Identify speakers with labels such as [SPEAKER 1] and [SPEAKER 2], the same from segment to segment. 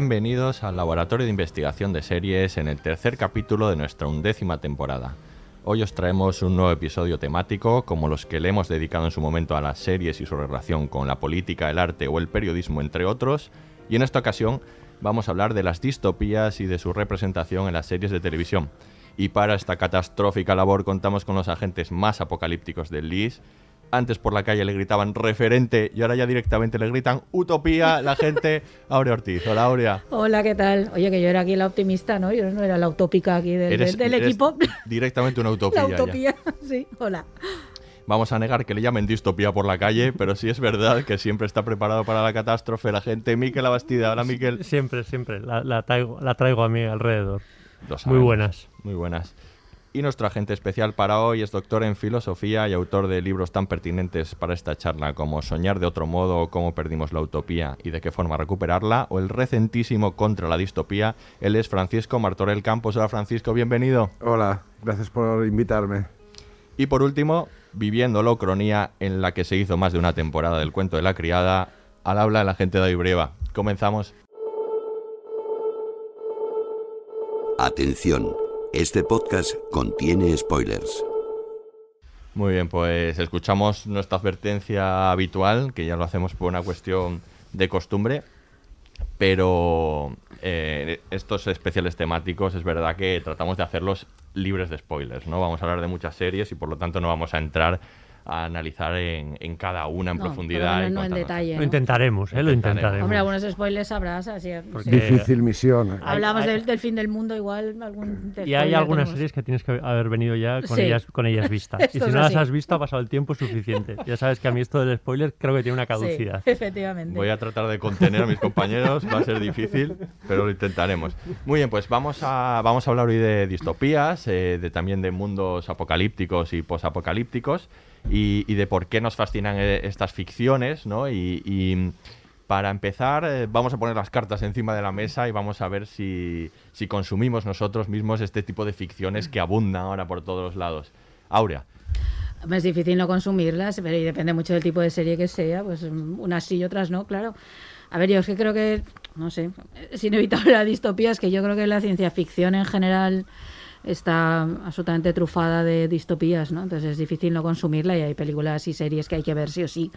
[SPEAKER 1] Bienvenidos al Laboratorio de Investigación de Series en el tercer capítulo de nuestra undécima temporada. Hoy os traemos un nuevo episodio temático, como los que le hemos dedicado en su momento a las series y su relación con la política, el arte o el periodismo, entre otros, y en esta ocasión vamos a hablar de las distopías y de su representación en las series de televisión. Y para esta catastrófica labor contamos con los agentes más apocalípticos del LIS. Antes por la calle le gritaban referente y ahora ya directamente le gritan utopía la gente Aurea Ortiz. Hola Aurea.
[SPEAKER 2] Hola, ¿qué tal? Oye, que yo era aquí la optimista, ¿no? Yo no era la utópica aquí del,
[SPEAKER 1] Eres-
[SPEAKER 2] del- del
[SPEAKER 1] eres
[SPEAKER 2] equipo.
[SPEAKER 1] Directamente una utopía.
[SPEAKER 2] La
[SPEAKER 1] ya.
[SPEAKER 2] utopía, sí. Hola.
[SPEAKER 1] Vamos a negar que le llamen distopía por la calle, pero sí es verdad que siempre está preparado para la catástrofe la gente. Miquel Abastida, hola Miquel.
[SPEAKER 3] Siempre, siempre. La, la traigo, la traigo a mí alrededor. Muy buenas.
[SPEAKER 1] Muy buenas. Y nuestro agente especial para hoy es doctor en filosofía y autor de libros tan pertinentes para esta charla como Soñar de otro modo o Cómo perdimos la utopía y de qué forma recuperarla, o el recentísimo Contra la distopía. Él es Francisco Martorell Campos. Hola Francisco, bienvenido.
[SPEAKER 4] Hola, gracias por invitarme.
[SPEAKER 1] Y por último, viviendo la ucronía en la que se hizo más de una temporada del cuento de la criada, al habla la gente de Ibreva. Comenzamos.
[SPEAKER 5] Atención, este podcast contiene spoilers.
[SPEAKER 1] Muy bien, pues escuchamos nuestra advertencia habitual, que ya lo hacemos por una cuestión de costumbre, pero eh, estos especiales temáticos es verdad que tratamos de hacerlos libres de spoilers, ¿no? Vamos a hablar de muchas series y por lo tanto no vamos a entrar a analizar en, en cada una en
[SPEAKER 2] No,
[SPEAKER 1] profundidad. y
[SPEAKER 2] no en detalle.
[SPEAKER 3] Lo
[SPEAKER 2] ¿no?
[SPEAKER 3] intentaremos, ¿eh? Lo
[SPEAKER 1] Intentaremos.
[SPEAKER 2] Hombre, algunos spoilers sabrás, así.
[SPEAKER 3] Porque-
[SPEAKER 4] Difícil misión. ¿eh?
[SPEAKER 2] Hablamos
[SPEAKER 3] hay-
[SPEAKER 2] del, del fin del mundo, igual algún
[SPEAKER 3] Y hay algunas
[SPEAKER 2] tenemos.
[SPEAKER 3] series que tienes que haber venido ya con,
[SPEAKER 2] Sí.
[SPEAKER 3] ellas, con ellas vistas. Y si no las
[SPEAKER 2] así.
[SPEAKER 3] has visto, ha pasado el tiempo suficiente. Ya sabes que a mí esto del spoiler creo que tiene una
[SPEAKER 2] Sí,
[SPEAKER 3] caducidad.
[SPEAKER 2] efectivamente.
[SPEAKER 1] Voy a tratar de contener a mis compañeros, va a ser difícil, pero lo intentaremos. Muy bien, pues vamos a, vamos a hablar hoy de distopías, eh, de también de mundos apocalípticos y posapocalípticos, y, y de por qué nos fascinan eh, estas ficciones, ¿no? Y, y para empezar, eh, vamos a poner las cartas encima de la mesa y vamos a ver si, si consumimos nosotros mismos este tipo de ficciones que abundan ahora por todos lados. Aurea.
[SPEAKER 2] Es difícil no consumirlas, pero y depende mucho del tipo de serie que sea, pues mm, unas sí y otras no, claro. A ver, yo es que creo que, no sé, es inevitable la distopía, es que yo creo que la ciencia ficción en general está absolutamente trufada de distopías, ¿no? Entonces es difícil no consumirla y hay películas y series que hay que ver sí o sí.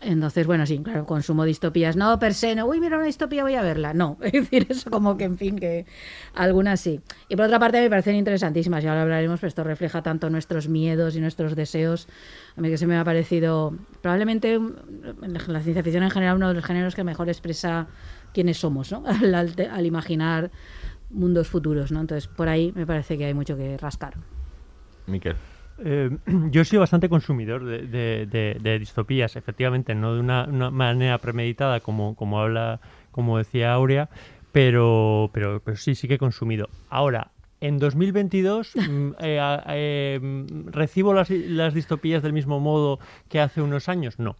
[SPEAKER 2] Entonces, bueno, sí, claro, consumo distopías. No, per se, no, uy, mira una distopía, voy a verla. No, es decir, eso como que, en fin, que algunas sí. Y por otra parte, me parecen interesantísimas, ya lo hablaremos, pero esto refleja tanto nuestros miedos y nuestros deseos. A mí que se me ha parecido, probablemente, mm, la ciencia ficción en general, uno de los géneros que mejor expresa quiénes somos, ¿no? Al, al- al imaginar mundos futuros, ¿no? Entonces, por ahí me parece que hay mucho que rascar.
[SPEAKER 1] Miquel.
[SPEAKER 3] Eh, yo he sido bastante consumidor de, de- de- de distopías, efectivamente, no de una, una manera premeditada como, como habla, como decía Aurea, pero, pero, pero sí, sí que he consumido. Ahora, en 2022 mm, eh, a- eh, mm, recibo las, las distopías del mismo modo que hace unos años, no.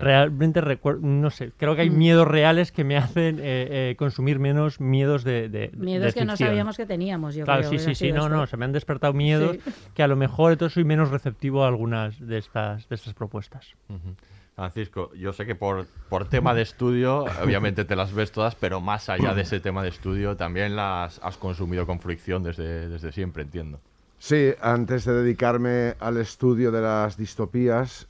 [SPEAKER 3] Realmente recuerdo, no sé, creo que hay miedos reales que me hacen eh, eh, consumir menos miedos de, de
[SPEAKER 2] Miedos
[SPEAKER 3] de
[SPEAKER 2] que no sabíamos que teníamos, yo
[SPEAKER 3] Claro,
[SPEAKER 2] creo.
[SPEAKER 3] sí,
[SPEAKER 2] que
[SPEAKER 3] sí, sí, no,
[SPEAKER 2] esto.
[SPEAKER 3] no, se me han despertado miedos
[SPEAKER 2] Sí.
[SPEAKER 3] que a lo mejor entonces soy menos receptivo a algunas de estas, de estas propuestas.
[SPEAKER 1] Ujú. Francisco, yo sé que por, por tema de estudio, obviamente te las ves todas, pero más allá de ese tema de estudio, también las has consumido con fricción desde, desde siempre, entiendo.
[SPEAKER 4] Sí, antes de dedicarme al estudio de las distopías,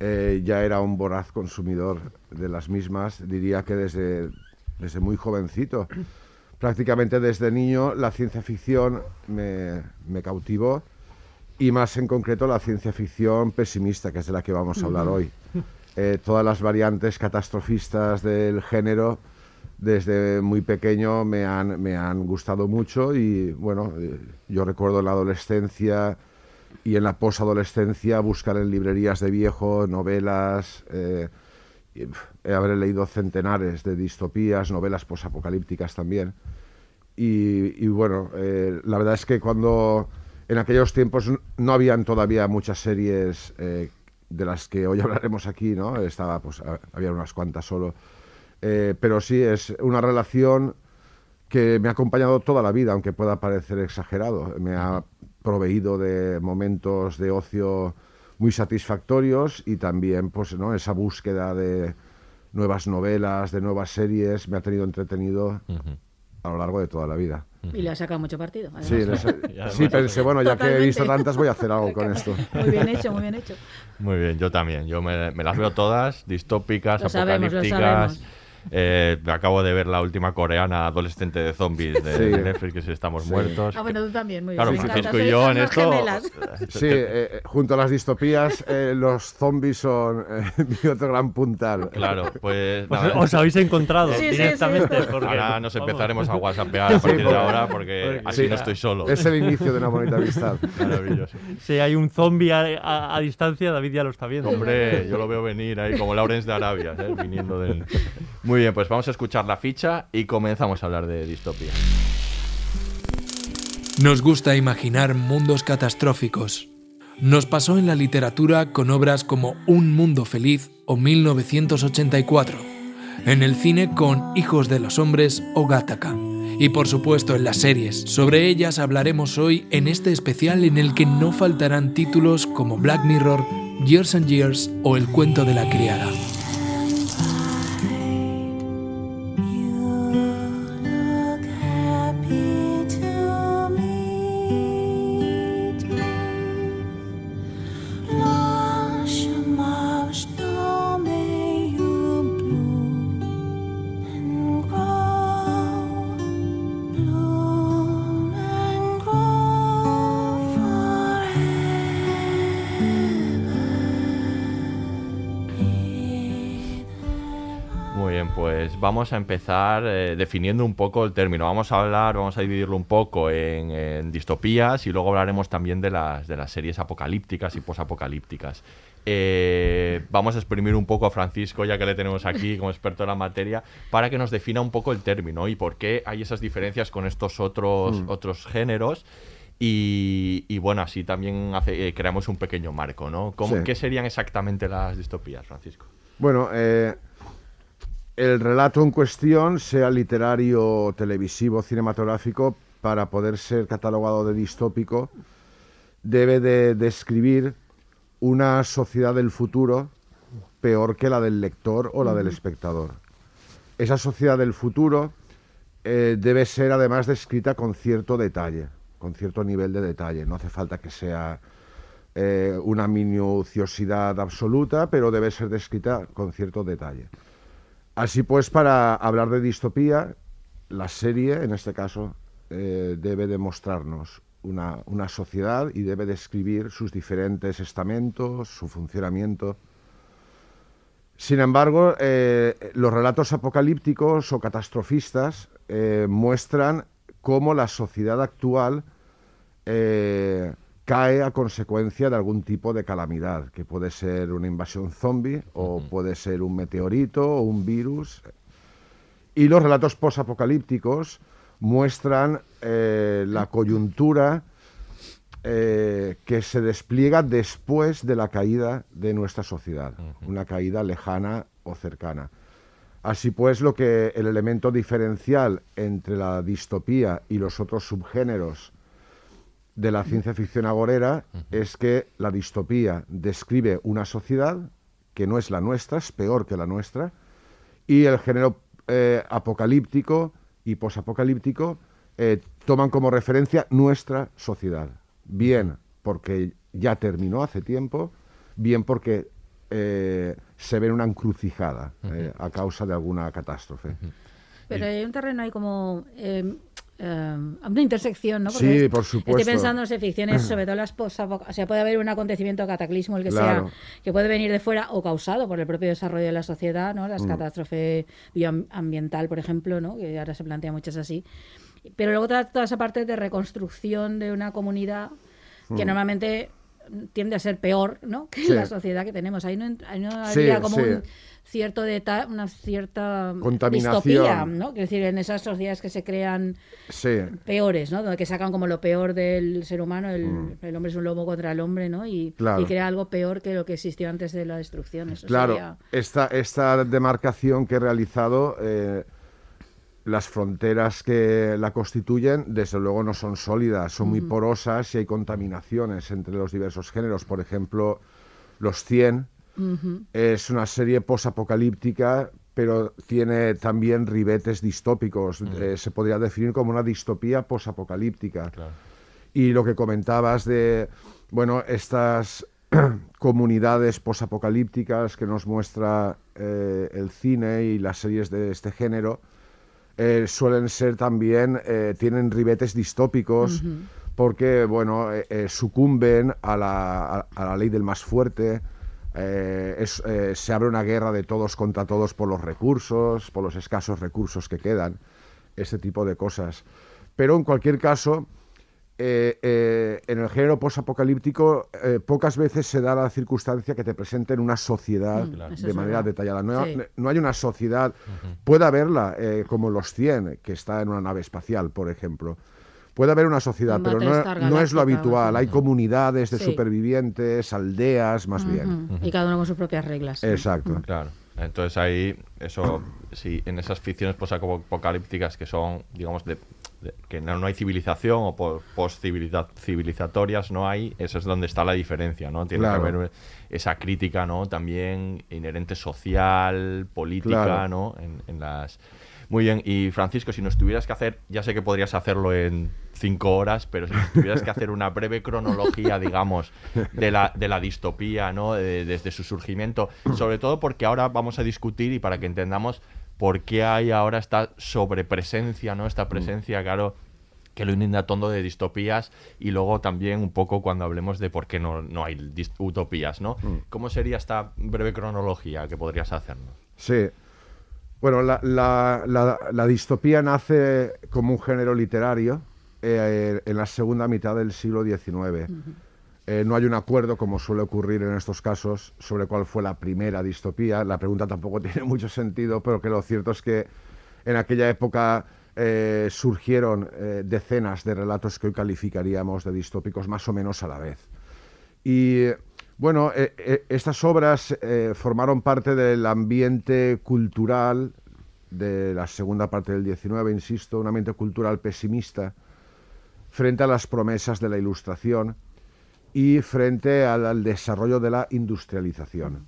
[SPEAKER 4] eh, ya era un voraz consumidor de las mismas, diría que desde, desde muy jovencito. Prácticamente desde niño la ciencia ficción me, me cautivó y más en concreto la ciencia ficción pesimista, que es de la que vamos a hablar hoy. Eh, todas las variantes catastrofistas del género desde muy pequeño me han, me han gustado mucho y bueno, eh, yo recuerdo en la adolescencia y en la posadolescencia buscar en librerías de viejo novelas, eh, habré leído centenares de distopías, novelas posapocalípticas también. Y, bueno, eh, la verdad es que cuando en aquellos tiempos no habían todavía muchas series eh, de las que hoy hablaremos aquí, ¿no? Estaba, pues, había unas cuantas solo. Eh, pero sí, es una relación que me ha acompañado toda la vida, aunque pueda parecer exagerado. Me ha proveído de momentos de ocio muy satisfactorios y también pues, ¿no? esa búsqueda de nuevas novelas, de nuevas series, me ha tenido entretenido a lo largo de toda la vida.
[SPEAKER 2] Y le ha sacado mucho partido.
[SPEAKER 4] Sí, les- sí, pensé, bueno, ya que he visto tantas, voy a hacer algo con esto.
[SPEAKER 2] Muy bien hecho, muy bien hecho.
[SPEAKER 1] Muy bien, yo también. Yo me, me las veo todas, distópicas,
[SPEAKER 2] Lo sabemos, lo
[SPEAKER 1] apocalípticas.
[SPEAKER 2] sabemos.
[SPEAKER 1] Eh, acabo de ver la última coreana adolescente de zombies de,
[SPEAKER 4] Sí.
[SPEAKER 1] Netflix, que es Estamos
[SPEAKER 4] Sí.
[SPEAKER 1] Muertos.
[SPEAKER 2] Ah, bueno, tú también, muy bien.
[SPEAKER 1] Claro,
[SPEAKER 2] me encanta,
[SPEAKER 1] Francisco y yo en esto.
[SPEAKER 2] gemelas.
[SPEAKER 4] Sí, eh, eh, junto a las distopías, eh, los zombies son eh, mi otro gran puntal.
[SPEAKER 1] Claro, pues.
[SPEAKER 3] Os,
[SPEAKER 1] nada,
[SPEAKER 3] os habéis encontrado
[SPEAKER 2] Sí, sí, sí,
[SPEAKER 3] directamente. porque-
[SPEAKER 1] Ahora nos empezaremos a whatsappear a partir de
[SPEAKER 4] porque-
[SPEAKER 1] ahora porque así
[SPEAKER 4] sí,
[SPEAKER 1] no estoy solo.
[SPEAKER 4] Es el inicio de una bonita amistad.
[SPEAKER 1] Maravilloso.
[SPEAKER 3] Si hay un zombie a, a- a distancia, David ya lo está viendo.
[SPEAKER 1] Hombre, yo lo veo venir ahí como Lawrence de Arabia, ¿sabes? viniendo del... Muy bien, pues vamos a escuchar la ficha y comenzamos a hablar de distopía.
[SPEAKER 6] Nos gusta imaginar mundos catastróficos. Nos pasó en la literatura con obras como Un Mundo Feliz o 1984, en el cine con Hijos de los Hombres o Gattaca, y por supuesto en las series. Sobre ellas hablaremos hoy en este especial en el que no faltarán títulos como Black Mirror, Years and Years o El cuento de la criada.
[SPEAKER 1] Vamos a empezar eh, definiendo un poco el término. Vamos a hablar, vamos a dividirlo un poco en, en distopías y luego hablaremos también de las, de las series apocalípticas y posapocalípticas. Eh, vamos a exprimir un poco a Francisco, ya que le tenemos aquí como experto en la materia, para que nos defina un poco el término y por qué hay esas diferencias con estos otros, otros géneros. Y, y bueno, así también hace- eh, creamos un pequeño marco, ¿no? ¿Cómo,
[SPEAKER 4] Sí.
[SPEAKER 1] ¿Qué serían exactamente las distopías, Francisco?
[SPEAKER 4] Bueno, eh, el relato en cuestión, sea literario, televisivo, cinematográfico, para poder ser catalogado de distópico, debe de describir una sociedad del futuro peor que la del lector o la del espectador. Esa sociedad del futuro eh, debe ser además descrita con cierto detalle, con cierto nivel de detalle. No hace falta que sea eh, una minuciosidad absoluta, pero debe ser descrita con cierto detalle. Así pues, para hablar de distopía, la serie, en este caso, eh, debe demostrarnos una, una sociedad y debe describir sus diferentes estamentos, su funcionamiento. Sin embargo, eh, los relatos apocalípticos o catastrofistas eh, muestran cómo la sociedad actual cae a consecuencia de algún tipo de calamidad, que puede ser una invasión zombie o puede ser un meteorito o un virus. Y los relatos posapocalípticos muestran eh, la coyuntura eh, que se despliega después de la caída de nuestra sociedad, una caída lejana o cercana. Así pues, lo que el elemento diferencial entre la distopía y los otros subgéneros de la ciencia ficción agorera es que la distopía describe una sociedad que no es la nuestra, es peor que la nuestra, y el género eh, apocalíptico y posapocalíptico eh, toman como referencia nuestra sociedad, bien porque ya terminó hace tiempo, bien porque eh, se ve en una encrucijada eh, a causa de alguna catástrofe.
[SPEAKER 2] Pero hay un terreno ahí como eh, eh, una intersección, ¿no?
[SPEAKER 4] Sí, por supuesto.
[SPEAKER 2] Estoy pensando en ficciones, sobre todo las post O sea, puede haber un acontecimiento cataclismo, el que
[SPEAKER 4] Claro.
[SPEAKER 2] sea, que puede venir de fuera o causado por el propio desarrollo de la sociedad, ¿no? Las
[SPEAKER 4] Mm.
[SPEAKER 2] catástrofes bioambiental, por ejemplo, ¿no? Que ahora se plantea muchas así. Pero luego toda, toda esa parte de reconstrucción de una comunidad que
[SPEAKER 4] Mm.
[SPEAKER 2] normalmente tiende a ser peor, ¿no? Que
[SPEAKER 4] Sí.
[SPEAKER 2] la sociedad que tenemos. Ahí no, ahí no
[SPEAKER 4] Sí,
[SPEAKER 2] habría como
[SPEAKER 4] sí.
[SPEAKER 2] un cierto deta una cierta
[SPEAKER 4] Contaminación.
[SPEAKER 2] distopía, ¿no? Quiero decir, en esas sociedades que se crean
[SPEAKER 4] Sí,
[SPEAKER 2] peores, ¿no? Donde que sacan como lo peor del ser humano, el,
[SPEAKER 4] Mm.
[SPEAKER 2] el hombre es un lobo contra el hombre, ¿no? Y,
[SPEAKER 4] Claro.
[SPEAKER 2] y crea algo peor que lo que existió antes de la destrucción. Eso
[SPEAKER 4] claro.
[SPEAKER 2] sería-
[SPEAKER 4] Esta, esta demarcación que he realizado, eh, las fronteras que la constituyen, desde luego no son sólidas, son muy
[SPEAKER 2] Ujú.
[SPEAKER 4] porosas y hay contaminaciones entre los diversos géneros. Por ejemplo, Los 100
[SPEAKER 2] Ujú.
[SPEAKER 4] es una serie posapocalíptica, pero tiene también ribetes distópicos. Eh, se podría definir como una distopía posapocalíptica. Y lo que comentabas de, bueno, estas comunidades posapocalípticas que nos muestra eh, el cine y las series de este género, eh, suelen ser también, eh, tienen ribetes distópicos
[SPEAKER 7] Ujú.
[SPEAKER 4] porque, bueno, eh, eh, sucumben a la, a- a la ley del más fuerte, eh, es- eh, se abre una guerra de todos contra todos por los recursos, por los escasos recursos que quedan, este tipo de cosas. Pero en cualquier caso, eh, eh, en el género posapocalíptico eh, pocas veces se da la circunstancia que te presenten una sociedad
[SPEAKER 2] Mm, claro.
[SPEAKER 4] De manera detallada. No,
[SPEAKER 2] Sí.
[SPEAKER 4] no hay una sociedad, puede haberla, eh, como los 100, que está en una nave espacial, por ejemplo. Puede haber una sociedad, pero no, no es lo habitual. Hay comunidades de
[SPEAKER 2] Sí.
[SPEAKER 4] supervivientes, aldeas, más bien.
[SPEAKER 2] Y cada uno con sus propias reglas.
[SPEAKER 4] Exacto.
[SPEAKER 1] Claro. Entonces ahí, eso, sí, en esas ficciones posapocalípticas que son, digamos, de, de- que no, no hay civilización o po- post-civilizatorias no hay, eso es donde está la diferencia, ¿no? Tiene
[SPEAKER 4] Claro.
[SPEAKER 1] que haber esa crítica, ¿no? También inherente social, política,
[SPEAKER 4] Claro.
[SPEAKER 1] ¿no? En, en las... Muy bien, y Francisco, si nos tuvieras que hacer, ya sé que podrías hacerlo en cinco horas, pero si nos tuvieras que hacer una breve cronología, digamos, de la, de la distopía, ¿no? De- desde su surgimiento, sobre todo porque ahora vamos a discutir y para que entendamos por qué hay ahora esta sobrepresencia, ¿no? Esta presencia, claro, que lo inunda todo de distopías y luego también un poco cuando hablemos de por qué no, no hay utopías, ¿no? ¿Cómo sería esta breve cronología que podrías hacernos?
[SPEAKER 4] Sí. Bueno, la, la- la- la distopía nace como un género literario eh, en la segunda mitad del siglo XIX. Eh, no hay un acuerdo, como suele ocurrir en estos casos, sobre cuál fue la primera distopía. La pregunta tampoco tiene mucho sentido, pero que lo cierto es que en aquella época eh, surgieron decenas de relatos que hoy calificaríamos de distópicos más o menos a la vez. Y bueno, eh, eh, estas obras eh, formaron parte del ambiente cultural de la segunda parte del 19, insisto, un ambiente cultural pesimista frente a las promesas de la ilustración y frente al, al desarrollo de la industrialización.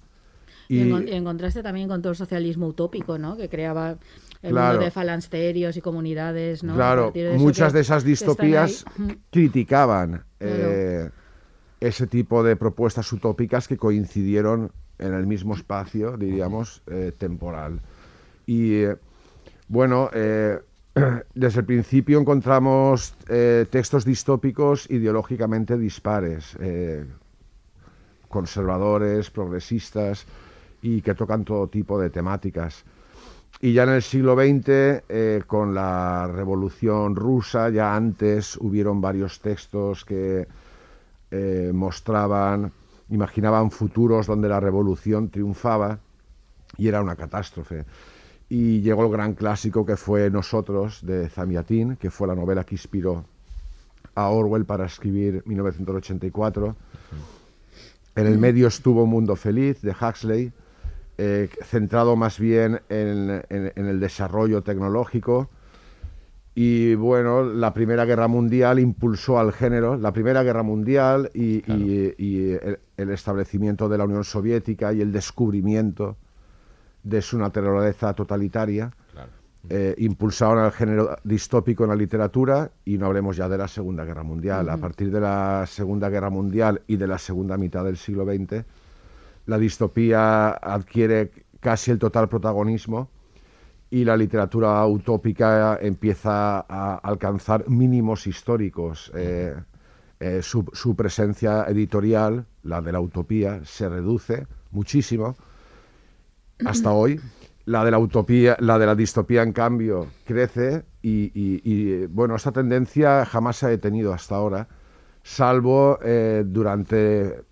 [SPEAKER 2] Y,
[SPEAKER 4] Y-
[SPEAKER 2] en, y en contraste también con todo el socialismo utópico, ¿no? Que creaba el
[SPEAKER 4] Claro.
[SPEAKER 2] mundo de falansterios y comunidades, ¿no?
[SPEAKER 4] Claro,
[SPEAKER 2] de
[SPEAKER 4] muchas
[SPEAKER 2] que-
[SPEAKER 4] de esas distopías criticaban ese tipo de propuestas utópicas que coincidieron en el mismo espacio, diríamos, eh, temporal. Y eh, bueno, eh, desde el principio encontramos textos distópicos ideológicamente dispares, conservadores, progresistas y que tocan todo tipo de temáticas. Y ya en el siglo XX, con la Revolución Rusa, ya antes hubieron varios textos que eh, mostraban, imaginaban futuros donde la revolución triunfaba y era una catástrofe. Y llegó el gran clásico que fue Nosotros, de Zamiatin, que fue la novela que inspiró a Orwell para escribir 1984. En el medio estuvo Mundo Feliz, de Huxley, eh, centrado más bien en, en- en el desarrollo tecnológico. Y bueno, la Primera Guerra Mundial impulsó al género, la Primera Guerra Mundial y, y- y el, el establecimiento de la Unión Soviética y el descubrimiento de su naturaleza totalitaria eh, impulsaron el género distópico en la literatura y no hablemos ya de la Segunda Guerra Mundial. A partir de la Segunda Guerra Mundial y de la segunda mitad del siglo XX, la distopía adquiere casi el total protagonismo y la literatura utópica empieza a alcanzar mínimos históricos. Eh, eh, su, presencia editorial, la de la utopía, se reduce muchísimo hasta hoy. La de la utopía, la de la distopía, en cambio, crece y, bueno, esta tendencia jamás se ha detenido hasta ahora, salvo eh, durante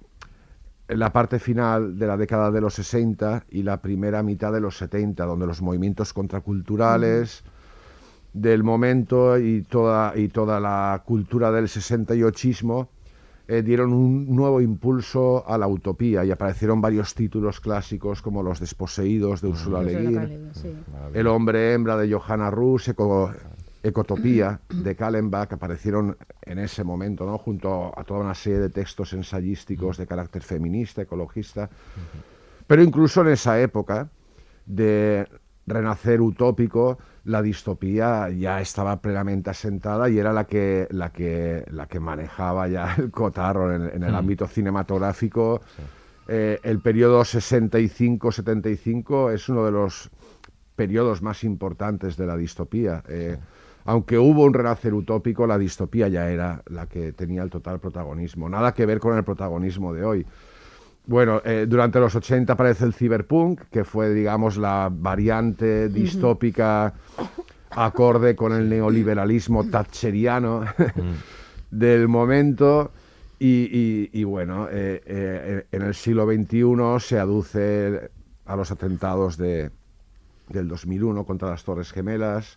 [SPEAKER 4] la parte final de la década de los 60 y la primera mitad de los 70, donde los movimientos contraculturales del momento y toda, y toda la cultura del 68ismo eh, dieron un nuevo impulso a la utopía y aparecieron varios títulos clásicos como Los desposeídos de Ursula Le
[SPEAKER 2] Ursula
[SPEAKER 4] Guin,
[SPEAKER 2] K. Le Guin, sí.
[SPEAKER 4] El hombre hembra de Johanna Rus, Eco- Ecotopía de Kallenbach aparecieron en ese momento, ¿no? junto a toda una serie de textos ensayísticos de carácter feminista, ecologista. Pero incluso en esa época de renacer utópico, la distopía ya estaba plenamente asentada y era la que, la que, la que manejaba ya el cotarro en, en el
[SPEAKER 1] Mm.
[SPEAKER 4] ámbito cinematográfico. Eh, el periodo 65-75 es uno de los periodos más importantes de la distopía. Eh, Aunque hubo un renacer utópico, la distopía ya era la que tenía el total protagonismo. Nada que ver con el protagonismo de hoy. Bueno, eh, durante los 80 aparece el cyberpunk, que fue, digamos, la variante distópica acorde con el neoliberalismo thatcheriano del momento. Y, y- y bueno, eh, eh, en el siglo XXI se aduce a los atentados de, del 2001 contra las Torres Gemelas,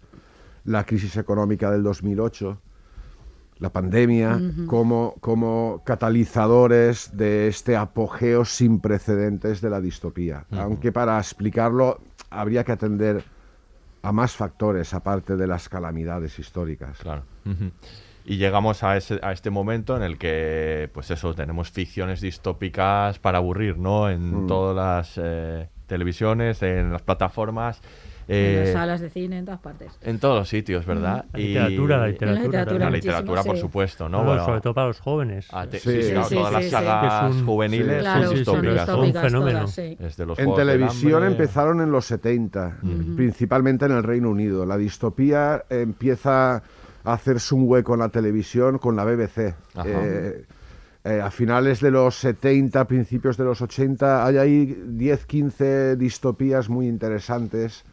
[SPEAKER 4] la crisis económica del 2008, la pandemia, como, como catalizadores de este apogeo sin precedentes de la distopía. Aunque para explicarlo habría que atender a más factores aparte de las calamidades históricas.
[SPEAKER 1] Claro. Y llegamos a, ese, a este momento en el que, pues eso, tenemos ficciones distópicas para aburrir, ¿no? En
[SPEAKER 4] Mm.
[SPEAKER 1] todas las eh, televisiones, en las plataformas,
[SPEAKER 2] En
[SPEAKER 1] eh,
[SPEAKER 2] las salas de cine, en todas partes.
[SPEAKER 1] en todos los sitios, ¿verdad?
[SPEAKER 3] La literatura, la literatura.
[SPEAKER 2] La literatura,
[SPEAKER 1] La por
[SPEAKER 2] sí.
[SPEAKER 1] supuesto, ¿no?
[SPEAKER 3] Bueno, sobre todo para los jóvenes.
[SPEAKER 1] ah, te-
[SPEAKER 4] Sí,
[SPEAKER 1] sí, sí, claro,
[SPEAKER 2] sí,
[SPEAKER 1] todas
[SPEAKER 2] sí,
[SPEAKER 1] las sagas
[SPEAKER 3] un-
[SPEAKER 1] juveniles
[SPEAKER 4] sí.
[SPEAKER 2] Claro,
[SPEAKER 1] son
[SPEAKER 2] son
[SPEAKER 1] distópicas.
[SPEAKER 3] Son un fenómeno.
[SPEAKER 2] todas, sí.
[SPEAKER 1] Desde los
[SPEAKER 4] En televisión empezaron en los 70, principalmente en el Reino Unido. La distopía empieza a hacerse un hueco en la televisión con la BBC.
[SPEAKER 1] Ajá.
[SPEAKER 4] Eh, eh, a finales de los 70, principios de los 80, hay ahí 10, 15 distopías muy interesantes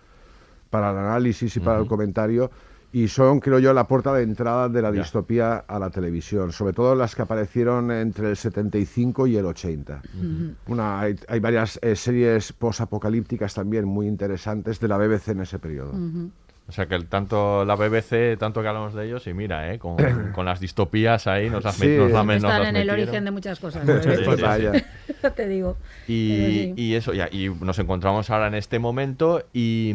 [SPEAKER 4] para el análisis y para el comentario. Y son, creo yo, la puerta de entrada de la
[SPEAKER 1] Ya.
[SPEAKER 4] distopía a la televisión, sobre todo las que aparecieron entre el 75 y el 80. Una, hay, hay varias eh, series posapocalípticas también muy interesantes de la BBC en ese periodo.
[SPEAKER 1] O sea que el, tanto la BBC, tanto que hablamos de ellos, y mira, ¿eh? con, con las distopías ahí nos, has
[SPEAKER 4] Sí.
[SPEAKER 1] met- nos, la- nos
[SPEAKER 2] Están
[SPEAKER 1] las
[SPEAKER 2] en el origen de muchas cosas. ¿no?
[SPEAKER 1] sí, sí.
[SPEAKER 2] te digo.
[SPEAKER 1] Y, y eso, ya, y nos encontramos ahora en este momento y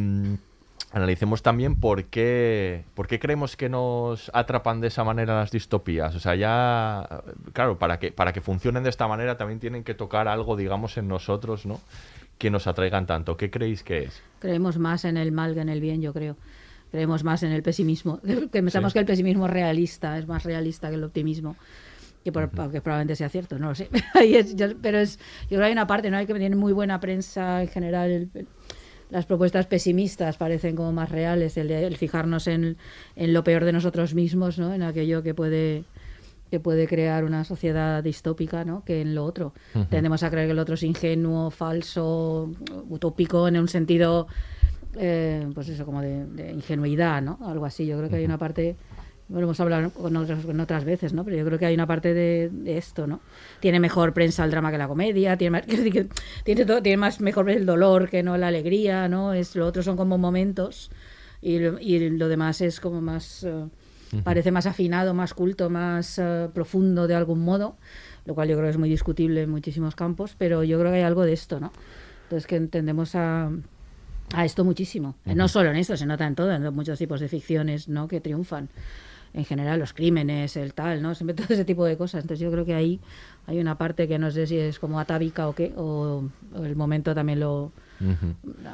[SPEAKER 1] analicemos también por qué, por qué creemos que nos atrapan de esa manera las distopías. O sea, ya, claro, para que, para que funcionen de esta manera también tienen que tocar algo, digamos, en nosotros, ¿no? Que nos atraigan tanto. ¿Qué creéis que es?
[SPEAKER 2] Creemos más en el mal que en el bien, yo creo. Creemos más en el pesimismo. Que pensamos
[SPEAKER 1] Sí.
[SPEAKER 2] que el pesimismo es realista, es más realista que el optimismo. Que, por- que probablemente sea cierto, no lo sé. Es- yo- pero es, yo creo que hay una parte, ¿no? Hay que tiene muy buena prensa en general. el- las propuestas pesimistas parecen como más reales, el, de- el fijarnos en, en lo peor de nosotros mismos, ¿no? En aquello que puede que puede crear una sociedad distópica, ¿no? Que en lo otro. Tendemos a creer que el otro es ingenuo, falso, utópico en un sentido eh, pues eso, como de, de ingenuidad, ¿no? Algo así. Yo creo que hay una parte, bueno, hemos hablado con otras, con otras veces, ¿no? Pero yo creo que hay una parte de, de esto, ¿no? Tiene mejor prensa el drama que la comedia, tiene más, tiene, todo, tiene más mejor el dolor que no la alegría, ¿no? Es, lo otro son como momentos y, lo- y lo demás es como más... eh, Parece más afinado, más culto, más eh, profundo de algún modo, lo cual yo creo que es muy discutible en muchísimos campos, pero yo creo que hay algo de esto, ¿no? Entonces que tendemos a, a esto muchísimo. No solo en esto, se nota en todo, en muchos tipos de ficciones ¿no? que triunfan. En general, los crímenes, el tal, ¿no? Siempre todo ese tipo de cosas. Entonces yo creo que ahí hay una parte que no sé si es como atávica o qué, o, o el momento también lo,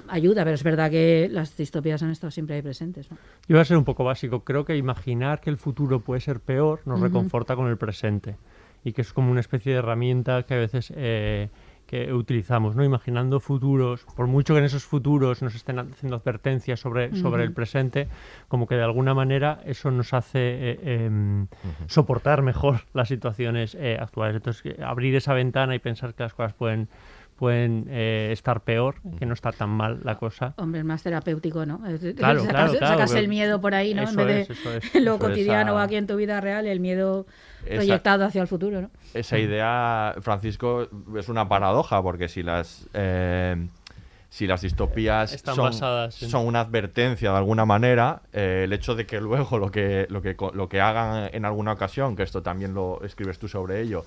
[SPEAKER 2] ayuda, pero es verdad que las distopías han estado siempre ahí presentes. ¿no?
[SPEAKER 3] Yo voy a ser un poco básico. Creo que imaginar que el futuro puede ser peor nos reconforta con el presente y que es como una especie de herramienta que a veces eh, que utilizamos, ¿no? Imaginando futuros, por mucho que en esos futuros nos estén haciendo advertencias sobre, sobre el presente, como que de alguna manera eso nos hace eh, em, soportar mejor las situaciones eh, actuales. Entonces, abrir esa ventana y pensar que las cosas pueden pueden eh, estar peor, que no está tan mal la cosa.
[SPEAKER 2] Hombre, es más terapéutico, ¿no?
[SPEAKER 3] Claro,
[SPEAKER 2] sacas,
[SPEAKER 3] claro,
[SPEAKER 2] sacas el miedo por ahí, ¿no? en vez de lo cotidiano o aquí en tu vida real, el miedo proyectado hacia el futuro, ¿no?
[SPEAKER 1] Esa idea, Francisco, es una paradoja, porque si las... Eh, si las distopías son, son, una advertencia de alguna manera, eh, el hecho de que luego lo que, lo, que, lo que hagan en alguna ocasión, que esto también lo escribes tú sobre ello,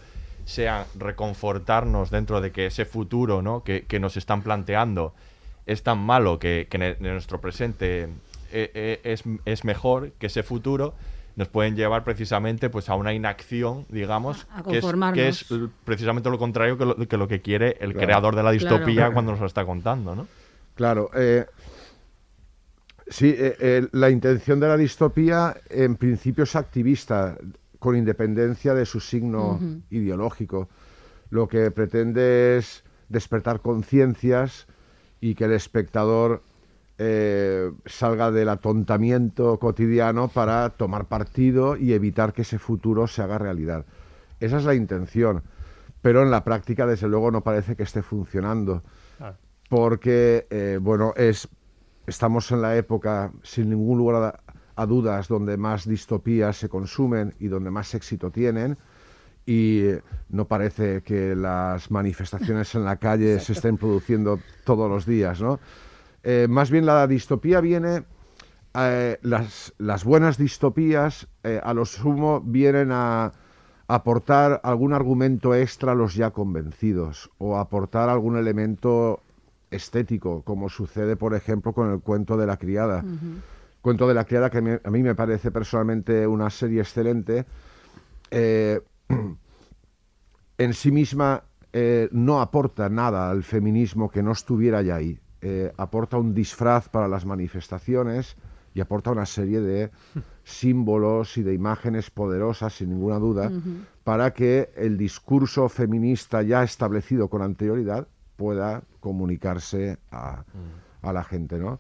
[SPEAKER 1] sea reconfortarnos dentro de que ese futuro ¿no? que, nos están planteando es tan malo que, en, nuestro presente eh, eh, es, es, mejor que ese futuro, nos pueden llevar precisamente pues, a una inacción, digamos, que, es, precisamente lo contrario que lo que, lo que quiere el creador de la distopía cuando nos lo está contando. ¿no?
[SPEAKER 4] Claro. Eh, sí, la intención de la distopía en principio es activista con independencia de su signo ideológico. Lo que pretende es despertar conciencias y que el espectador eh, salga del atontamiento cotidiano para tomar partido y evitar que ese futuro se haga realidad. Esa es la intención, pero en la práctica desde luego no parece que esté funcionando, porque eh, bueno es estamos en la época sin ningún lugar a dudas donde más distopías se consumen y donde más éxito tienen y no parece que las manifestaciones en la calle se estén produciendo todos los días, ¿no? Eh, más bien la distopía viene, eh, las, las, buenas distopías eh, a lo sumo vienen a aportar algún argumento extra a los ya convencidos o aportar algún elemento estético, como sucede por ejemplo con el cuento de la criada. Cuento de la criada, que a mí me parece personalmente una serie excelente, eh, en sí misma eh, no aporta nada al feminismo que no estuviera ya ahí. Eh, aporta un disfraz para las manifestaciones y aporta una serie de símbolos y de imágenes poderosas, sin ninguna duda, para que el discurso feminista ya establecido con anterioridad pueda comunicarse a, mm. a la gente, ¿no?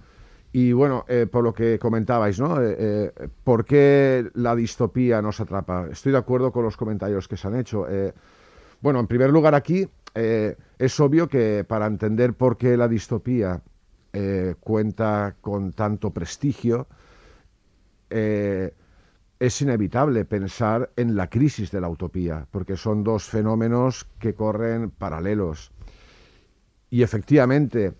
[SPEAKER 4] Y bueno, eh, por lo que comentabais, ¿no? Eh, eh, ¿Por qué la distopía nos atrapa? Estoy de acuerdo con los comentarios que se han hecho. bueno, en primer lugar aquí es obvio que para entender por qué la distopía cuenta con tanto prestigio, es inevitable pensar en la crisis de la utopía, porque son dos fenómenos que corren paralelos. Y efectivamente,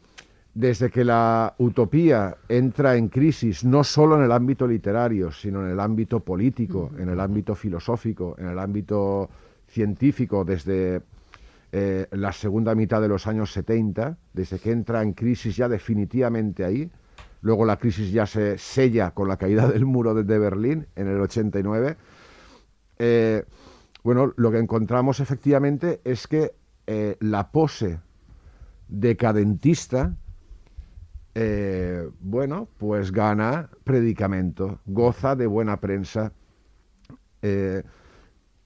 [SPEAKER 4] desde que la utopía entra en crisis, no solo en el ámbito literario, sino en el ámbito político, en el ámbito filosófico, en el ámbito científico, desde eh, la segunda mitad de los años 70, desde que entra en crisis ya definitivamente ahí, luego la crisis ya se sella con la caída del muro de, Berlín en el 89, eh, bueno, lo que encontramos efectivamente es que eh, la pose decadentista, eh, bueno, pues gana predicamento, goza de buena prensa. Eh,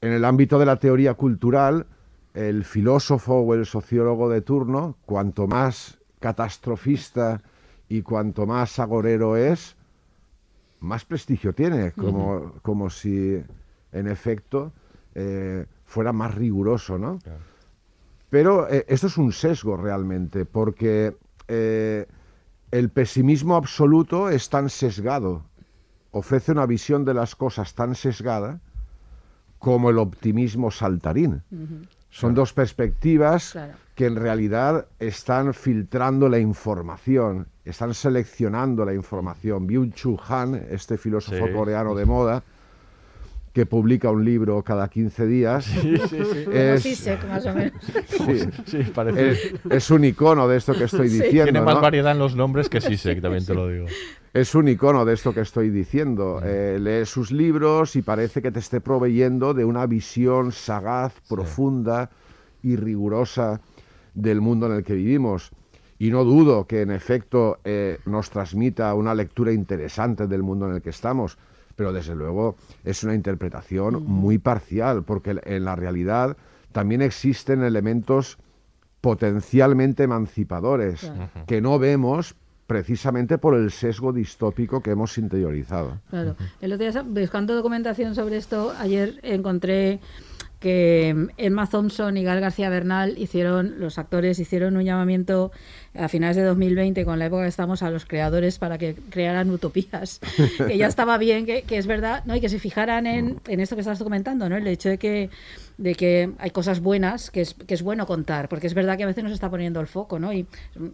[SPEAKER 4] en el ámbito de la teoría cultural, el filósofo o el sociólogo de turno, cuanto más catastrofista y cuanto más agorero es, más prestigio tiene, como, como si en efecto eh, fuera más riguroso, ¿no? Pero esto es un sesgo realmente, porque el pesimismo absoluto es tan sesgado, ofrece una visión de las cosas tan sesgada como el optimismo saltarín. Son dos perspectivas que en realidad están filtrando la información, están seleccionando la información. Byung-Chul Han, este filósofo coreano de moda, que publica un libro cada 15 días. Sí, sí, sí.
[SPEAKER 2] Es, más o menos.
[SPEAKER 4] Sí, parece. Es, un icono de esto que estoy diciendo.
[SPEAKER 1] Tiene más variedad en los nombres que Sisek, también te lo digo.
[SPEAKER 4] Es un icono de esto que estoy diciendo. Eh, lee sus libros y parece que te esté proveyendo de una visión sagaz, profunda y rigurosa del mundo en el que vivimos. y no dudo que en efecto eh, nos transmita una lectura interesante del mundo en el que estamos, pero desde luego es una interpretación muy parcial, porque en la realidad también existen elementos potencialmente emancipadores
[SPEAKER 2] Claro.
[SPEAKER 4] que no vemos precisamente por el sesgo distópico que hemos interiorizado.
[SPEAKER 2] Claro. El otro día, buscando documentación sobre esto, ayer encontré que Emma Thompson y Gal García Bernal hicieron, los actores hicieron un llamamiento a finales de 2020, con la época que estamos, a los creadores para que crearan utopías. que ya estaba bien, que, que es verdad, ¿no? y que se fijaran en, en esto que estás comentando, ¿no? el hecho de que de que hay cosas buenas que es, que es bueno contar, porque es verdad que a veces nos está poniendo el foco, ¿no? Y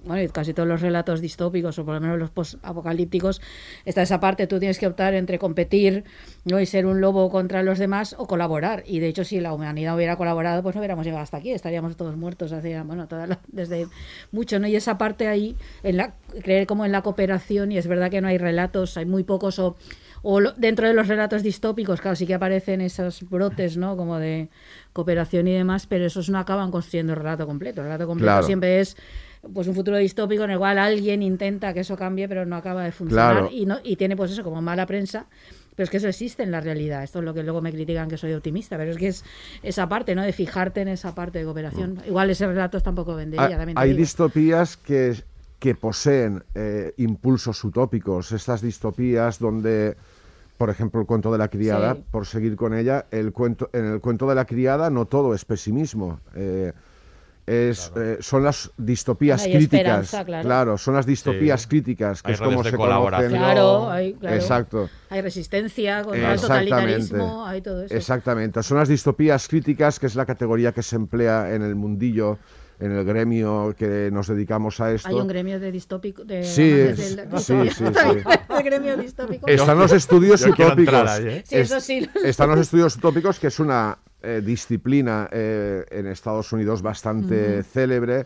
[SPEAKER 2] bueno, y casi todos los relatos distópicos, o por lo menos los post-apocalípticos, está esa parte, tú tienes que optar entre competir ¿no? y ser un lobo contra los demás o colaborar. Y de hecho, si la humanidad hubiera colaborado, pues no hubiéramos llegado hasta aquí, estaríamos todos muertos hacía, bueno, toda la- desde mucho, ¿no? Y esa parte ahí, en la, creer como en la cooperación, y es verdad que no hay relatos, hay muy pocos o o lo- dentro de los relatos distópicos, claro, sí que aparecen esos brotes, ¿no? Como de cooperación y demás, pero esos no acaban construyendo el relato completo. El relato completo
[SPEAKER 4] Claro.
[SPEAKER 2] siempre es pues un futuro distópico en el cual alguien intenta que eso cambie, pero no acaba de funcionar
[SPEAKER 4] Claro.
[SPEAKER 2] y no y tiene pues eso como mala prensa. Pero es que eso existe en la realidad. Esto es lo que luego me critican que soy optimista, pero es que es esa parte, ¿no? De fijarte en esa parte de cooperación. Igual ese relato tampoco vendería,
[SPEAKER 4] Hay,
[SPEAKER 2] también
[SPEAKER 4] hay
[SPEAKER 2] digo.
[SPEAKER 4] distopías que, que poseen eh, impulsos utópicos, estas distopías donde, por ejemplo, el cuento de la criada,
[SPEAKER 2] Sí.
[SPEAKER 4] por seguir con ella, el cuento, en el cuento de la criada no todo es pesimismo. eh, es, eh, son las distopías
[SPEAKER 2] Hay
[SPEAKER 4] críticas.
[SPEAKER 2] esperanza, claro.
[SPEAKER 4] son las distopías
[SPEAKER 1] Sí.
[SPEAKER 4] críticas, que
[SPEAKER 1] Hay
[SPEAKER 4] es como se
[SPEAKER 1] colaboración.
[SPEAKER 2] Claro, hay, claro.
[SPEAKER 4] Exacto.
[SPEAKER 2] Hay resistencia contra el
[SPEAKER 4] Exactamente.
[SPEAKER 2] totalitarismo, hay todo eso.
[SPEAKER 4] Exactamente. Son las distopías críticas, que es la categoría que se emplea en el mundillo, en el gremio que nos dedicamos a esto.
[SPEAKER 2] Hay un gremio de distópico. De
[SPEAKER 4] Sí,
[SPEAKER 2] amantes
[SPEAKER 4] es-
[SPEAKER 2] del
[SPEAKER 4] sí, sí, sí.
[SPEAKER 2] El gremio distópico.
[SPEAKER 4] Están los estudios utópicos.
[SPEAKER 1] ¿eh?
[SPEAKER 2] Sí, eso sí.
[SPEAKER 4] Están los estudios utópicos, que es una eh, disciplina eh, en Estados Unidos bastante célebre,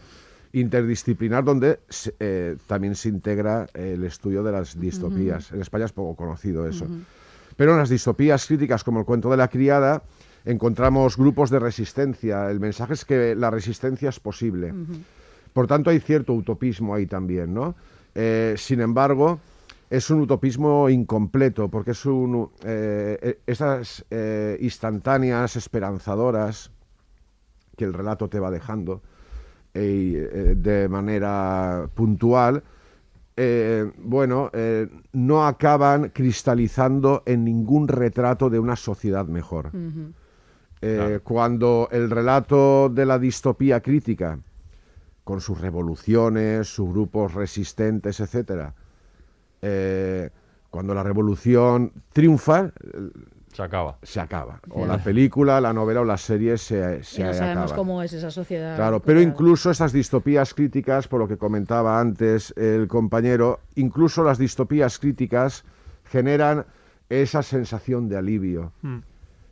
[SPEAKER 4] interdisciplinar, donde eh, también se integra el estudio de las distopías. En España es poco conocido eso. Pero en las distopías críticas, como el cuento de la criada, encontramos grupos de resistencia. El mensaje es que la resistencia es posible. Por tanto, hay cierto utopismo ahí también, ¿no? Eh, sin embargo, es un utopismo incompleto, porque es un, eh, eh, esas eh, instantáneas esperanzadoras que el relato te va dejando de manera puntual, eh, bueno, eh, no acaban cristalizando en ningún retrato de una sociedad mejor. Eh, Cuando el relato de la distopía crítica, con sus revoluciones, sus grupos resistentes, etcétera, eh, cuando la revolución triunfa, eh,
[SPEAKER 1] Se acaba.
[SPEAKER 4] se acaba. O la película, la novela o la serie se,
[SPEAKER 2] Y
[SPEAKER 4] se
[SPEAKER 2] no sabemos
[SPEAKER 4] acaba.
[SPEAKER 2] cómo es esa sociedad.
[SPEAKER 4] Claro, pero
[SPEAKER 2] Claro.
[SPEAKER 4] incluso estas distopías críticas, por lo que comentaba antes el compañero, incluso las distopías críticas generan esa sensación de alivio.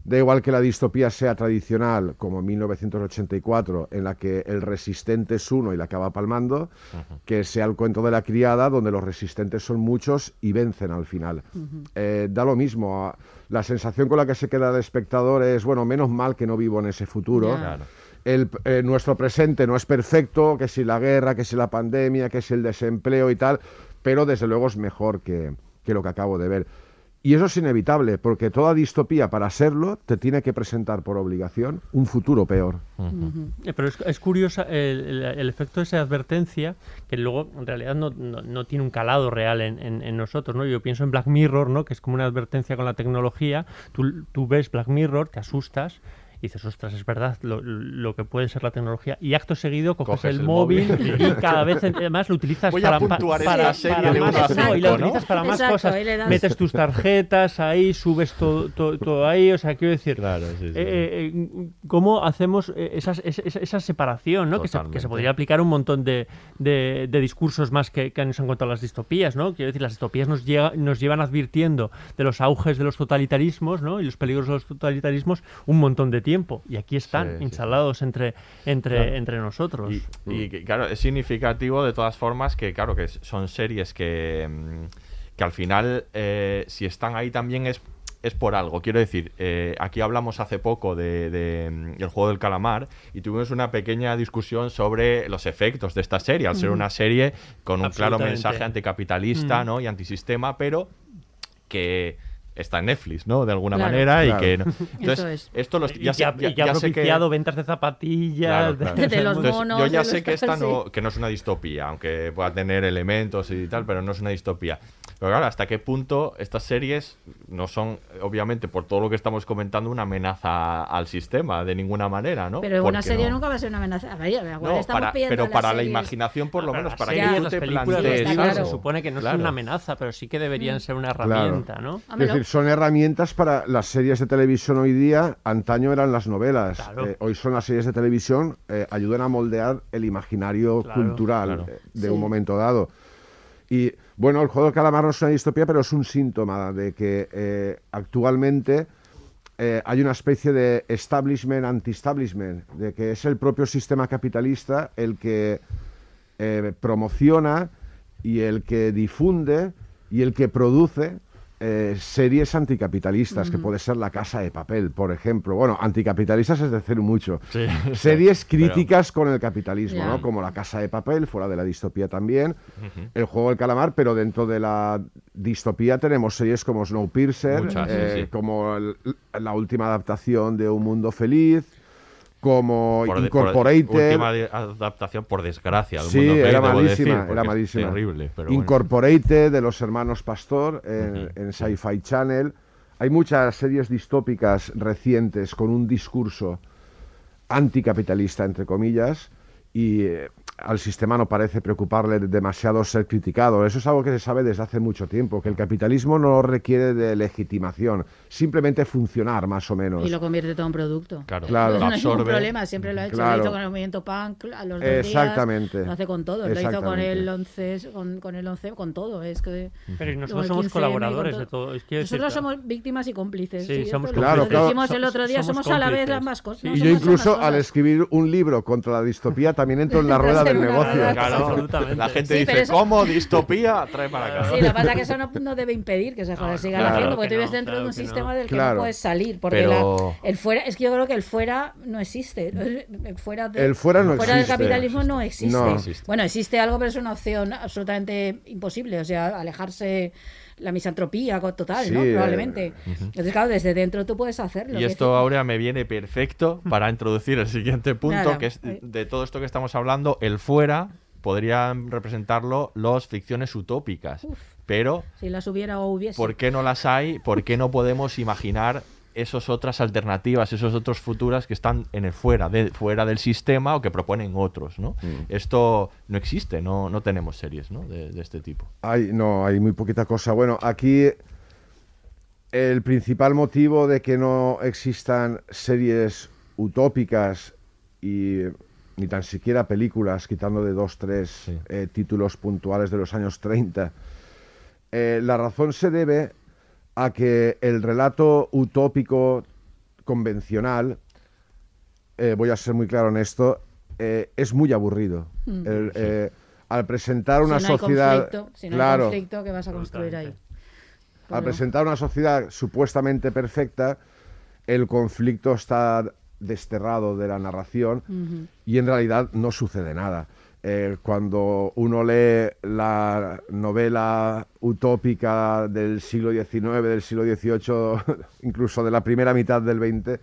[SPEAKER 4] Da igual que la distopía sea tradicional, como 1984, en la que el resistente es uno y la acaba palmando, que sea el cuento de la criada, donde los resistentes son muchos y vencen al final. Eh, da lo mismo. La sensación con la que se queda el espectador es, bueno, menos mal que no vivo en ese futuro.
[SPEAKER 2] Ya.
[SPEAKER 1] Claro.
[SPEAKER 4] El, eh, nuestro presente no es perfecto, que si la guerra, que si la pandemia, que si el desempleo y tal, pero desde luego es mejor que, que lo que acabo de ver. Y eso es inevitable, porque toda distopía, para serlo, te tiene que presentar por obligación un futuro peor.
[SPEAKER 3] Eh, Pero es, es curiosa el, el- el efecto de esa advertencia, que luego en realidad no, no- no tiene un calado real en, en- en nosotros, ¿no? Yo pienso en Black Mirror, ¿no? Que es como una advertencia con la tecnología. Tú, tú ves Black Mirror, te asustas y dices, ostras, es verdad lo, lo que puede ser la tecnología. Y acto seguido coges,
[SPEAKER 1] Coges
[SPEAKER 3] el,
[SPEAKER 1] el
[SPEAKER 3] móvil,
[SPEAKER 1] móvil.
[SPEAKER 3] y cada vez además lo utilizas
[SPEAKER 1] Voy a
[SPEAKER 3] para, pa-
[SPEAKER 1] puntuar
[SPEAKER 3] para,
[SPEAKER 1] esta serie
[SPEAKER 3] para
[SPEAKER 1] de
[SPEAKER 3] más,
[SPEAKER 1] a
[SPEAKER 3] no, y
[SPEAKER 1] ¿no?
[SPEAKER 3] utilizas para más
[SPEAKER 2] Exacto,
[SPEAKER 3] cosas.
[SPEAKER 2] le das-
[SPEAKER 3] Metes tus tarjetas ahí, subes todo, todo, todo ahí, o sea, quiero decir,
[SPEAKER 1] Claro, sí, sí.
[SPEAKER 3] eh, eh, cómo hacemos eh, esas- esa, esa- separación, ¿no? Que se, que se podría aplicar a un montón de, de- de discursos más que, que nos han contado las distopías, ¿no? Quiero decir, las distopías nos, llega- nos llevan advirtiendo de los auges de los totalitarismos, ¿no? Y los peligros de los totalitarismos un montón de tiempo. Y aquí están,
[SPEAKER 1] Sí, sí.
[SPEAKER 3] instalados entre, entre, entre nosotros.
[SPEAKER 1] Y, claro, es significativo de todas formas que, claro, que son series que, mm, que al final, eh, si están ahí también es es por algo. Quiero decir, eh, aquí hablamos hace poco de, de, mm, el juego del calamar y tuvimos una pequeña discusión sobre los efectos de esta serie, al ser
[SPEAKER 3] Mm.
[SPEAKER 1] una serie con un claro mensaje anticapitalista
[SPEAKER 3] Mm.
[SPEAKER 1] ¿no? y antisistema, pero que está en Netflix, ¿no? De alguna
[SPEAKER 2] Claro.
[SPEAKER 1] manera
[SPEAKER 4] Claro.
[SPEAKER 1] y que... no- Entonces,
[SPEAKER 2] Eso es.
[SPEAKER 1] esto lo,
[SPEAKER 3] Y
[SPEAKER 1] ya,
[SPEAKER 3] que
[SPEAKER 1] sé-
[SPEAKER 3] ha,
[SPEAKER 1] ya-
[SPEAKER 3] y que ha
[SPEAKER 1] ya sé que-
[SPEAKER 3] propiciado ventas de zapatillas.
[SPEAKER 1] Claro, claro.
[SPEAKER 2] De los
[SPEAKER 1] Entonces,
[SPEAKER 2] monos,
[SPEAKER 1] yo ya
[SPEAKER 2] de
[SPEAKER 1] sé
[SPEAKER 2] los
[SPEAKER 1] que esta no, que no es una distopía, aunque pueda tener elementos y tal, pero no es una distopía. Pero claro, ¿hasta qué punto estas series no son, obviamente, por todo lo que estamos comentando, una amenaza al sistema de ninguna manera, ¿no?
[SPEAKER 2] Pero una serie
[SPEAKER 1] no-
[SPEAKER 2] nunca va a ser una amenaza. A ver, igual
[SPEAKER 1] No,
[SPEAKER 2] estamos
[SPEAKER 1] para- pero para la
[SPEAKER 2] series-
[SPEAKER 1] imaginación, por lo
[SPEAKER 3] Pero
[SPEAKER 1] menos, para que tú
[SPEAKER 3] las
[SPEAKER 1] te
[SPEAKER 3] películas,
[SPEAKER 1] plantees
[SPEAKER 3] los se supone que no son una amenaza, pero sí que deberían ser una herramienta, ¿no?
[SPEAKER 2] Hombre,
[SPEAKER 4] Es
[SPEAKER 2] no.
[SPEAKER 4] Decir, son herramientas para las series de televisión hoy día. Antaño eran las novelas.
[SPEAKER 3] Claro.
[SPEAKER 4] Eh, hoy son las series de televisión. eh, ayudan a moldear el imaginario
[SPEAKER 3] Claro,
[SPEAKER 4] cultural
[SPEAKER 1] claro.
[SPEAKER 4] eh, de
[SPEAKER 2] Sí.
[SPEAKER 4] un momento dado. Y bueno, el juego del calamar no es una distopía, pero es un síntoma de que eh, actualmente eh, hay una especie de establishment anti-establishment, de que es el propio sistema capitalista el que eh, promociona y el que difunde y el que produce eh, series anticapitalistas, que puede ser La Casa de Papel, por ejemplo. Bueno, anticapitalistas es decir mucho.
[SPEAKER 1] Sí,
[SPEAKER 4] Series
[SPEAKER 1] pero-
[SPEAKER 4] críticas con el capitalismo. ¿no? Como La Casa de Papel, fuera de la distopía también. El Juego del Calamar, pero dentro de la distopía tenemos series como Snowpiercer,
[SPEAKER 1] Muchas, sí,
[SPEAKER 4] eh,
[SPEAKER 1] sí.
[SPEAKER 4] como el- la última adaptación de Un Mundo Feliz, como
[SPEAKER 1] por de- por-
[SPEAKER 4] Incorporated.
[SPEAKER 1] última adaptación, por desgracia. del
[SPEAKER 4] Sí,
[SPEAKER 1] mundo
[SPEAKER 4] era malísima,
[SPEAKER 1] decir,
[SPEAKER 4] era malísima.
[SPEAKER 1] Terrible, pero bueno.
[SPEAKER 4] Incorporated de los hermanos Pastor en, en. Sci-Fi Channel. Hay muchas series distópicas recientes con un discurso anticapitalista, entre comillas, y eh, al sistema no parece preocuparle demasiado ser criticado. Eso es algo que se sabe desde hace mucho tiempo, que el capitalismo no requiere de legitimación, simplemente funcionar más o menos.
[SPEAKER 2] Y lo convierte todo en producto.
[SPEAKER 1] Claro,
[SPEAKER 4] Claro.
[SPEAKER 1] lo
[SPEAKER 2] No hay ningún
[SPEAKER 1] absorbe.
[SPEAKER 2] problema, siempre lo ha hecho.
[SPEAKER 4] Claro.
[SPEAKER 2] Lo hizo con el movimiento punk a los dos
[SPEAKER 4] Exactamente.
[SPEAKER 2] días. Lo hace con todo. Lo hizo con el 11, con, con el 11, con todo. Es que
[SPEAKER 3] Pero nosotros somos
[SPEAKER 2] 15M, con
[SPEAKER 3] colaboradores de todo. Es que decir,
[SPEAKER 2] Nosotros somos víctimas y cómplices.
[SPEAKER 3] Sí,
[SPEAKER 2] sí,
[SPEAKER 3] somos
[SPEAKER 2] esto lo-
[SPEAKER 4] Claro,
[SPEAKER 2] lo
[SPEAKER 4] claro.
[SPEAKER 2] dijimos el otro día,
[SPEAKER 3] somos
[SPEAKER 2] somos, a la vez
[SPEAKER 3] cómplices.
[SPEAKER 2] ambas cosas.
[SPEAKER 3] Sí.
[SPEAKER 2] no
[SPEAKER 4] y yo incluso al escribir un libro contra la distopía también entro en la rueda del
[SPEAKER 2] Una
[SPEAKER 4] negocio.
[SPEAKER 1] Claro,
[SPEAKER 3] Absolutamente.
[SPEAKER 1] la gente
[SPEAKER 2] Sí,
[SPEAKER 1] dice,
[SPEAKER 2] eso-
[SPEAKER 1] ¿cómo distopía? Trae para acá.
[SPEAKER 2] Sí, lo que pasa es que eso no, no debe impedir que se joder, sigan
[SPEAKER 4] claro
[SPEAKER 2] haciendo, porque
[SPEAKER 3] que
[SPEAKER 2] tú vives
[SPEAKER 3] no,
[SPEAKER 2] dentro de un sistema del que
[SPEAKER 4] Claro.
[SPEAKER 2] no puedes salir. Porque
[SPEAKER 1] Pero-
[SPEAKER 2] la- el fuera, es que yo creo que el fuera no existe. El fuera, de-
[SPEAKER 4] El fuera no
[SPEAKER 2] del
[SPEAKER 4] existe.
[SPEAKER 2] capitalismo no existe.
[SPEAKER 4] No.
[SPEAKER 1] existe.
[SPEAKER 2] Bueno, existe algo, pero es una opción absolutamente imposible. O sea, alejarse la misantropía total, ¿no?
[SPEAKER 4] Eh,
[SPEAKER 2] Probablemente. Entonces, claro, desde dentro tú puedes hacerlo.
[SPEAKER 1] Y esto,
[SPEAKER 2] es-
[SPEAKER 1] Aurea, me viene perfecto para introducir el siguiente punto, que es de todo esto que estamos hablando, el fuera podrían representarlo los ficciones utópicas. Pero,
[SPEAKER 2] Si las hubiera o hubiese.
[SPEAKER 1] ¿por qué no las hay? ¿Por qué no podemos imaginar esas otras alternativas, esos otros futuras que están en el fuera, de, fuera del sistema o que proponen otros, ¿no? Esto no existe, no, no tenemos series ¿no? de, de este tipo.
[SPEAKER 4] Hay, no, hay muy poquita cosa. Bueno, aquí el principal motivo de que no existan series utópicas y ni tan siquiera películas, quitando de dos, tres
[SPEAKER 1] Sí.
[SPEAKER 4] eh, títulos puntuales de los años 30, eh, la razón se debe a que el relato utópico convencional, eh, voy a ser muy claro en esto, eh, es muy aburrido. El, eh, al presentar una
[SPEAKER 2] si no hay
[SPEAKER 4] sociedad...
[SPEAKER 2] conflicto, si no
[SPEAKER 4] claro,
[SPEAKER 2] hay conflicto, ¿qué vas a construir ahí?
[SPEAKER 4] al presentar una sociedad supuestamente perfecta, el conflicto está desterrado de la narración y en realidad no sucede nada. Eh, cuando uno lee la novela utópica del siglo XIX, del siglo XVIII, incluso de la primera mitad del XX,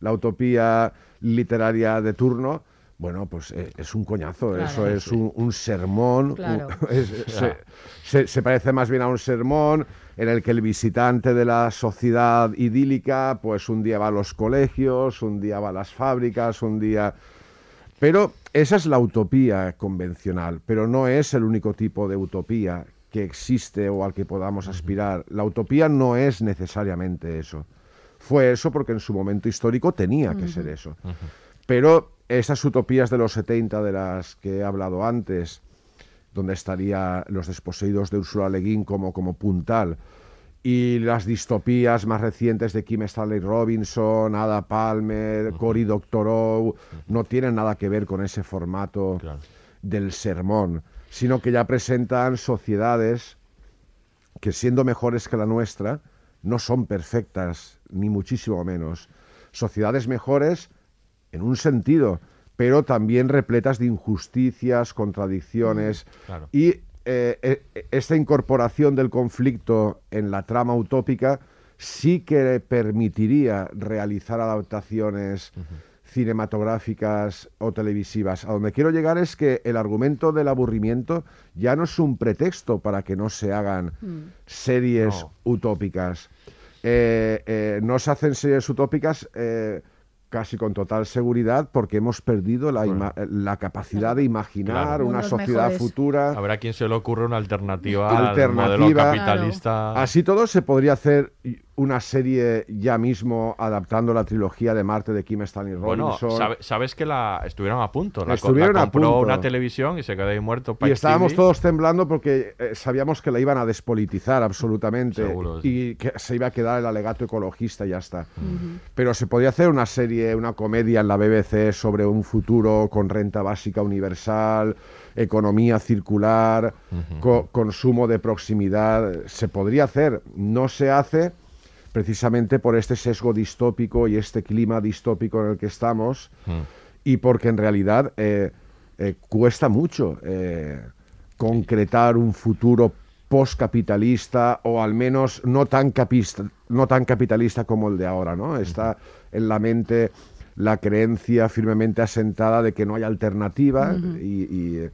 [SPEAKER 4] la utopía literaria de turno, bueno, pues eh, es un coñazo,
[SPEAKER 2] Claro.
[SPEAKER 4] eso es un, un sermón,
[SPEAKER 2] Claro.
[SPEAKER 4] un- es- se, se- se parece más bien a un sermón en el que el visitante de la sociedad idílica, pues un día va a los colegios, un día va a las fábricas, un día... Pero esa es la utopía convencional, pero no es el único tipo de utopía que existe o al que podamos aspirar. La utopía no es necesariamente eso. Fue eso porque en su momento histórico tenía que ser eso. Pero esas utopías de los 70 de las que he hablado antes, donde estaría Los desposeídos de Ursula Le Guin como, como puntal, y las distopías más recientes de Kim Stanley Robinson, Ada Palmer, Cory Doctorow, no tienen nada que ver con ese formato
[SPEAKER 1] Claro.
[SPEAKER 4] del sermón, sino que ya presentan sociedades que siendo mejores que la nuestra, no son perfectas, ni muchísimo menos. Sociedades mejores en un sentido, pero también repletas de injusticias, contradicciones.
[SPEAKER 1] Claro.
[SPEAKER 4] Y eh, eh, esta incorporación del conflicto en la trama utópica sí que permitiría realizar adaptaciones cinematográficas o televisivas. A donde quiero llegar es que el argumento del aburrimiento ya no es un pretexto para que no se hagan series
[SPEAKER 1] No.
[SPEAKER 4] utópicas. Eh, eh, no se hacen series utópicas eh, casi con total seguridad porque hemos perdido la, ima- la capacidad de imaginar
[SPEAKER 1] Claro.
[SPEAKER 4] una
[SPEAKER 2] Mundos
[SPEAKER 4] sociedad
[SPEAKER 2] mejores.
[SPEAKER 4] futura.
[SPEAKER 1] Habrá quien se le ocurre una alternativa, al
[SPEAKER 4] Alternativa.
[SPEAKER 1] modelo capitalista.
[SPEAKER 4] Así todo se podría hacer una serie ya mismo adaptando la trilogía de Marte de Kim Stanley
[SPEAKER 1] Bueno,
[SPEAKER 4] Robinson.
[SPEAKER 1] sabe- sabes que la estuvieron a punto. La,
[SPEAKER 4] Estuvieron
[SPEAKER 1] la
[SPEAKER 4] a
[SPEAKER 1] compró
[SPEAKER 4] punto.
[SPEAKER 1] una televisión y se quedó ahí muerto.
[SPEAKER 4] y estábamos
[SPEAKER 1] TV.
[SPEAKER 4] todos temblando porque eh, sabíamos que la iban a despolitizar absolutamente
[SPEAKER 1] Seguro,
[SPEAKER 4] y que se iba a quedar el alegato ecologista y ya está. Pero se podía hacer una serie, una comedia en la BBC sobre un futuro con renta básica universal, economía circular, co- consumo de proximidad. Se podría hacer, no se hace precisamente por este sesgo distópico y este clima distópico en el que estamos y porque en realidad eh, eh, cuesta mucho eh, concretar un futuro postcapitalista o al menos no tan, capista- no tan capitalista como el de ahora, ¿no? Está en la mente la creencia firmemente asentada de que no hay alternativa y, y,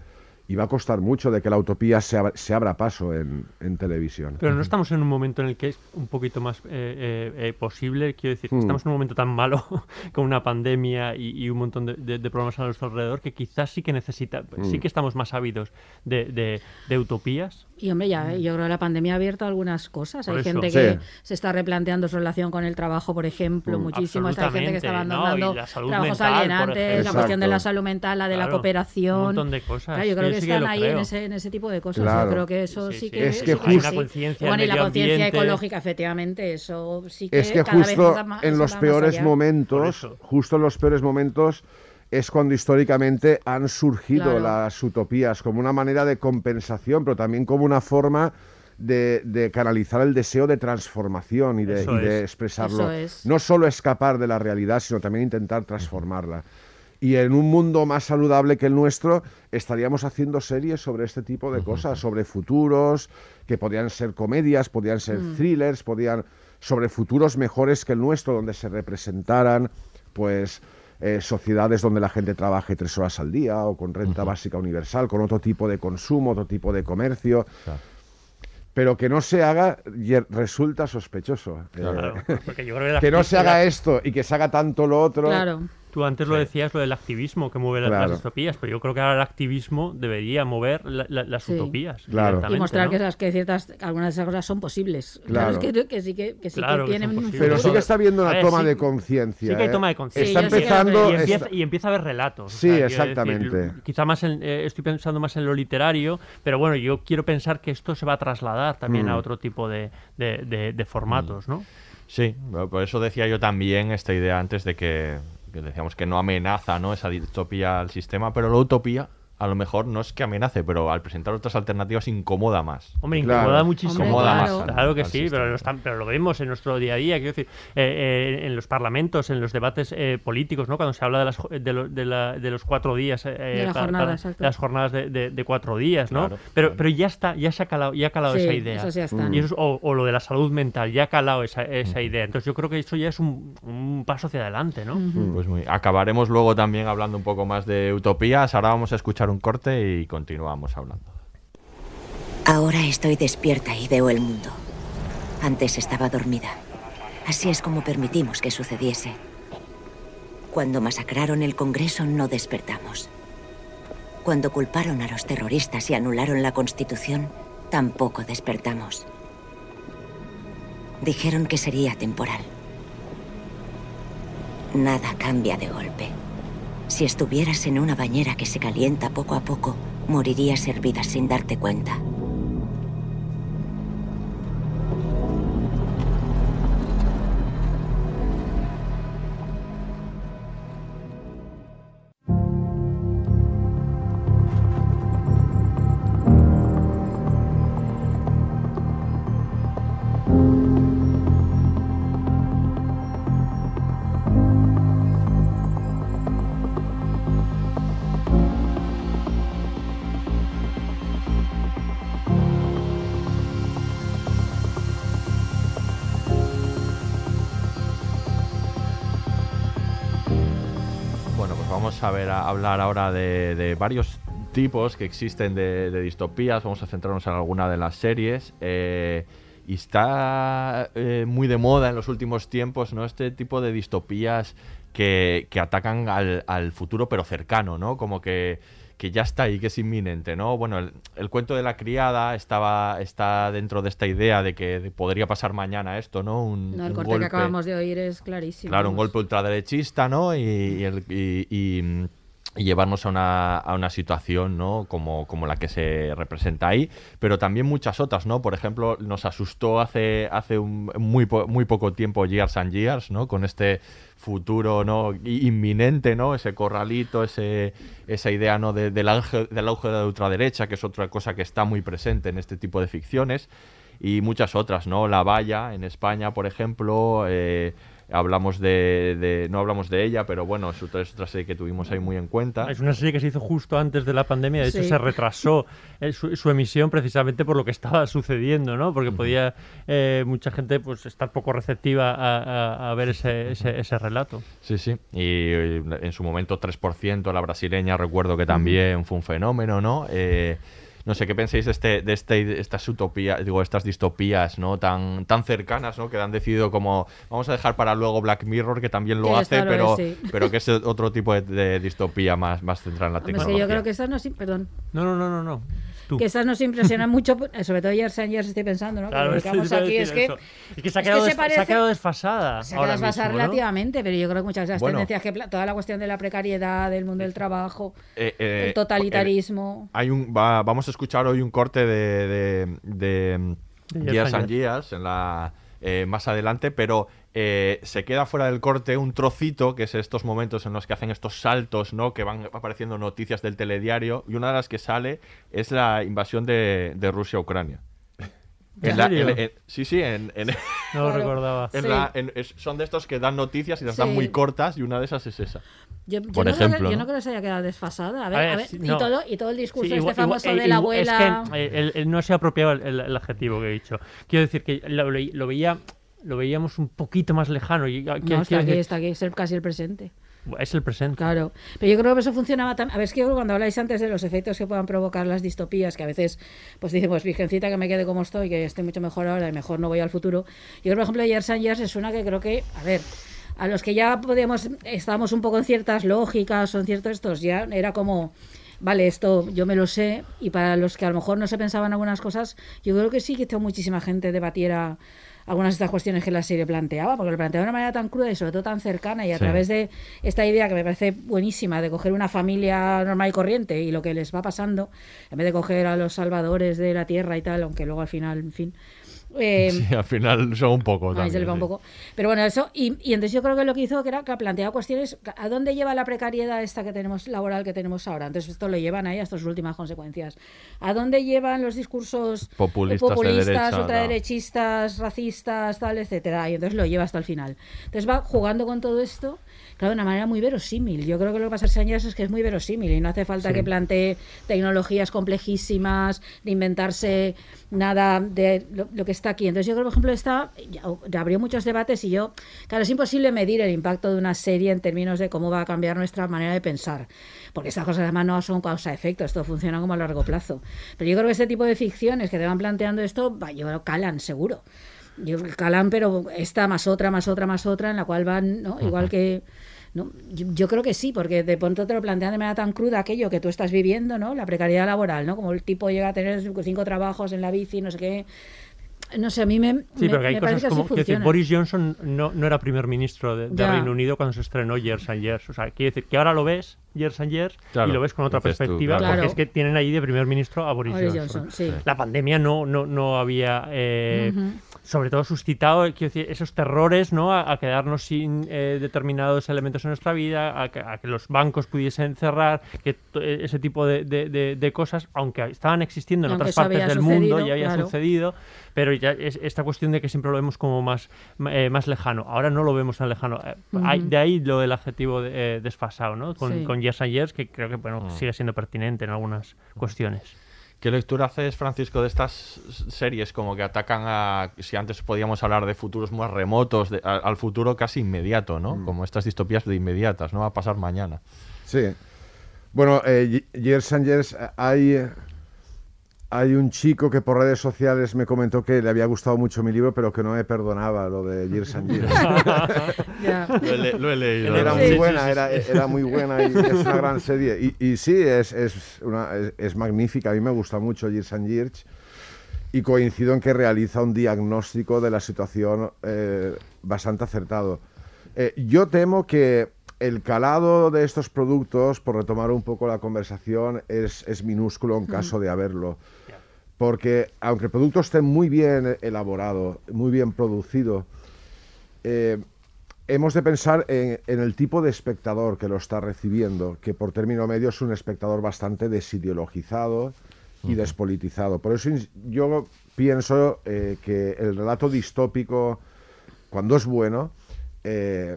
[SPEAKER 4] y va a costar mucho de que la utopía se, abra- se abra paso en, en televisión.
[SPEAKER 3] Pero no estamos en un momento en el que es un poquito más eh, eh, eh, posible, quiero decir, que
[SPEAKER 4] Hmm.
[SPEAKER 3] estamos en un momento tan malo con una pandemia y, y un montón de, de- de problemas a nuestro alrededor que quizás sí que necesita,
[SPEAKER 4] Hmm.
[SPEAKER 3] sí que estamos más ávidos de, de- de utopías.
[SPEAKER 2] Y hombre, ya, yo creo que la pandemia ha abierto algunas cosas.
[SPEAKER 3] Por
[SPEAKER 2] Hay
[SPEAKER 3] eso.
[SPEAKER 2] gente
[SPEAKER 4] Sí.
[SPEAKER 2] que se está replanteando su relación con el trabajo, por ejemplo,
[SPEAKER 4] Mm.
[SPEAKER 2] muchísimo. Está hay gente que está abandonando
[SPEAKER 3] Y la salud
[SPEAKER 2] trabajos
[SPEAKER 3] mental,
[SPEAKER 2] alienantes, la cuestión de la salud mental, la de la cooperación.
[SPEAKER 3] Un montón de cosas.
[SPEAKER 2] Claro, yo creo que
[SPEAKER 3] sí que
[SPEAKER 2] están ahí en ese, en ese tipo de cosas.
[SPEAKER 4] Claro.
[SPEAKER 2] Yo creo que eso
[SPEAKER 3] Sí,
[SPEAKER 2] sí,
[SPEAKER 3] sí.
[SPEAKER 2] que
[SPEAKER 4] Es que justo-.
[SPEAKER 3] Hay una conciencia
[SPEAKER 2] Bueno, y la conciencia ecológica, efectivamente, eso sí que
[SPEAKER 4] es que
[SPEAKER 2] cada vez
[SPEAKER 4] justo
[SPEAKER 2] está ma-
[SPEAKER 4] en los
[SPEAKER 2] más
[SPEAKER 4] peores momentos, justo en los peores momentos es cuando históricamente han surgido
[SPEAKER 2] Claro.
[SPEAKER 4] las utopías como una manera de compensación, pero también como una forma de, de canalizar el deseo de transformación y de, y de
[SPEAKER 3] es.
[SPEAKER 4] expresarlo.
[SPEAKER 2] Eso es.
[SPEAKER 4] No solo escapar de la realidad, sino también intentar transformarla. Y en un mundo más saludable que el nuestro, estaríamos haciendo series sobre este tipo de cosas, sobre futuros, que podían ser comedias, podían ser thrillers, podían sobre futuros mejores que el nuestro, donde se representaran, pues, eh, sociedades donde la gente trabaje tres horas al día o con renta básica universal, con otro tipo de consumo, otro tipo de comercio.
[SPEAKER 1] Claro.
[SPEAKER 4] Pero que no se haga y resulta sospechoso. Eh,
[SPEAKER 3] Claro, porque yo creo que, la
[SPEAKER 4] que no se haga esto y que se haga tanto lo otro.
[SPEAKER 2] Claro.
[SPEAKER 3] Tú antes lo decías, lo del activismo que mueve las,
[SPEAKER 4] Claro.
[SPEAKER 3] las utopías, pero yo creo que ahora el activismo debería mover la- la- las
[SPEAKER 2] Sí.
[SPEAKER 3] utopías.
[SPEAKER 4] Claro.
[SPEAKER 2] Y mostrar
[SPEAKER 3] ¿no?
[SPEAKER 2] que, esas, que ciertas, algunas de esas cosas son posibles.
[SPEAKER 4] Claro.
[SPEAKER 2] Claro, es que, que sí que, que, sí
[SPEAKER 3] Claro
[SPEAKER 2] que tienen un.
[SPEAKER 4] Pero sí que está habiendo una
[SPEAKER 3] ver,
[SPEAKER 4] toma
[SPEAKER 3] sí-
[SPEAKER 4] de conciencia.
[SPEAKER 3] Sí que hay
[SPEAKER 4] ¿eh?
[SPEAKER 3] toma de conciencia.
[SPEAKER 4] Está empezando.
[SPEAKER 3] y,
[SPEAKER 4] está-
[SPEAKER 3] empieza, y empieza a haber relatos. o
[SPEAKER 4] Sí,
[SPEAKER 3] sea,
[SPEAKER 4] exactamente.
[SPEAKER 3] decir, quizá más en, eh, estoy pensando más en lo literario, pero bueno, yo quiero pensar que esto se va a trasladar también
[SPEAKER 4] Mm.
[SPEAKER 3] a otro tipo de, de- de- de formatos, ¿no?
[SPEAKER 1] Sí, bueno, por eso decía yo también esta idea antes de que, decíamos que no amenaza ¿no? esa distopía al sistema, pero la utopía a lo mejor no es que amenace, pero al presentar otras alternativas incomoda más.
[SPEAKER 3] Hombre,
[SPEAKER 4] Claro.
[SPEAKER 3] incomoda muchísimo.
[SPEAKER 1] Incomoda
[SPEAKER 2] claro.
[SPEAKER 1] más. al-
[SPEAKER 3] Claro que sí,
[SPEAKER 1] sistema.
[SPEAKER 3] pero lo, están- pero lo vemos en nuestro día a día. Quiero decir, eh, eh, en los parlamentos, en los debates eh, políticos, ¿no? cuando se habla de, las, jo- de, lo- de la- de los cuatro días, eh,
[SPEAKER 2] De la
[SPEAKER 3] para-
[SPEAKER 2] jornada,
[SPEAKER 3] para-
[SPEAKER 2] exacto.
[SPEAKER 3] de las jornadas de, de- de cuatro días, ¿no?
[SPEAKER 1] Claro,
[SPEAKER 3] pero,
[SPEAKER 1] claro.
[SPEAKER 3] pero ya está, ya se ha calado, ya ha calado
[SPEAKER 2] Sí,
[SPEAKER 3] esa idea. Y eso es- o, o lo de la salud mental, ya ha calado esa, esa idea. Entonces yo creo que eso ya es un, un paso hacia adelante, ¿no?
[SPEAKER 1] Pues muy, acabaremos luego también hablando un poco más de utopías. Ahora vamos a escuchar un corte y continuamos hablando.
[SPEAKER 7] Ahora estoy despierta y veo el mundo. Antes estaba dormida. Así es como permitimos que sucediese. Cuando masacraron el Congreso no despertamos. Cuando culparon a los terroristas y anularon la Constitución, tampoco despertamos. Dijeron que sería temporal. Nada cambia de golpe. Si estuvieras en una bañera que se calienta poco a poco, morirías hervida sin darte cuenta.
[SPEAKER 1] Vamos a ver a hablar ahora de, varios tipos que existen de, de distopías. Vamos a centrarnos en alguna de las series. Eh, y está eh, muy de moda en los últimos tiempos, ¿no? Este tipo de distopías que, que atacan al, al futuro pero cercano, ¿no? Como que que ya está ahí, que es inminente, ¿no? Bueno, el, el cuento de la criada estaba está dentro de esta idea de que podría pasar mañana esto, ¿no? Un,
[SPEAKER 2] No, el
[SPEAKER 1] un
[SPEAKER 2] corte
[SPEAKER 1] golpe,
[SPEAKER 2] que acabamos de oír es clarísimo.
[SPEAKER 1] Claro, un golpe ultraderechista, ¿no? Y, y el- y- y- y llevarnos a una, a una situación, ¿no? Como, como la que se representa ahí, pero también muchas otras, ¿no? Por ejemplo, nos asustó hace, hace un, muy, muy poco tiempo Years and Years, ¿no? Con este futuro, ¿no? Inminente, ¿no? Ese corralito, ese, esa idea, ¿no? De- del, auge, del auge de la ultraderecha, que es otra cosa que está muy presente en este tipo de ficciones y muchas otras, ¿no? La Valla en España, por ejemplo, eh, hablamos de, de- no hablamos de ella, pero bueno, es otra, es otra serie que tuvimos ahí muy en cuenta.
[SPEAKER 3] Es una serie que se hizo justo antes de la pandemia, de hecho
[SPEAKER 1] Sí.
[SPEAKER 3] se retrasó eh, su, su emisión precisamente por lo que estaba sucediendo, ¿no? Porque podía eh, mucha gente pues estar poco receptiva a, a- a ver ese, ese, ese relato.
[SPEAKER 1] Sí, sí. Y eh, en su momento 3%, la brasileña, recuerdo que también fue un fenómeno, ¿no? Eh, no sé, ¿qué pensáis de, este, de este, estas utopías, digo, estas distopías, ¿no? Tan, tan cercanas, ¿no? Que han decidido como, vamos a dejar para luego Black Mirror, que también lo
[SPEAKER 2] Que
[SPEAKER 1] hace,
[SPEAKER 2] esta lo
[SPEAKER 1] pero,
[SPEAKER 2] es, sí.
[SPEAKER 1] pero que es otro tipo de, de distopía más, más centrada en la
[SPEAKER 2] Hombre,
[SPEAKER 1] tecnología.
[SPEAKER 2] yo creo que estas nos, im- perdón,
[SPEAKER 3] No, no, no, no, no. Tú.
[SPEAKER 2] que estas nos impresionan mucho, eh, sobre todo Years and Years estoy pensando, ¿no? Que
[SPEAKER 3] Claro,
[SPEAKER 2] lo que
[SPEAKER 3] estoy-
[SPEAKER 2] aquí es que.
[SPEAKER 3] Es que se ha
[SPEAKER 2] es
[SPEAKER 3] quedado,
[SPEAKER 2] se
[SPEAKER 3] desfa- se ha
[SPEAKER 2] parece-
[SPEAKER 3] quedado desfasada.
[SPEAKER 2] Se ha quedado desfasada
[SPEAKER 3] mismo, ¿no?
[SPEAKER 2] relativamente, pero yo creo que muchas de las
[SPEAKER 1] Bueno.
[SPEAKER 2] tendencias que toda la cuestión de la precariedad, del mundo del trabajo,
[SPEAKER 1] Eh, eh,
[SPEAKER 2] el totalitarismo.
[SPEAKER 1] Hay un, va- vamos a escuchar hoy un corte de, de, de,
[SPEAKER 3] De
[SPEAKER 1] Years and Years en la, eh, más adelante, pero eh, se queda fuera del corte un trocito, que es estos momentos en los que hacen estos saltos, ¿no? Que van apareciendo noticias del telediario, y una de las que sale es la invasión de, de Rusia a Ucrania.
[SPEAKER 3] ¿En
[SPEAKER 1] En la-
[SPEAKER 3] serio?
[SPEAKER 1] en- en- sí, sí, en, en-
[SPEAKER 3] No lo recordaba.
[SPEAKER 1] en
[SPEAKER 2] Sí.
[SPEAKER 1] la- en- es- son de estos que dan noticias y las dan muy cortas, y una de esas es esa.
[SPEAKER 2] Yo, yo
[SPEAKER 1] Por
[SPEAKER 2] no creo que-
[SPEAKER 1] ejemplo,
[SPEAKER 2] yo
[SPEAKER 1] ¿no?
[SPEAKER 2] no creo que se haya quedado desfasada. A ver,
[SPEAKER 3] A ver,
[SPEAKER 2] a ver,
[SPEAKER 3] sí,
[SPEAKER 2] y,
[SPEAKER 3] no.
[SPEAKER 2] todo, y todo el discurso
[SPEAKER 3] Sí,
[SPEAKER 2] este
[SPEAKER 3] igual-
[SPEAKER 2] famoso
[SPEAKER 3] igual-
[SPEAKER 2] de
[SPEAKER 3] eh,
[SPEAKER 2] la
[SPEAKER 3] igual-
[SPEAKER 2] abuela.
[SPEAKER 3] Es que eh, él, él no se ha apropiado el, el- el adjetivo que he dicho. Quiero decir que lo veía, lo veíamos un poquito más lejano. Y,
[SPEAKER 2] no,
[SPEAKER 3] quiero
[SPEAKER 2] está aquí,
[SPEAKER 3] decir-
[SPEAKER 2] está aquí, es el- casi el presente.
[SPEAKER 3] Es el presente.
[SPEAKER 2] Claro, pero yo creo que eso funcionaba tan... A ver, es que cuando habláis antes de los efectos que puedan provocar las distopías, que a veces pues dicen, pues virgencita que me quede como estoy, que esté mucho mejor ahora y mejor no voy al futuro. Yo creo, por ejemplo, Years and Years es una que creo que, a ver, a los que ya podíamos, estábamos un poco en ciertas lógicas o en ciertos estos, ya era como... Vale, esto yo me lo sé, y para los que a lo mejor no se pensaban algunas cosas, yo creo que sí que hizo muchísima gente debatiera algunas de estas cuestiones que la serie planteaba, porque lo planteaba de una manera tan cruda y sobre todo tan cercana y a
[SPEAKER 1] Sí.
[SPEAKER 2] través de esta idea que me parece buenísima de coger una familia normal y corriente y lo que les va pasando, en vez de coger a los salvadores de la tierra y tal, aunque luego al final, en fin. Eh,
[SPEAKER 1] Sí, al final son un poco también.
[SPEAKER 2] se le va un poco. Pero bueno, eso, y, y entonces yo creo que lo que hizo que era que planteaba cuestiones, ¿a dónde lleva la precariedad esta que tenemos, laboral que tenemos ahora? Entonces esto lo llevan ahí hasta sus últimas consecuencias. ¿A dónde llevan los discursos
[SPEAKER 1] Populistas de
[SPEAKER 2] populistas
[SPEAKER 1] derecha,
[SPEAKER 2] ultraderechistas, racistas, tal, etcétera? Y entonces lo lleva hasta el final. Entonces va jugando con todo esto, claro, de una manera muy verosímil. Yo creo que lo que pasa en años es que es muy verosímil y no hace falta
[SPEAKER 3] Sí.
[SPEAKER 2] que plantee tecnologías complejísimas, de inventarse nada de lo, lo que está aquí. Entonces yo creo, por ejemplo, está, ya- abrió muchos debates y yo, claro, es imposible medir el impacto de una serie en términos de cómo va a cambiar nuestra manera de pensar, porque estas cosas además no son causa-efecto, esto funciona como a largo plazo. Pero yo creo que este tipo de ficciones que te van planteando esto, va, yo creo, calan seguro. Yo calan, pero esta más otra, más otra, más otra, en la cual van, ¿no? Igual que... ¿no? Yo, yo creo que sí, porque de pronto te lo plantean de manera tan cruda aquello que tú estás viviendo, ¿no? La precariedad laboral, ¿no? Como el tipo llega a tener cinco trabajos en la bici, no sé qué. No sé, a mí me,
[SPEAKER 3] Sí, pero que hay
[SPEAKER 2] me
[SPEAKER 3] cosas
[SPEAKER 2] que
[SPEAKER 3] como. quiero decir. Boris Johnson no, no era primer ministro de. Reino Unido cuando se estrenó Years and Years. O sea, quiere decir que ahora lo ves, Years and Years,
[SPEAKER 1] Claro,
[SPEAKER 3] y lo ves con otra
[SPEAKER 1] tú,
[SPEAKER 3] perspectiva,
[SPEAKER 1] claro.
[SPEAKER 3] porque
[SPEAKER 2] Claro.
[SPEAKER 3] es que tienen allí de primer ministro a Boris,
[SPEAKER 2] Boris
[SPEAKER 3] Johnson.
[SPEAKER 2] Johnson, sí.
[SPEAKER 3] La pandemia no, no, no había. eh. Sobre todo suscitado quiero decir, esos terrores ¿no? a, a quedarnos sin eh, determinados elementos en nuestra vida, a que, a que los bancos pudiesen cerrar, que eh, ese tipo de, de- de- de cosas, aunque estaban existiendo en
[SPEAKER 2] Aunque
[SPEAKER 3] otras partes del mundo, ya había
[SPEAKER 2] claro.
[SPEAKER 3] sucedido, pero ya es esta cuestión de que siempre lo vemos como más, eh, más lejano. Ahora no lo vemos tan lejano. Eh, hay- de ahí lo del adjetivo de, eh, desfasado, ¿no? Con,
[SPEAKER 2] Sí.
[SPEAKER 3] con Years and Years, que creo que bueno,
[SPEAKER 1] Mm.
[SPEAKER 3] sigue siendo pertinente en algunas cuestiones.
[SPEAKER 1] ¿Qué lectura haces, Francisco, de estas series como que atacan a, si antes podíamos hablar de futuros más remotos, de- a- al futuro casi inmediato, ¿no? Como estas distopías de inmediatas, ¿no? Va a pasar mañana.
[SPEAKER 4] Sí. Bueno, eh, Years and Years, eh, hay, hay un chico que por redes sociales me comentó que le había gustado mucho mi libro, pero que no me perdonaba lo de Years and Years.
[SPEAKER 1] lo, he, lo he leído.
[SPEAKER 4] Era muy buena, era, era muy buena y es una gran serie. Y, y sí, es, es, una- es- es magnífica. A mí me gusta mucho Years and Years y coincido en que realiza un diagnóstico de la situación eh, bastante acertado. Eh, yo temo que el calado de estos productos, por retomar un poco la conversación, es, es minúsculo en caso de haberlo. Porque aunque el producto esté muy bien elaborado, muy bien producido, eh, hemos de pensar en, en el tipo de espectador que lo está recibiendo, que por término medio es un espectador bastante desideologizado y despolitizado. Por eso yo pienso eh, que el relato distópico, cuando es bueno, eh,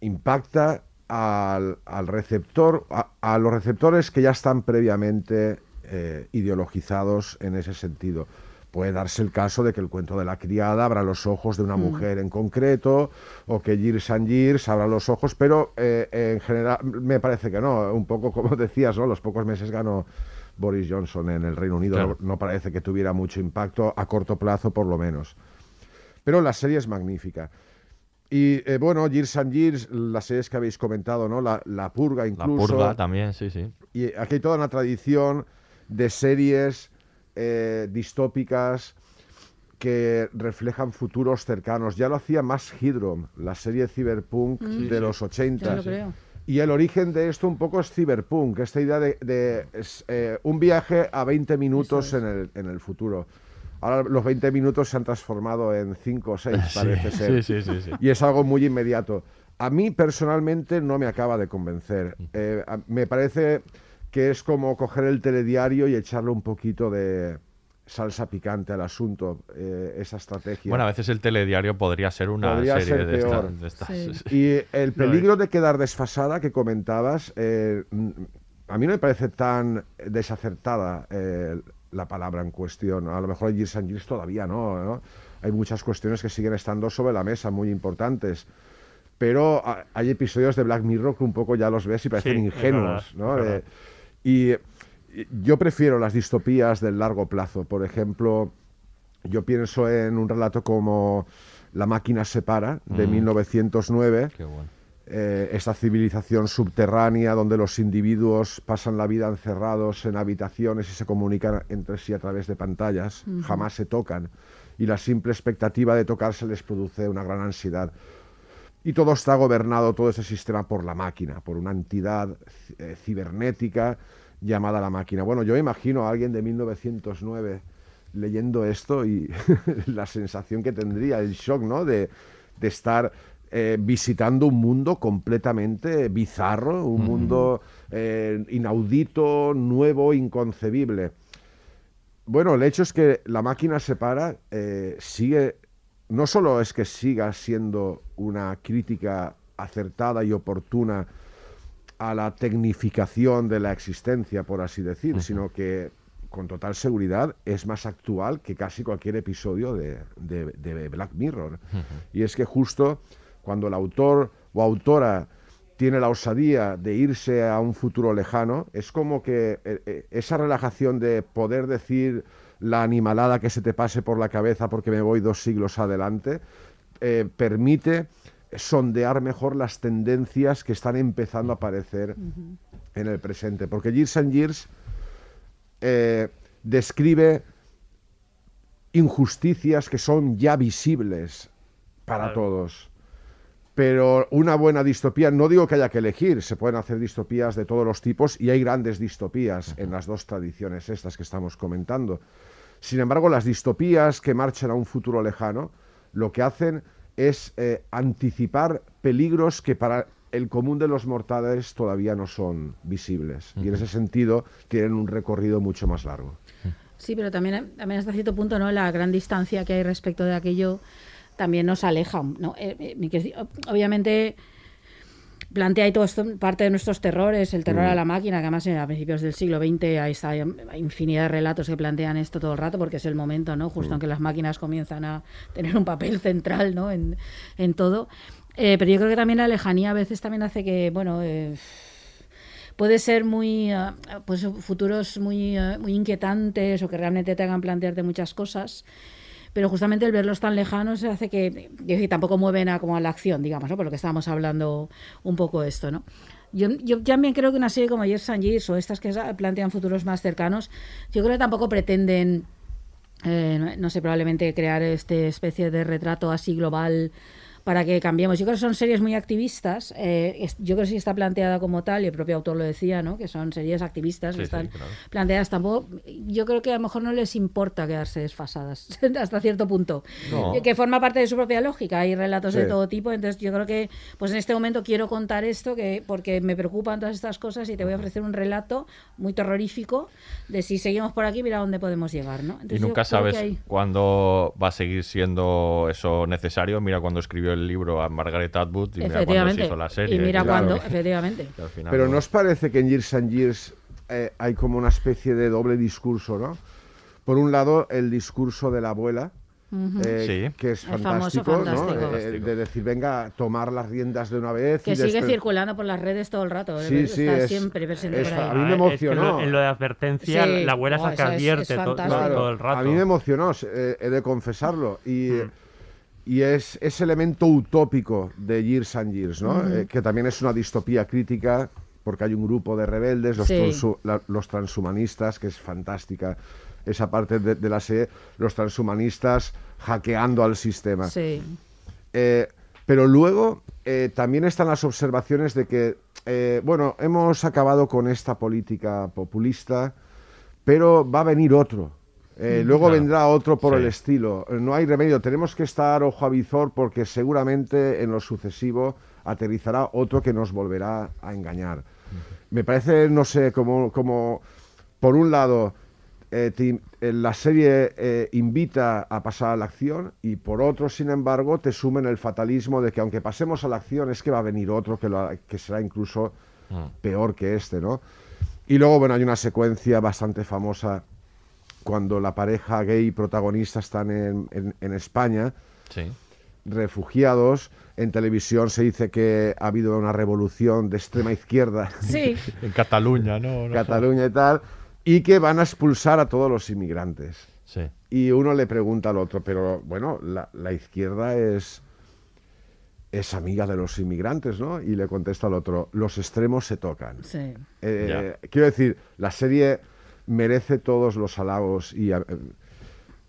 [SPEAKER 4] impacta al, al receptor, a, a los receptores que ya están previamente eh, ideologizados en ese sentido. Puede darse el caso de que el cuento de la criada abra los ojos de una
[SPEAKER 8] Mm.
[SPEAKER 4] mujer en concreto, o que Years and Years abra los ojos, pero eh, en general me parece que no. Un poco como decías, ¿no? Los pocos meses ganó Boris Johnson en el Reino Unido.
[SPEAKER 1] Claro.
[SPEAKER 4] No, no parece que tuviera mucho impacto, a corto plazo por lo menos. Pero la serie es magnífica. Y eh, bueno, Years and Years, las series que habéis comentado, ¿no? La, La Purga
[SPEAKER 1] La
[SPEAKER 4] incluso.
[SPEAKER 1] purga también, sí, sí.
[SPEAKER 4] Y aquí hay toda una tradición de series eh, distópicas que reflejan futuros cercanos. Ya lo hacía Max Hydrom, la serie cyberpunk
[SPEAKER 2] Mm.
[SPEAKER 4] De
[SPEAKER 2] sí.
[SPEAKER 4] los 80.
[SPEAKER 2] Ya lo creo.
[SPEAKER 4] Y el origen de esto un poco es cyberpunk, esta idea de, de, es, eh, un viaje a 20 minutos en, el, en el futuro. Ahora los 20 minutos se han transformado en 5 o 6,
[SPEAKER 1] Sí,
[SPEAKER 4] parece ser.
[SPEAKER 1] sí, sí, sí, sí.
[SPEAKER 4] Y es algo muy inmediato. A mí personalmente no me acaba de convencer. Eh, a- me parece que es como coger el telediario y echarle un poquito de salsa picante al asunto, eh, esa estrategia.
[SPEAKER 1] Bueno, a veces el telediario podría ser una
[SPEAKER 4] Podría
[SPEAKER 1] serie
[SPEAKER 4] ser
[SPEAKER 1] de, esta-
[SPEAKER 4] peor.
[SPEAKER 1] de estas.
[SPEAKER 4] Y el
[SPEAKER 1] No,
[SPEAKER 4] peligro de quedar desfasada que comentabas, eh, mm, a mí no me parece tan desacertada eh, la palabra en cuestión. A lo mejor en Years and Years todavía no, ¿no? Hay muchas cuestiones que siguen estando sobre la mesa, muy importantes. Pero ah, hay episodios de Black Mirror que un poco ya los ves y parecen
[SPEAKER 3] Sí, es
[SPEAKER 4] ingenuos,
[SPEAKER 3] verdad,
[SPEAKER 4] ¿no? Y yo prefiero las distopías del largo plazo. Por ejemplo, yo pienso en un relato como La máquina se para, de
[SPEAKER 1] Mm.
[SPEAKER 4] 1909.
[SPEAKER 1] Qué bueno.
[SPEAKER 4] Eh, esta civilización subterránea donde los individuos pasan la vida encerrados en habitaciones y se comunican entre sí a través de pantallas, jamás se tocan. Y la simple expectativa de tocarse les produce una gran ansiedad. Y todo está gobernado, todo ese sistema, por la máquina, por una entidad eh, cibernética llamada la máquina. Bueno, yo me imagino a alguien de 1909 leyendo esto y la sensación que tendría, el shock, ¿no? De, de estar eh, visitando un mundo completamente bizarro, un mundo eh, inaudito, nuevo, inconcebible. Bueno, el hecho es que la máquina se para, eh, sigue, no solo es que siga siendo una crítica acertada y oportuna a la tecnificación de la existencia, por así decir, sino que con total seguridad es más actual que casi cualquier episodio de, de- de Black Mirror. Y es que justo cuando el autor o autora tiene la osadía de irse a un futuro lejano, es como que eh, eh, esa relajación de poder decir la animalada que se te pase por la cabeza porque me voy dos siglos adelante, eh, permite sondear mejor las tendencias que están empezando a aparecer en el presente. Porque Years and Years eh, describe injusticias que son ya visibles para
[SPEAKER 3] Claro.
[SPEAKER 4] todos. Pero una buena distopía, no digo que haya que elegir, se pueden hacer distopías de todos los tipos y hay grandes distopías en las dos tradiciones estas que estamos comentando. Sin embargo, las distopías que marchan a un futuro lejano, lo que hacen es eh, anticipar peligros que para el común de los mortales todavía no son visibles. Y en ese sentido tienen un recorrido mucho más largo.
[SPEAKER 2] Sí, pero también, también hasta cierto punto, ¿no? La gran distancia que hay respecto de aquello también nos aleja, ¿no? Eh, eh, obviamente plantea ahí todo esto, parte de nuestros terrores, el terror
[SPEAKER 8] Mm.
[SPEAKER 2] a la máquina, que además eh, a principios del siglo XX hay, hay infinidad de relatos que plantean esto todo el rato, porque es el momento, ¿no? Justo
[SPEAKER 8] Mm.
[SPEAKER 2] en que las máquinas comienzan a tener un papel central, ¿no? En, en todo. Eh, pero yo creo que también la lejanía a veces también hace que, bueno, eh, puede ser muy, eh, pues futuros muy, eh, muy inquietantes o que realmente te hagan plantearte muchas cosas pero justamente el verlos tan lejanos hace que, que tampoco mueven a como a la acción, digamos, ¿no? por lo que estábamos hablando un poco esto, ¿no? Yo, yo también creo que una serie como Years and Years o estas que plantean futuros más cercanos, yo creo que tampoco pretenden, eh, no sé, probablemente crear este especie de retrato así global para que cambiemos. Yo creo que son series muy activistas. Eh, yo creo que sí está planteada como tal, y el propio autor lo decía, ¿no? que son series activistas, están planteadas tampoco. Yo creo que a lo mejor no les importa quedarse desfasadas hasta cierto punto, que forma parte de su propia lógica. Hay relatos de todo tipo, entonces yo creo que pues en este momento quiero contar esto que porque me preocupan todas estas cosas y te voy a ofrecer un relato muy terrorífico de si seguimos por aquí, mira dónde podemos llegar. ¿no?
[SPEAKER 1] y nunca sabes cuándo va a seguir siendo eso necesario. Mira cuando escribió el libro a Margaret Atwood y mira cuando se hizo la serie.
[SPEAKER 2] Y mira cuando, efectivamente.
[SPEAKER 4] Pero ¿no os parece que en Years and Years eh, hay como una especie de doble discurso, ¿no? Por un lado, el discurso de la abuela, eh, que es, fantástico, ¿no? Eh, de decir, venga, tomar las riendas de una vez.
[SPEAKER 2] Que sigue circulando por las redes todo el rato.
[SPEAKER 4] Sí, sí,
[SPEAKER 2] está siempre presente por ahí.
[SPEAKER 4] A mí me emocionó.
[SPEAKER 3] en lo de advertencia, la abuela es que advierte todo, el rato.
[SPEAKER 4] A mí me emocionó, he de confesarlo. Y. Mm y es ese elemento utópico de Years and Years, ¿no? Eh, que también es una distopía crítica porque hay un grupo de rebeldes, los, transhumanistas, que es fantástica esa parte de, la serie, los transhumanistas hackeando al sistema.
[SPEAKER 2] Sí.
[SPEAKER 4] Eh, pero luego eh, también están las observaciones de que, bueno, hemos acabado con esta política populista, pero va a venir otro eh, luego vendrá otro por el estilo. No hay remedio, tenemos que estar ojo a visor porque seguramente en lo sucesivo aterrizará otro que nos volverá a engañar. Me parece, no sé, como, como por un lado, eh, eh, la serie invita a pasar a la acción y por otro, sin embargo, te sumen el fatalismo de que aunque pasemos a la acción es que va a venir otro que, que será incluso mm. peor que este, ¿no? Y luego, bueno, hay una secuencia bastante famosa cuando la pareja gay protagonista están en, España, refugiados. En televisión se dice que ha habido una revolución de extrema izquierda.
[SPEAKER 1] en Cataluña, ¿no?
[SPEAKER 4] Cataluña y tal. Y que van a expulsar a todos los inmigrantes. Y uno le pregunta al otro, pero bueno, la, izquierda es, es amiga de los inmigrantes, ¿no? Y le contesta al otro, los extremos se tocan. Eh, quiero decir, la serie merece todos los halagos y eh,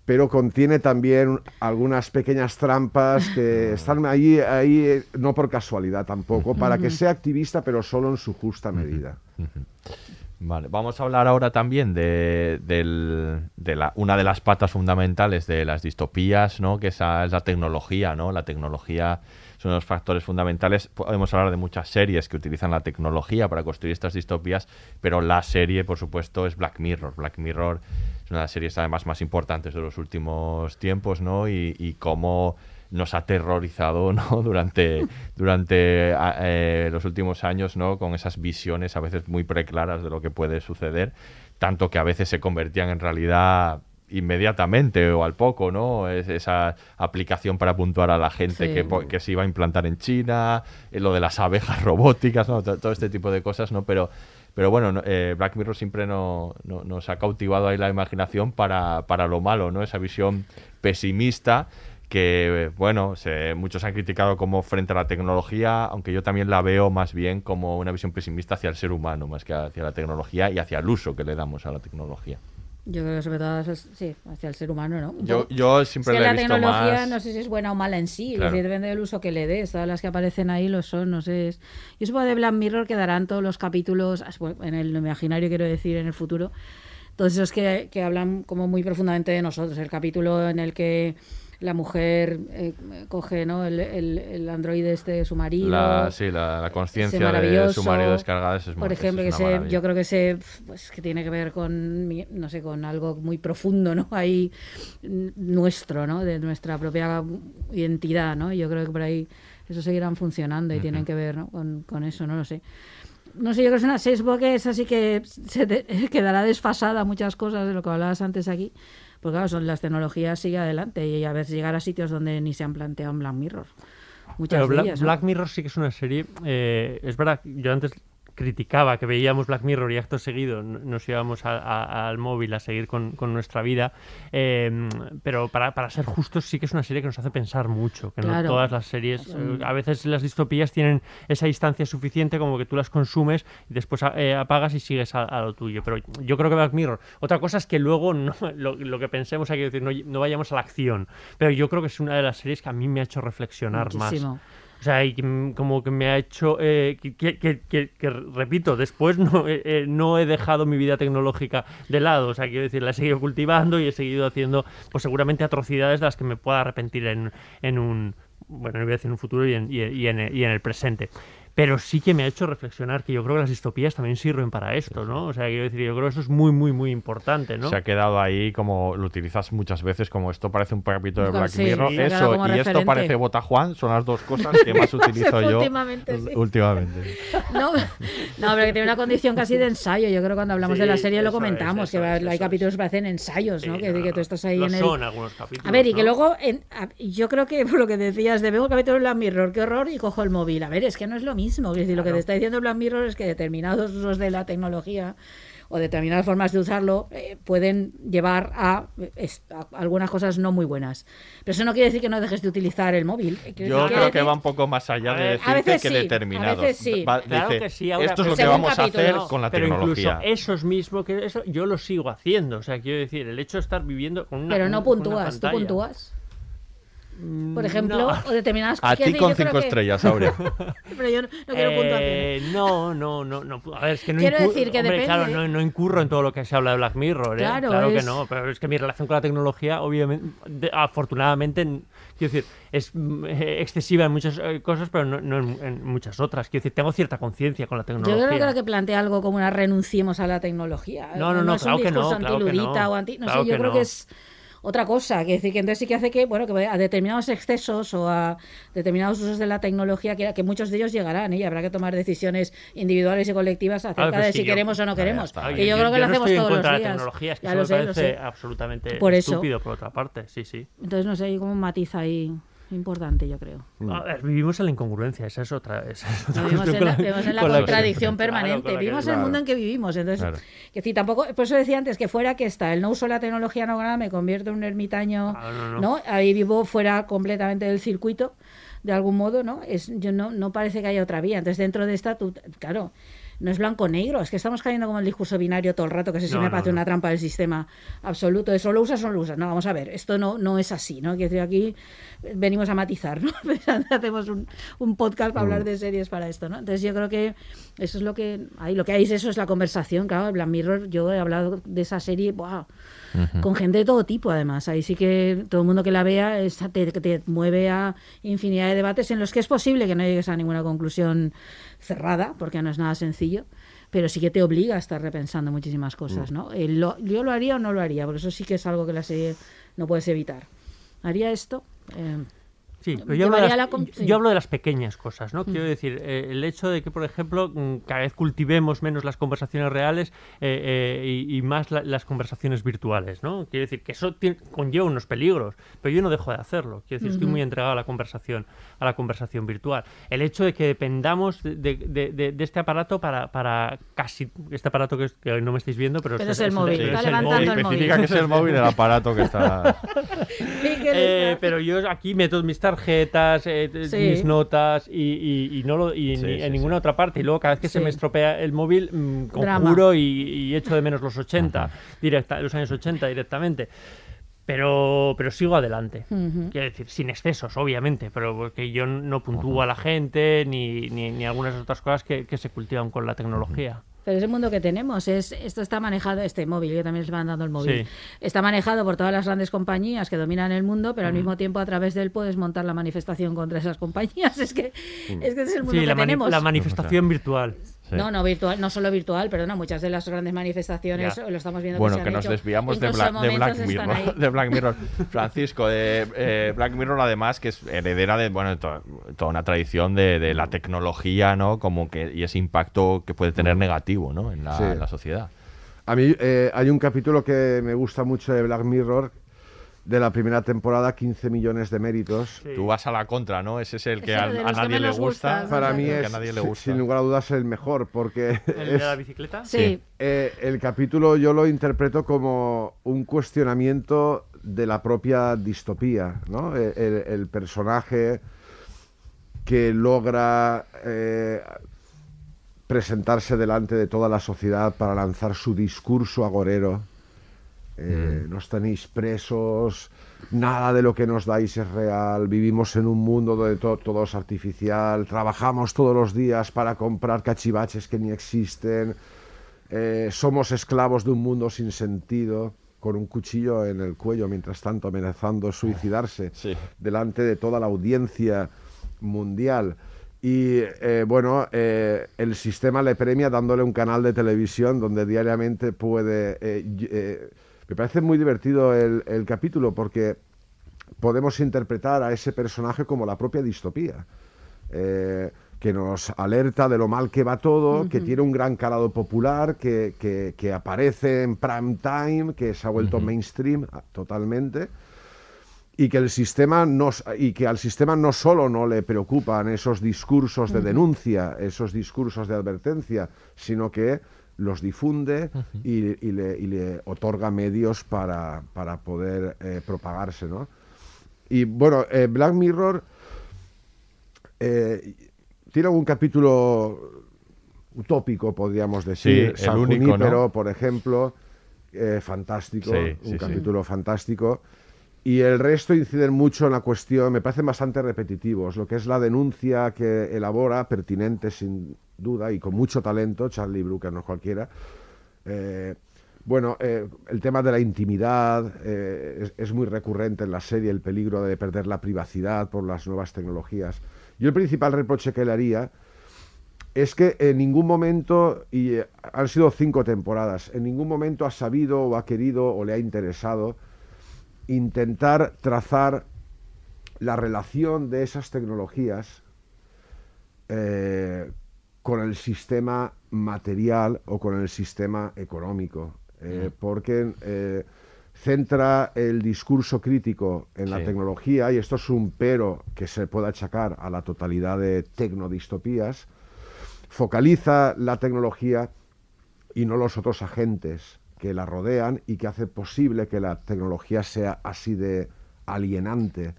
[SPEAKER 4] pero contiene también algunas pequeñas trampas que están ahí, ahí eh, no por casualidad tampoco, para que sea activista, pero solo en su justa medida.
[SPEAKER 1] Vale, vamos a hablar ahora también de, la, una de las patas fundamentales de las distopías, ¿no? que esa es la tecnología, ¿no? La tecnología son los factores fundamentales. Podemos hablar de muchas series que utilizan la tecnología para construir estas distopías, pero la serie, por supuesto, es Black Mirror. Black Mirror es una de las series además más importantes de los últimos tiempos, ¿no? Y, cómo nos ha aterrorizado ¿no? durante, durante eh, los últimos años ¿no? con esas visiones a veces muy preclaras de lo que puede suceder, tanto que a veces se convertían en realidad inmediatamente o al poco, ¿no? Es esa aplicación para puntuar a la gente que, se iba a implantar en China, eh, lo de las abejas robóticas, ¿no? todo este tipo de cosas, ¿no? Pero, pero bueno, eh, Black Mirror siempre no, nos ha cautivado ahí la imaginación para, para lo malo, ¿no? Esa visión pesimista que, bueno, muchos han criticado como frente a la tecnología, aunque yo también la veo más bien como una visión pesimista hacia el ser humano, más que hacia la tecnología y hacia el uso que le damos a la tecnología.
[SPEAKER 2] Yo creo que sobre todo sí, hacia el ser humano, ¿no?
[SPEAKER 1] Yo, yo siempre
[SPEAKER 2] es
[SPEAKER 1] que
[SPEAKER 2] la tecnología no sé si es buena o mala en sí, depende del uso que le des. Todas las que aparecen ahí lo son, no sé. Yo supongo de Black Mirror quedarán todos los capítulos, en el imaginario quiero decir, en el futuro, todos esos que, que hablan como muy profundamente de nosotros. El capítulo en el que la mujer eh, coge ¿no? el, el, androide este de su marido.
[SPEAKER 1] La, sí, la, conciencia de su marido descargada es
[SPEAKER 2] Por ejemplo, que yo creo que se, pues, que tiene que ver con, no sé, con algo muy profundo, ¿no? Ahí nuestro, ¿no? De nuestra propia identidad, ¿no? Yo creo que por ahí eso seguirán funcionando y tienen que ver ¿no? con, con, eso, no lo sé. No sé, yo creo que es una seis que es así que se quedará desfasada muchas cosas de lo que hablabas antes aquí pues claro, son las tecnologías sigue adelante y a veces llegar a sitios donde ni se han planteado en Black Mirror. Muchas
[SPEAKER 3] Pero
[SPEAKER 2] Black,
[SPEAKER 3] Black Mirror sí que es una serie, eh, es verdad, yo antes criticaba que veíamos Black Mirror y acto seguido nos íbamos a- a- al móvil a seguir con, con nuestra vida. Eh, pero para, para ser justos, sí que es una serie que nos hace pensar mucho. Que
[SPEAKER 2] Claro.
[SPEAKER 3] no todas las series, eh, a veces las distopías tienen esa distancia suficiente como que tú las consumes y después a- eh, apagas y sigues a, a lo tuyo. Pero yo creo que Black Mirror. Otra cosa es que luego no, lo, lo que pensemos, hay que decir, no, no vayamos a la acción. Pero yo creo que es una de las series que a mí me ha hecho reflexionar
[SPEAKER 2] Muchísimo.
[SPEAKER 3] más. O sea, y como que me ha hecho, eh, que, que- que- repito, después no, he- eh, no he dejado mi vida tecnológica de lado. O sea, quiero decir, la he seguido cultivando y he seguido haciendo, pues seguramente atrocidades de las que me pueda arrepentir en, en un, bueno, no voy a en un futuro y en, y, y en, y en el presente. Pero sí que me ha hecho reflexionar que yo creo que las distopías también sirven para esto, ¿no? O sea, quiero decir, yo creo que eso es muy, muy, muy importante, ¿no?
[SPEAKER 1] Se ha quedado ahí como lo utilizas muchas veces como esto parece un capítulo de Black
[SPEAKER 2] sí,
[SPEAKER 1] Mirror. Eso y esto parece Bota Juan son las dos cosas que más utilizo yo
[SPEAKER 2] Últimamente, sí.
[SPEAKER 1] últimamente.
[SPEAKER 2] No, no, pero que tiene una condición casi de ensayo. Yo creo que cuando hablamos
[SPEAKER 3] Sí,
[SPEAKER 2] de la serie lo
[SPEAKER 3] es,
[SPEAKER 2] comentamos, que va-
[SPEAKER 3] es, eso
[SPEAKER 2] hay capítulos que parecen ensayos, ¿no?
[SPEAKER 3] Sí,
[SPEAKER 2] que, que tú estás ahí en el...
[SPEAKER 3] son algunos capítulos.
[SPEAKER 2] A ver, y que
[SPEAKER 3] ¿no?
[SPEAKER 2] luego, en- a- yo creo que por lo que decías, de veo un capítulo de Black Mirror, qué horror, y cojo el móvil. A ver, es que no es lo mismo. Es decir, lo que te está diciendo Black Mirror es que determinados usos de la tecnología o determinadas formas de usarlo eh, pueden llevar a, a algunas cosas no muy buenas. Pero eso no quiere decir que no dejes de utilizar el móvil. Eh, quiere
[SPEAKER 1] Yo
[SPEAKER 2] decir
[SPEAKER 1] creo que va un poco más allá
[SPEAKER 3] A
[SPEAKER 1] de
[SPEAKER 2] a veces
[SPEAKER 1] que
[SPEAKER 2] sí, a
[SPEAKER 1] determinados.
[SPEAKER 2] veces sí.
[SPEAKER 1] Va-
[SPEAKER 3] Claro
[SPEAKER 1] dice,
[SPEAKER 3] que sí, ahora,
[SPEAKER 1] esto es
[SPEAKER 3] pero
[SPEAKER 1] lo que vamos a hacer
[SPEAKER 2] capítulo.
[SPEAKER 1] con la
[SPEAKER 3] pero
[SPEAKER 1] tecnología.
[SPEAKER 3] incluso esos mismos que eso yo lo sigo haciendo o sea quiero decir el hecho de estar viviendo con una
[SPEAKER 2] Pero no puntúas, tú puntúas.
[SPEAKER 3] Mm,
[SPEAKER 2] Por ejemplo,
[SPEAKER 3] no.
[SPEAKER 2] o determinadas
[SPEAKER 1] A ti con
[SPEAKER 2] yo
[SPEAKER 1] cinco
[SPEAKER 2] que-
[SPEAKER 1] estrellas, Aurea.
[SPEAKER 2] Pero yo no, no quiero.
[SPEAKER 3] Eh, no, no, no, no. A ver, es que no
[SPEAKER 2] Quiero
[SPEAKER 3] incur-
[SPEAKER 2] decir que
[SPEAKER 3] hombre,
[SPEAKER 2] depende.
[SPEAKER 3] claro, no, no incurro en todo lo que se habla de Black Mirror, ¿eh?
[SPEAKER 2] Claro,
[SPEAKER 3] que
[SPEAKER 2] es-
[SPEAKER 3] no, pero es que mi relación con la tecnología, obviamente, de- afortunadamente, quiero decir, es mm, eh, excesiva en muchas eh, cosas, pero no, en, en muchas otras. Quiero decir, tengo cierta conciencia con la
[SPEAKER 2] Yo
[SPEAKER 3] tecnología.
[SPEAKER 2] creo que, que plantea algo como una renunciemos a la tecnología.
[SPEAKER 3] No, no, no, claro que no, claro que no.
[SPEAKER 2] o anti. No
[SPEAKER 3] Claro
[SPEAKER 2] sé, yo
[SPEAKER 3] que
[SPEAKER 2] creo que es otra cosa. Que decir que entonces sí que hace que, bueno, que a determinados excesos o a determinados usos de la tecnología, que, que muchos de ellos llegarán, ¿eh? y habrá que tomar decisiones individuales y colectivas acerca
[SPEAKER 3] Claro que
[SPEAKER 2] de si
[SPEAKER 3] yo-
[SPEAKER 2] queremos o no queremos.
[SPEAKER 1] está.
[SPEAKER 2] Que yo, creo que lo
[SPEAKER 3] no
[SPEAKER 2] hacemos
[SPEAKER 3] estoy en
[SPEAKER 2] todos los
[SPEAKER 3] contra de
[SPEAKER 2] días.
[SPEAKER 3] la tecnología, es que
[SPEAKER 2] ya
[SPEAKER 3] eso
[SPEAKER 2] lo
[SPEAKER 3] me
[SPEAKER 2] sé, lo
[SPEAKER 3] parece
[SPEAKER 2] sé.
[SPEAKER 3] absolutamente
[SPEAKER 2] Por eso.
[SPEAKER 3] estúpido, por otra parte, sí, sí.
[SPEAKER 2] Entonces, no sé, hay como un matiz ahí importante, yo creo.
[SPEAKER 3] A ver, vivimos en la incongruencia, esa es otra. Esa es otra
[SPEAKER 2] Vivimos en
[SPEAKER 3] con
[SPEAKER 2] la,
[SPEAKER 3] la-
[SPEAKER 2] vivimos en la
[SPEAKER 3] con la que-
[SPEAKER 2] contradicción
[SPEAKER 3] Claro,
[SPEAKER 2] permanente. vivimos en el mundo en que vivimos. Entonces,
[SPEAKER 1] Claro.
[SPEAKER 2] que si tampoco, por eso decía antes que fuera que está el no uso de la tecnología no nada, me convierto en un ermitaño,
[SPEAKER 3] Ah, no, no.
[SPEAKER 2] ¿no? Ahí vivo fuera completamente del circuito, de algún modo, ¿no? Es, yo no, no parece que haya otra vía. Entonces, dentro de esta, tú, claro, no es blanco-negro, es que estamos cayendo como el discurso binario todo el rato, que sí
[SPEAKER 3] No,
[SPEAKER 2] me
[SPEAKER 3] no,
[SPEAKER 2] parece
[SPEAKER 3] no.
[SPEAKER 2] una trampa del sistema absoluto. Eso lo usas o no lo usas. No, vamos a ver, esto no, no es así, ¿no? Quiero decir, aquí venimos a matizar, ¿no? Hacemos un, un podcast para
[SPEAKER 3] Mm.
[SPEAKER 2] hablar de series para esto, ¿no? Entonces yo creo que eso es lo que hay, lo que hay es eso, es la conversación, claro, Black Mirror, yo he hablado de esa serie, ¡buah! con gente de todo tipo además, ahí sí que todo el mundo que la vea es- te, te mueve a infinidad de debates en los que es posible que no llegues a ninguna conclusión cerrada, porque no es nada sencillo, pero sí que te obliga a estar repensando muchísimas cosas, ¿no? Eh, lo- yo lo haría o no lo haría, por eso sí que es algo que la serie no puedes evitar. ¿Haría esto? Eh,
[SPEAKER 3] Sí, pero yo hablo, de las,
[SPEAKER 2] la con-
[SPEAKER 3] yo-
[SPEAKER 2] sí.
[SPEAKER 3] yo hablo de las pequeñas cosas, ¿no? Quiero decir, eh, el hecho de que, por ejemplo, mm, cada vez cultivemos menos las conversaciones reales eh, eh, y, y más la- las conversaciones virtuales, ¿no? Quiero decir que eso tiene- conlleva unos peligros, pero yo no dejo de hacerlo. Quiero decir, estoy muy entregado a la conversación, a la conversación virtual. El hecho de que dependamos de, de- de- de- de este aparato para, para casi este aparato que, es- que no me estáis viendo, pero,
[SPEAKER 2] Pero
[SPEAKER 3] es,
[SPEAKER 2] es el móvil, está
[SPEAKER 3] es el
[SPEAKER 2] levantando
[SPEAKER 3] móvil.
[SPEAKER 2] el móvil.
[SPEAKER 1] Especifica que es el móvil el aparato que está.
[SPEAKER 3] Eh,
[SPEAKER 2] está-
[SPEAKER 3] pero yo aquí meto mis tarjetas, eh,
[SPEAKER 2] Sí.
[SPEAKER 3] mis notas y, y- y no lo, y
[SPEAKER 1] Sí,
[SPEAKER 3] ni-
[SPEAKER 1] sí,
[SPEAKER 3] en ninguna otra parte. Y luego cada vez que se me estropea el móvil, mm,
[SPEAKER 2] Drama.
[SPEAKER 3] conjuro y, y echo de menos los 80, directa, los años 80 directamente. Pero, pero sigo adelante. Quiero decir, sin excesos, obviamente, pero porque yo no puntúo a la gente ni, ni, ni algunas otras cosas que, que se cultivan con la tecnología.
[SPEAKER 2] Pero es el mundo que tenemos. Es, esto está manejado, este móvil, yo también les van dando el móvil.
[SPEAKER 3] Sí.
[SPEAKER 2] Está manejado por todas las grandes compañías que dominan el mundo, pero al mismo tiempo a través de él puedes montar la manifestación contra esas compañías. Es que, es, que ese es el mundo
[SPEAKER 3] Sí,
[SPEAKER 2] que
[SPEAKER 3] la, mani-
[SPEAKER 2] tenemos.
[SPEAKER 3] la manifestación virtual.
[SPEAKER 1] Sí.
[SPEAKER 2] No, no virtual, no solo virtual, perdona, muchas de las grandes manifestaciones
[SPEAKER 3] Ya.
[SPEAKER 2] lo estamos viendo
[SPEAKER 1] Bueno,
[SPEAKER 2] se
[SPEAKER 1] que
[SPEAKER 2] han
[SPEAKER 1] nos
[SPEAKER 2] hecho.
[SPEAKER 1] desviamos de Black, de Mirror. De Black Mirror. Francisco, de eh, Black Mirror, además, que es heredera de bueno, de to- toda una tradición de, de la tecnología, ¿no? Como que, y ese impacto que puede tener negativo, ¿no? En la,
[SPEAKER 4] Sí.
[SPEAKER 1] en la sociedad.
[SPEAKER 4] A mí eh, hay un capítulo que me gusta mucho de Black Mirror de la primera temporada, 15 millones de méritos.
[SPEAKER 1] Tú vas a la contra, ¿no? Ese es el que a,
[SPEAKER 2] que
[SPEAKER 1] nadie le gusta.
[SPEAKER 2] gusta,
[SPEAKER 4] Para mí
[SPEAKER 1] que
[SPEAKER 4] es,
[SPEAKER 1] a nadie le
[SPEAKER 4] si-
[SPEAKER 1] gusta.
[SPEAKER 4] sin lugar a dudas, el mejor, porque
[SPEAKER 3] ¿El de la bicicleta?
[SPEAKER 2] Sí.
[SPEAKER 4] eh, el capítulo yo lo interpreto como un cuestionamiento de la propia distopía, ¿no? El, el- el personaje que logra eh, presentarse delante de toda la sociedad para lanzar su discurso agorero. Eh, Nos tenéis presos, nada de lo que nos dais es real, vivimos en un mundo donde to- todo es artificial, trabajamos todos los días para comprar cachivaches que ni existen, eh, somos esclavos de un mundo sin sentido, con un cuchillo en el cuello, mientras tanto amenazando suicidarse
[SPEAKER 1] Sí.
[SPEAKER 4] delante de toda la audiencia mundial. Y eh, bueno, eh, el sistema le premia dándole un canal de televisión donde diariamente puede... eh, me parece muy divertido el, el capítulo porque podemos interpretar a ese personaje como la propia distopía. eh, que nos alerta de lo mal que va todo, que tiene un gran calado popular, que, que- que aparece en prime time, que se ha vuelto mainstream ah, totalmente y que el sistema no, y que al sistema no solo no le preocupan esos discursos de denuncia, esos discursos de advertencia, sino que los difunde y, y le, y le otorga medios para, para poder eh, propagarse, ¿no? Y bueno, eh, Black Mirror eh, tiene algún capítulo utópico, podríamos decir.
[SPEAKER 1] Sí, el único, ¿no?
[SPEAKER 4] Junípero, por ejemplo, fantástico,
[SPEAKER 1] Sí,
[SPEAKER 4] un
[SPEAKER 1] sí.
[SPEAKER 4] capítulo fantástico. Y el resto inciden mucho en la cuestión, me parecen bastante repetitivos, lo que es la denuncia que elabora, pertinente sin duda y con mucho talento, Charlie Brooker, no es cualquiera. Eh, bueno, eh, el tema de la intimidad eh, es, es muy recurrente en la serie, el peligro de perder la privacidad por las nuevas tecnologías. Yo el principal reproche que le haría es que en ningún momento, y eh, han sido cinco temporadas, en ningún momento ha sabido o ha querido o le ha interesado intentar trazar la relación de esas tecnologías eh, con el sistema material o con el sistema económico, eh, porque eh, centra el discurso crítico en la tecnología, y esto es un pero que se puede achacar a la totalidad de tecnodistopías, focaliza la tecnología y no los otros agentes que la rodean y que hace posible que la tecnología sea así de alienante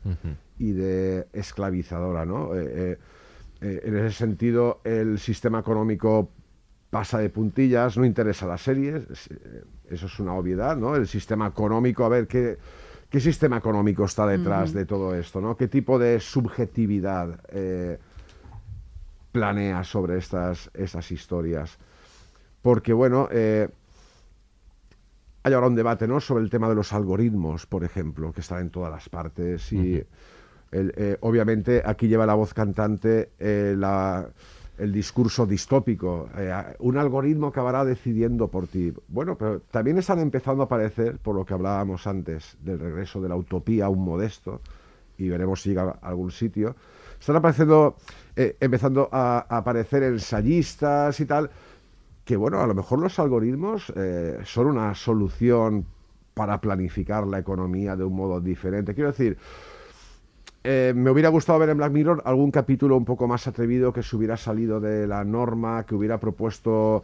[SPEAKER 4] y de esclavizadora, ¿no? Eh, eh, eh, en ese sentido, el sistema económico pasa de puntillas, no interesa a las series, es, eh, eso es una obviedad, ¿no? El sistema económico, a ver, ¿qué, qué sistema económico está detrás de todo esto, ¿no? ¿Qué tipo de subjetividad eh, planea sobre estas, estas historias? Porque, bueno, eh, hay ahora un debate ¿no? sobre el tema de los algoritmos, por ejemplo, que están en todas las partes y el- eh, obviamente aquí lleva la voz cantante eh, la- el discurso distópico. eh, un algoritmo acabará decidiendo por ti. Bueno, pero también están empezando a aparecer, por lo que hablábamos antes, del regreso de la utopía a un modesto, y veremos si llega a algún sitio. Están apareciendo, empezando a, a aparecer ensayistas y tal, que bueno, a lo mejor los algoritmos eh, son una solución para planificar la economía de un modo diferente. Quiero decir, eh, me hubiera gustado ver en Black Mirror algún capítulo un poco más atrevido que se hubiera salido de la norma, que hubiera propuesto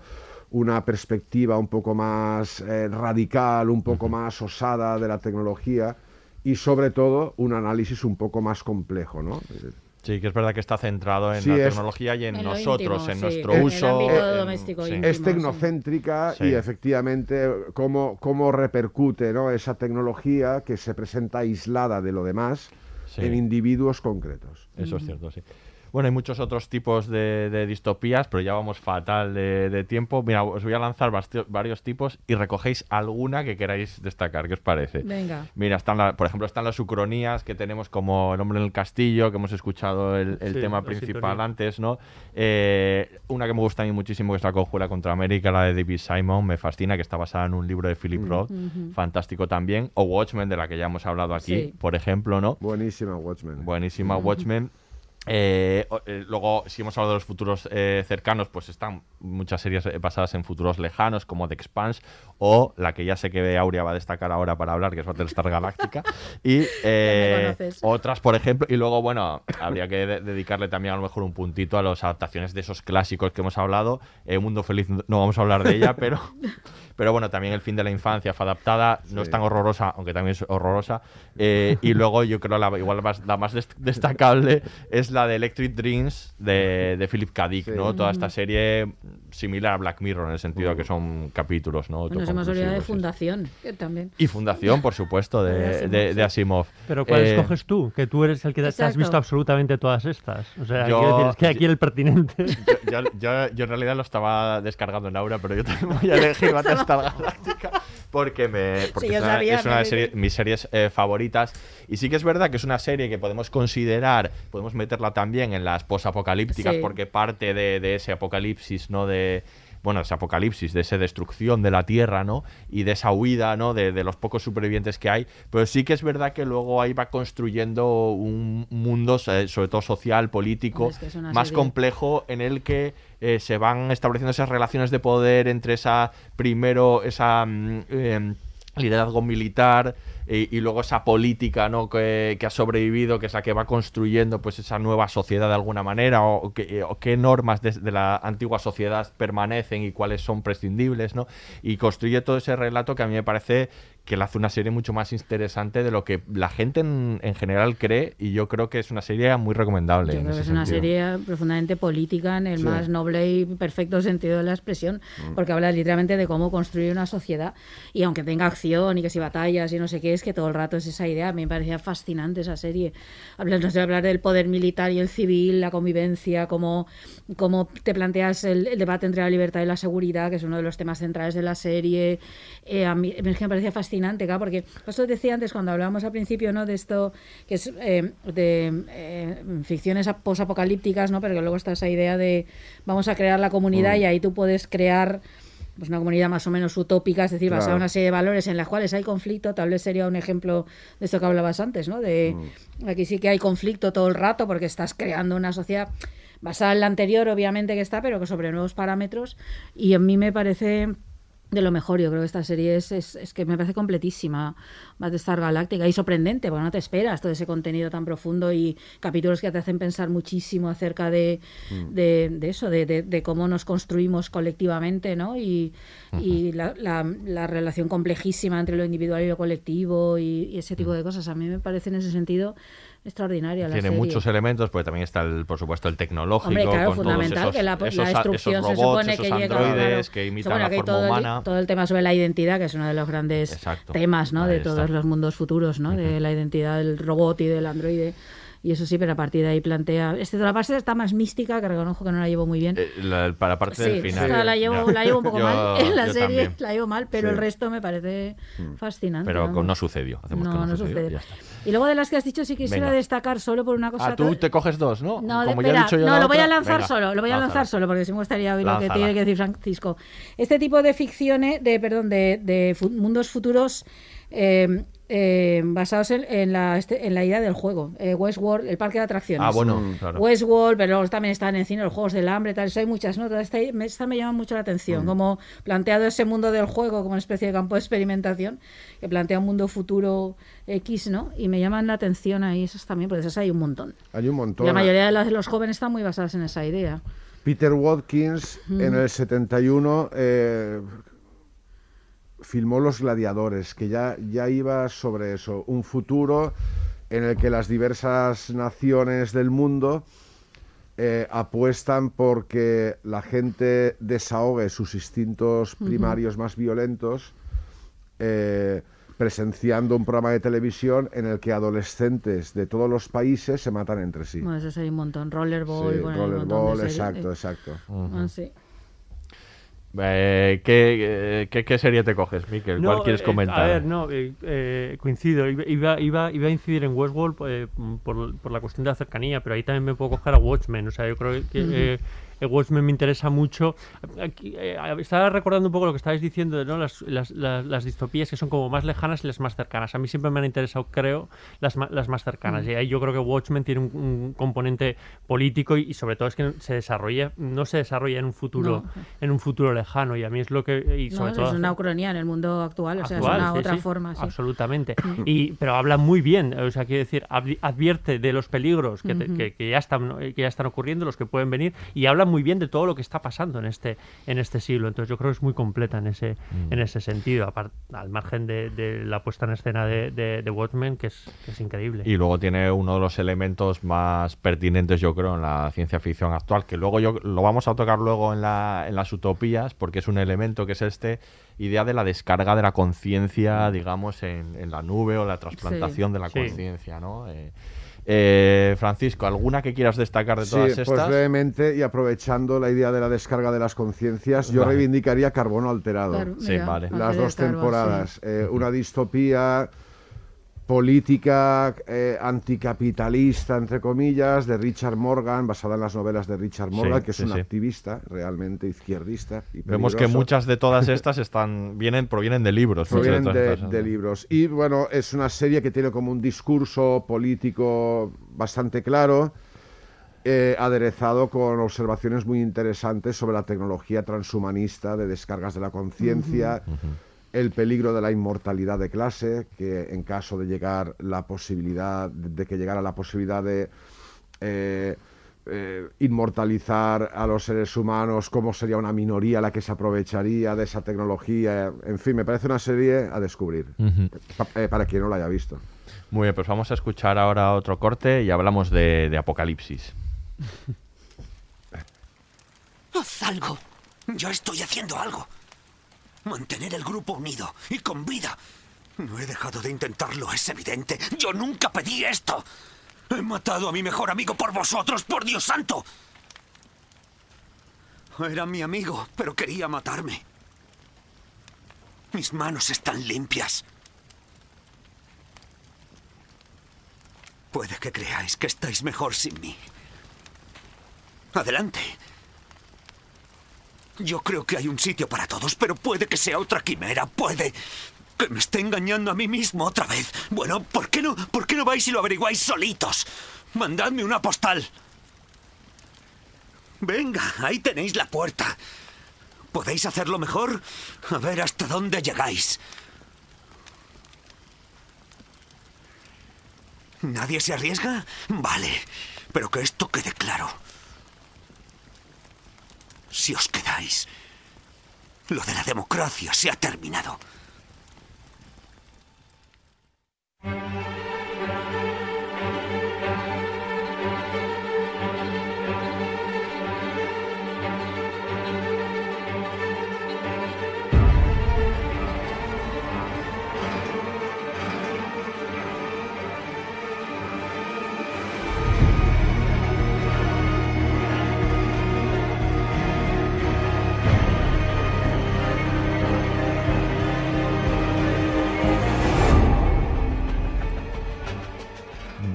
[SPEAKER 4] una perspectiva un poco más eh, radical, un poco más osada de la tecnología y sobre todo un análisis un poco más complejo, ¿no?
[SPEAKER 1] Sí, que es verdad que está centrado en
[SPEAKER 4] Sí,
[SPEAKER 1] la
[SPEAKER 4] es-
[SPEAKER 1] tecnología y en, nosotros,
[SPEAKER 2] íntimo,
[SPEAKER 1] en
[SPEAKER 2] sí,
[SPEAKER 1] nuestro
[SPEAKER 2] en el
[SPEAKER 1] uso.
[SPEAKER 2] ámbito
[SPEAKER 1] en-
[SPEAKER 2] doméstico
[SPEAKER 1] sí.
[SPEAKER 2] íntimo.
[SPEAKER 4] es tecnocéntrica
[SPEAKER 1] Sí.
[SPEAKER 4] y efectivamente cómo, cómo repercute ¿no? esa tecnología que se presenta aislada de lo demás
[SPEAKER 1] Sí.
[SPEAKER 4] en individuos concretos.
[SPEAKER 1] Eso es cierto, sí. Bueno, hay muchos otros tipos de, de distopías, pero ya vamos fatal de, de tiempo. Mira, os voy a lanzar varios tipos y recogéis alguna que queráis destacar. ¿Qué os parece?
[SPEAKER 2] Venga.
[SPEAKER 1] Mira, están la- por ejemplo, están las ucronías que tenemos como El hombre en el castillo, que hemos escuchado el, el
[SPEAKER 3] Sí,
[SPEAKER 1] tema principal
[SPEAKER 3] sintonía.
[SPEAKER 1] antes, ¿no? Eh, una que me gusta a mí muchísimo, que es La conjura contra América, la de David Simon, me fascina, que está basada en un libro de Philip Roth, fantástico también. O Watchmen, de la que ya hemos hablado aquí,
[SPEAKER 2] Sí.
[SPEAKER 1] por ejemplo, ¿no?
[SPEAKER 4] Buenísima Watchmen.
[SPEAKER 1] Buenísima Watchmen. Eh, eh, luego, si hemos hablado de los futuros eh, cercanos, pues están muchas series basadas en futuros lejanos, como The Expanse, o la que ya sé que Aurea va a destacar ahora para hablar, que es Battlestar Galactica. y otras, por ejemplo, y luego, bueno, habría que de- dedicarle también a lo mejor un puntito a las adaptaciones de esos clásicos que hemos hablado. Mundo Feliz no vamos a hablar de ella, pero, pero bueno, también El fin de la infancia fue adaptada, no es tan horrorosa, aunque también es horrorosa. Eh, y luego yo creo la igual más, la más dest- destacable es la de Electric Dreams de, de Philip K. Dick, ¿no? Toda esta serie similar a Black Mirror en el sentido de que son capítulos, ¿no?
[SPEAKER 2] Nos hemos olvidado de. Fundación, que también.
[SPEAKER 1] Y Fundación, por supuesto, de,
[SPEAKER 2] De Asimov,
[SPEAKER 1] de- de. Asimov.
[SPEAKER 3] Pero ¿cuál
[SPEAKER 1] Eh,
[SPEAKER 3] escoges tú? Que tú eres el que te has visto absolutamente todas estas. O sea,
[SPEAKER 1] Yo-
[SPEAKER 3] decir, es que aquí el pertinente.
[SPEAKER 1] yo, yo- yo en realidad lo estaba descargando en Aura, pero yo también voy a elegir Battlestar Galactica porque, me, porque
[SPEAKER 2] Sí, yo
[SPEAKER 1] es una,
[SPEAKER 2] sabía,
[SPEAKER 1] es una de serie- mis series eh, favoritas. Y sí que es verdad que es una serie que podemos considerar, podemos meterla también en las posapocalípticas
[SPEAKER 2] Sí.
[SPEAKER 1] porque parte de, de ese apocalipsis, ¿no? De, bueno, ese apocalipsis, de esa destrucción de la Tierra, ¿no? Y de esa huida, ¿no? De, de los pocos supervivientes que hay. Pero sí que es verdad que luego ahí va construyendo un mundo, eh, sobre todo social, político,
[SPEAKER 2] Es que es una
[SPEAKER 1] más
[SPEAKER 2] serie-
[SPEAKER 1] complejo en el que eh, se van estableciendo esas relaciones de poder entre esa, primero, esa mm, em, liderazgo militar eh, y luego esa política ¿no? que, ha sobrevivido, que es la que va construyendo pues esa nueva sociedad de alguna manera, o, o qué normas de, de la antigua sociedad permanecen y cuáles son prescindibles, ¿no? Y construye todo ese relato que a mí me parece que le hace una serie mucho más interesante de lo que la gente en, en general cree y yo creo que es una serie muy recomendable.
[SPEAKER 2] Yo creo que es una
[SPEAKER 1] sentido.
[SPEAKER 2] serie profundamente política en el
[SPEAKER 1] Sí.
[SPEAKER 2] más noble y perfecto sentido de la expresión,
[SPEAKER 1] Mm.
[SPEAKER 2] porque habla literalmente de cómo construir una sociedad y aunque tenga acción y que si batallas y no sé qué, es que todo el rato es esa idea. A mí me parecía fascinante esa serie. Habla, no sé, hablar del poder militar y el civil, la convivencia, cómo, cómo te planteas el, el debate entre la libertad y la seguridad, que es uno de los temas centrales de la serie. Eh, a mí me parecía fascinante, claro, porque eso decía antes cuando hablábamos al principio, ¿no? De esto que es eh, de eh, ficciones ap- posapocalípticas, ¿no? Pero que luego está esa idea de vamos a crear la comunidad
[SPEAKER 8] Mm.
[SPEAKER 2] y ahí tú puedes crear pues una comunidad más o menos utópica, es decir, basada en una serie de valores en las cuales hay conflicto, tal vez sería un ejemplo de esto que hablabas antes, ¿no? De aquí sí que hay conflicto todo el rato porque estás creando una sociedad basada en la anterior, obviamente que está, pero que sobre nuevos parámetros y a mí me parece de lo mejor, yo creo que esta serie es, es, es que me parece completísima, Battlestar Galáctica y sorprendente, porque no te esperas todo ese contenido tan profundo y capítulos que te hacen pensar muchísimo acerca de,
[SPEAKER 8] Mm.
[SPEAKER 2] de, de eso, de, de- de cómo nos construimos colectivamente, ¿no? Y, y la, la- la relación complejísima entre lo individual y lo colectivo y, y ese tipo de cosas. A mí me parece en ese sentido extraordinaria la
[SPEAKER 1] Tiene
[SPEAKER 2] serie.
[SPEAKER 1] muchos elementos, porque también está, el, por supuesto, el tecnológico.
[SPEAKER 2] Hombre, claro,
[SPEAKER 1] con todos
[SPEAKER 2] fundamental
[SPEAKER 1] esos,
[SPEAKER 2] que la, la
[SPEAKER 1] esos, a-
[SPEAKER 2] destrucción
[SPEAKER 1] esos
[SPEAKER 2] se
[SPEAKER 1] robots,
[SPEAKER 2] supone que llega claro,
[SPEAKER 1] que imitan la
[SPEAKER 2] que
[SPEAKER 1] forma
[SPEAKER 2] todo el-
[SPEAKER 1] humana.
[SPEAKER 2] todo el tema sobre la identidad, que es uno de los grandes
[SPEAKER 1] Exacto.
[SPEAKER 2] temas ¿no? De
[SPEAKER 1] está.
[SPEAKER 2] todos los mundos futuros, ¿no? de la identidad del robot y del androide. Y eso sí, pero a partir de ahí plantea. Este, la parte está más mística, que reconozco que no la llevo muy bien.
[SPEAKER 1] Eh, la- para parte
[SPEAKER 2] Sí,
[SPEAKER 1] del final.
[SPEAKER 2] esta la llevo, la un poco
[SPEAKER 1] Yo-
[SPEAKER 2] mal en la serie,
[SPEAKER 1] también.
[SPEAKER 2] la llevo mal, pero
[SPEAKER 1] Sí.
[SPEAKER 2] el resto me parece fascinante.
[SPEAKER 1] Pero
[SPEAKER 2] vamos.
[SPEAKER 1] no sucedió. Hacemos que no, sucedió.
[SPEAKER 2] sucede.
[SPEAKER 1] ya está.
[SPEAKER 2] Y luego de las que has dicho, sí quisiera
[SPEAKER 1] Venga.
[SPEAKER 2] destacar solo por una cosa.
[SPEAKER 1] Ah, tú te coges dos, ¿no?
[SPEAKER 2] No,
[SPEAKER 1] Como
[SPEAKER 2] de-
[SPEAKER 1] ya he
[SPEAKER 2] espera,
[SPEAKER 1] dicho yo
[SPEAKER 2] no lo voy a lanzar
[SPEAKER 1] Venga,
[SPEAKER 2] solo, lo voy a
[SPEAKER 1] lánzala.
[SPEAKER 2] lanzar solo porque sí me gustaría oír lo que tiene que decir Francisco. Este tipo de ficciones, de perdón, de, de mundos futuros eh, eh, basados en, en la, este- en la idea del juego. Eh, Westworld, el parque de atracciones.
[SPEAKER 1] Ah, bueno, Mm. claro.
[SPEAKER 2] Westworld, pero luego también están en el cine los juegos del hambre, tal, eso hay muchas, ¿no? Toda esta, me, esta me llama mucho la atención,
[SPEAKER 1] Mm.
[SPEAKER 2] como planteado ese mundo del juego como una especie de campo de experimentación, que plantea un mundo futuro X, ¿no? Y me llaman la atención ahí esas también, porque esas hay un montón.
[SPEAKER 4] Hay un montón.
[SPEAKER 2] La mayoría de las de los jóvenes están muy basadas en esa idea.
[SPEAKER 4] Peter Watkins en
[SPEAKER 2] Mm.
[SPEAKER 4] el 71 eh, filmó Los Gladiadores, que ya, ya iba sobre eso, un futuro en el que las diversas naciones del mundo eh, apuestan porque la gente desahogue sus instintos primarios más violentos, eh, presenciando un programa de televisión en el que adolescentes de todos los países se matan entre sí.
[SPEAKER 2] Bueno, hay un montón. Rollerball,
[SPEAKER 4] Sí,
[SPEAKER 2] bueno, hay un montón de
[SPEAKER 4] rollerball, exacto,
[SPEAKER 2] eh.
[SPEAKER 4] exacto.
[SPEAKER 2] Ah, sí.
[SPEAKER 1] Eh, ¿qué, qué, qué serie te coges, Miquel? ¿Cuál
[SPEAKER 3] No,
[SPEAKER 1] quieres
[SPEAKER 3] eh,
[SPEAKER 1] comentar?
[SPEAKER 3] A ver, no, eh, eh, coincido. Iba, iba, iba, a incidir en Westworld eh, por, por la cuestión de la cercanía, pero ahí también me puedo coger a Watchmen. O sea, yo creo que Watchmen me interesa mucho. Aquí, eh, estaba recordando un poco lo que estabais diciendo, ¿no? Las, las, las, las distopías que son como más lejanas y las más cercanas. A mí siempre me han interesado, creo, las, las más cercanas.
[SPEAKER 2] Mm.
[SPEAKER 3] Y ahí yo creo que Watchmen tiene un, un componente político y, y sobre todo es que se desarrolla, no se desarrolla en un futuro,
[SPEAKER 2] No.
[SPEAKER 3] en un futuro lejano. Y a mí es lo que. Y
[SPEAKER 2] No,
[SPEAKER 3] sobre todo
[SPEAKER 2] es una ucronía en el mundo actual, o sea, es una
[SPEAKER 3] sí,
[SPEAKER 2] otra
[SPEAKER 3] sí,
[SPEAKER 2] forma. sí.
[SPEAKER 3] Absolutamente. Y, pero habla muy bien, o sea, quiero decir, advi- advierte de los peligros que, te- que ya están, que ya están ocurriendo, los que pueden venir, y habla muy bien de todo lo que está pasando en este, en este siglo. Entonces yo creo que es muy completa en ese,
[SPEAKER 1] Mm.
[SPEAKER 3] en ese sentido, apar- al margen de, de la puesta en escena de, de, de Watchmen, que es, que es increíble.
[SPEAKER 1] Y luego tiene uno de los elementos más pertinentes, yo creo, en la ciencia ficción actual, que luego yo lo vamos a tocar luego en, la, en las utopías, porque es un elemento que es este idea de la descarga de la conciencia, digamos, en, en la nube o la trasplantación de la
[SPEAKER 3] Sí.
[SPEAKER 1] conciencia, ¿no? Eh, eh, Francisco, ¿alguna que quieras destacar de todas
[SPEAKER 4] sí,
[SPEAKER 1] estas?
[SPEAKER 4] pues brevemente y aprovechando la idea de la descarga de las conciencias, yo
[SPEAKER 1] Vale.
[SPEAKER 4] reivindicaría Carbono Alterado.
[SPEAKER 2] Claro,
[SPEAKER 1] Sí, vale.
[SPEAKER 4] Las dos temporadas.
[SPEAKER 2] sí.
[SPEAKER 4] Eh, una distopía política eh, anticapitalista, entre comillas, de Richard Morgan, basada en las novelas de Richard Morgan,
[SPEAKER 1] Sí,
[SPEAKER 4] que es
[SPEAKER 1] sí,
[SPEAKER 4] un
[SPEAKER 1] sí.
[SPEAKER 4] activista realmente izquierdista. Y
[SPEAKER 1] Vemos que muchas de todas estas están vienen provienen de libros.
[SPEAKER 4] provienen de, de libros. Y bueno, es una serie que tiene como un discurso político bastante claro, eh, aderezado con observaciones muy interesantes sobre la tecnología transhumanista de descargas de la conciencia, el peligro de la inmortalidad de clase, que en caso de llegar la posibilidad, de que llegara la posibilidad de eh, eh, inmortalizar a los seres humanos, cómo sería una minoría la que se aprovecharía de esa tecnología. En fin, me parece una serie a descubrir, pa- eh, para quien no la haya visto.
[SPEAKER 1] Muy bien, pues vamos a escuchar ahora otro corte y hablamos de, de Apocalipsis.
[SPEAKER 8] Haz algo. Yo estoy haciendo algo. Mantener el grupo unido y con vida. No he dejado de intentarlo, es evidente. Yo nunca pedí esto. He matado a mi mejor amigo por vosotros, por Dios santo. Era mi amigo, pero quería matarme. Mis manos están limpias. Puede que creáis que estáis mejor sin mí. Adelante. Yo creo que hay un sitio para todos, pero puede que sea otra quimera, puede que me esté engañando a mí mismo otra vez. Bueno, ¿por qué no, por qué no vais y lo averiguáis solitos? Mandadme una postal. Venga, ahí tenéis la puerta. ¿Podéis hacerlo mejor? A ver hasta dónde llegáis. ¿Nadie se arriesga? Vale, pero que esto quede claro. Si os quedáis, lo de la democracia se ha terminado.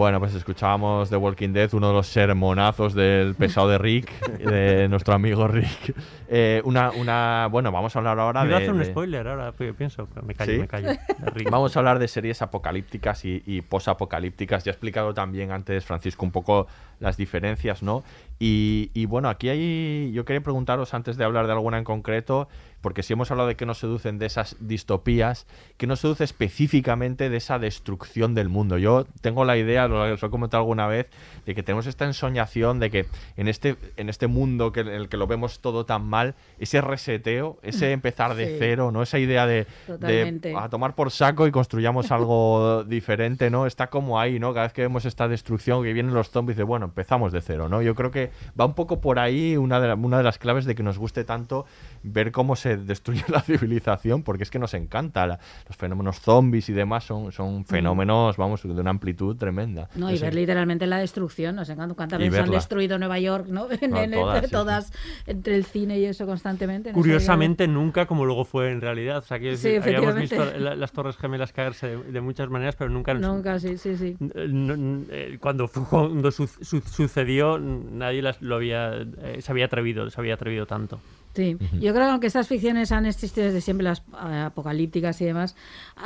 [SPEAKER 1] Bueno, pues escuchábamos The Walking Dead, uno de los sermonazos del pesado de Rick, de nuestro amigo Rick. Eh, una, una, bueno, vamos a hablar ahora
[SPEAKER 3] Me iba a
[SPEAKER 1] de,
[SPEAKER 3] hacer un
[SPEAKER 1] de-
[SPEAKER 3] spoiler ahora, pi- pienso, pero me callo,
[SPEAKER 1] ¿Sí?
[SPEAKER 3] me callo. De Rick.
[SPEAKER 1] Vamos a hablar de series apocalípticas y, y posapocalípticas. Ya ha explicado también antes, Francisco, un poco las diferencias, ¿no? Y, y bueno, aquí hay. Yo quería preguntaros antes de hablar de alguna en concreto, porque si hemos hablado de que nos seducen de esas distopías, ¿qué nos seduce específicamente de esa destrucción del mundo? Yo tengo la idea, lo os lo he comentado alguna vez, de que tenemos esta ensoñación de que en este, en este mundo que, en el que lo vemos todo tan mal, ese reseteo, ese empezar de
[SPEAKER 2] Sí.
[SPEAKER 1] cero, ¿no? Esa idea de, de a tomar por saco y construyamos algo diferente, ¿no? Está como ahí, ¿no? Cada vez que vemos esta destrucción, que vienen los zombies, de bueno, empezamos de cero, ¿no? Yo creo que va un poco por ahí una de, una de las claves de que nos guste tanto ver cómo se destruye la civilización, porque es que nos encanta. la- los fenómenos zombies y demás son, son fenómenos, vamos, de una amplitud tremenda.
[SPEAKER 2] No, y
[SPEAKER 1] Entonces,
[SPEAKER 2] ver literalmente la destrucción, no sé cuántas veces han destruido Nueva York, ¿no? En-
[SPEAKER 1] No,
[SPEAKER 2] en-
[SPEAKER 1] todas,
[SPEAKER 2] entre
[SPEAKER 1] sí,
[SPEAKER 2] todas, entre el cine y eso constantemente. no
[SPEAKER 3] Curiosamente, nunca como luego fue en realidad. O sea, quiero
[SPEAKER 2] Sí,
[SPEAKER 3] habíamos
[SPEAKER 2] efectivamente.
[SPEAKER 3] visto la- las Torres Gemelas caerse de, de muchas maneras, pero nunca.
[SPEAKER 2] Nunca, sí, sí, sí.
[SPEAKER 3] Eh, no- eh, cuando, cuando su- su- sucedió, nadie nadie las- lo había, eh, se había atrevido, se había atrevido tanto.
[SPEAKER 2] Sí, yo creo que aunque estas ficciones han existido desde siempre, las eh, apocalípticas y demás,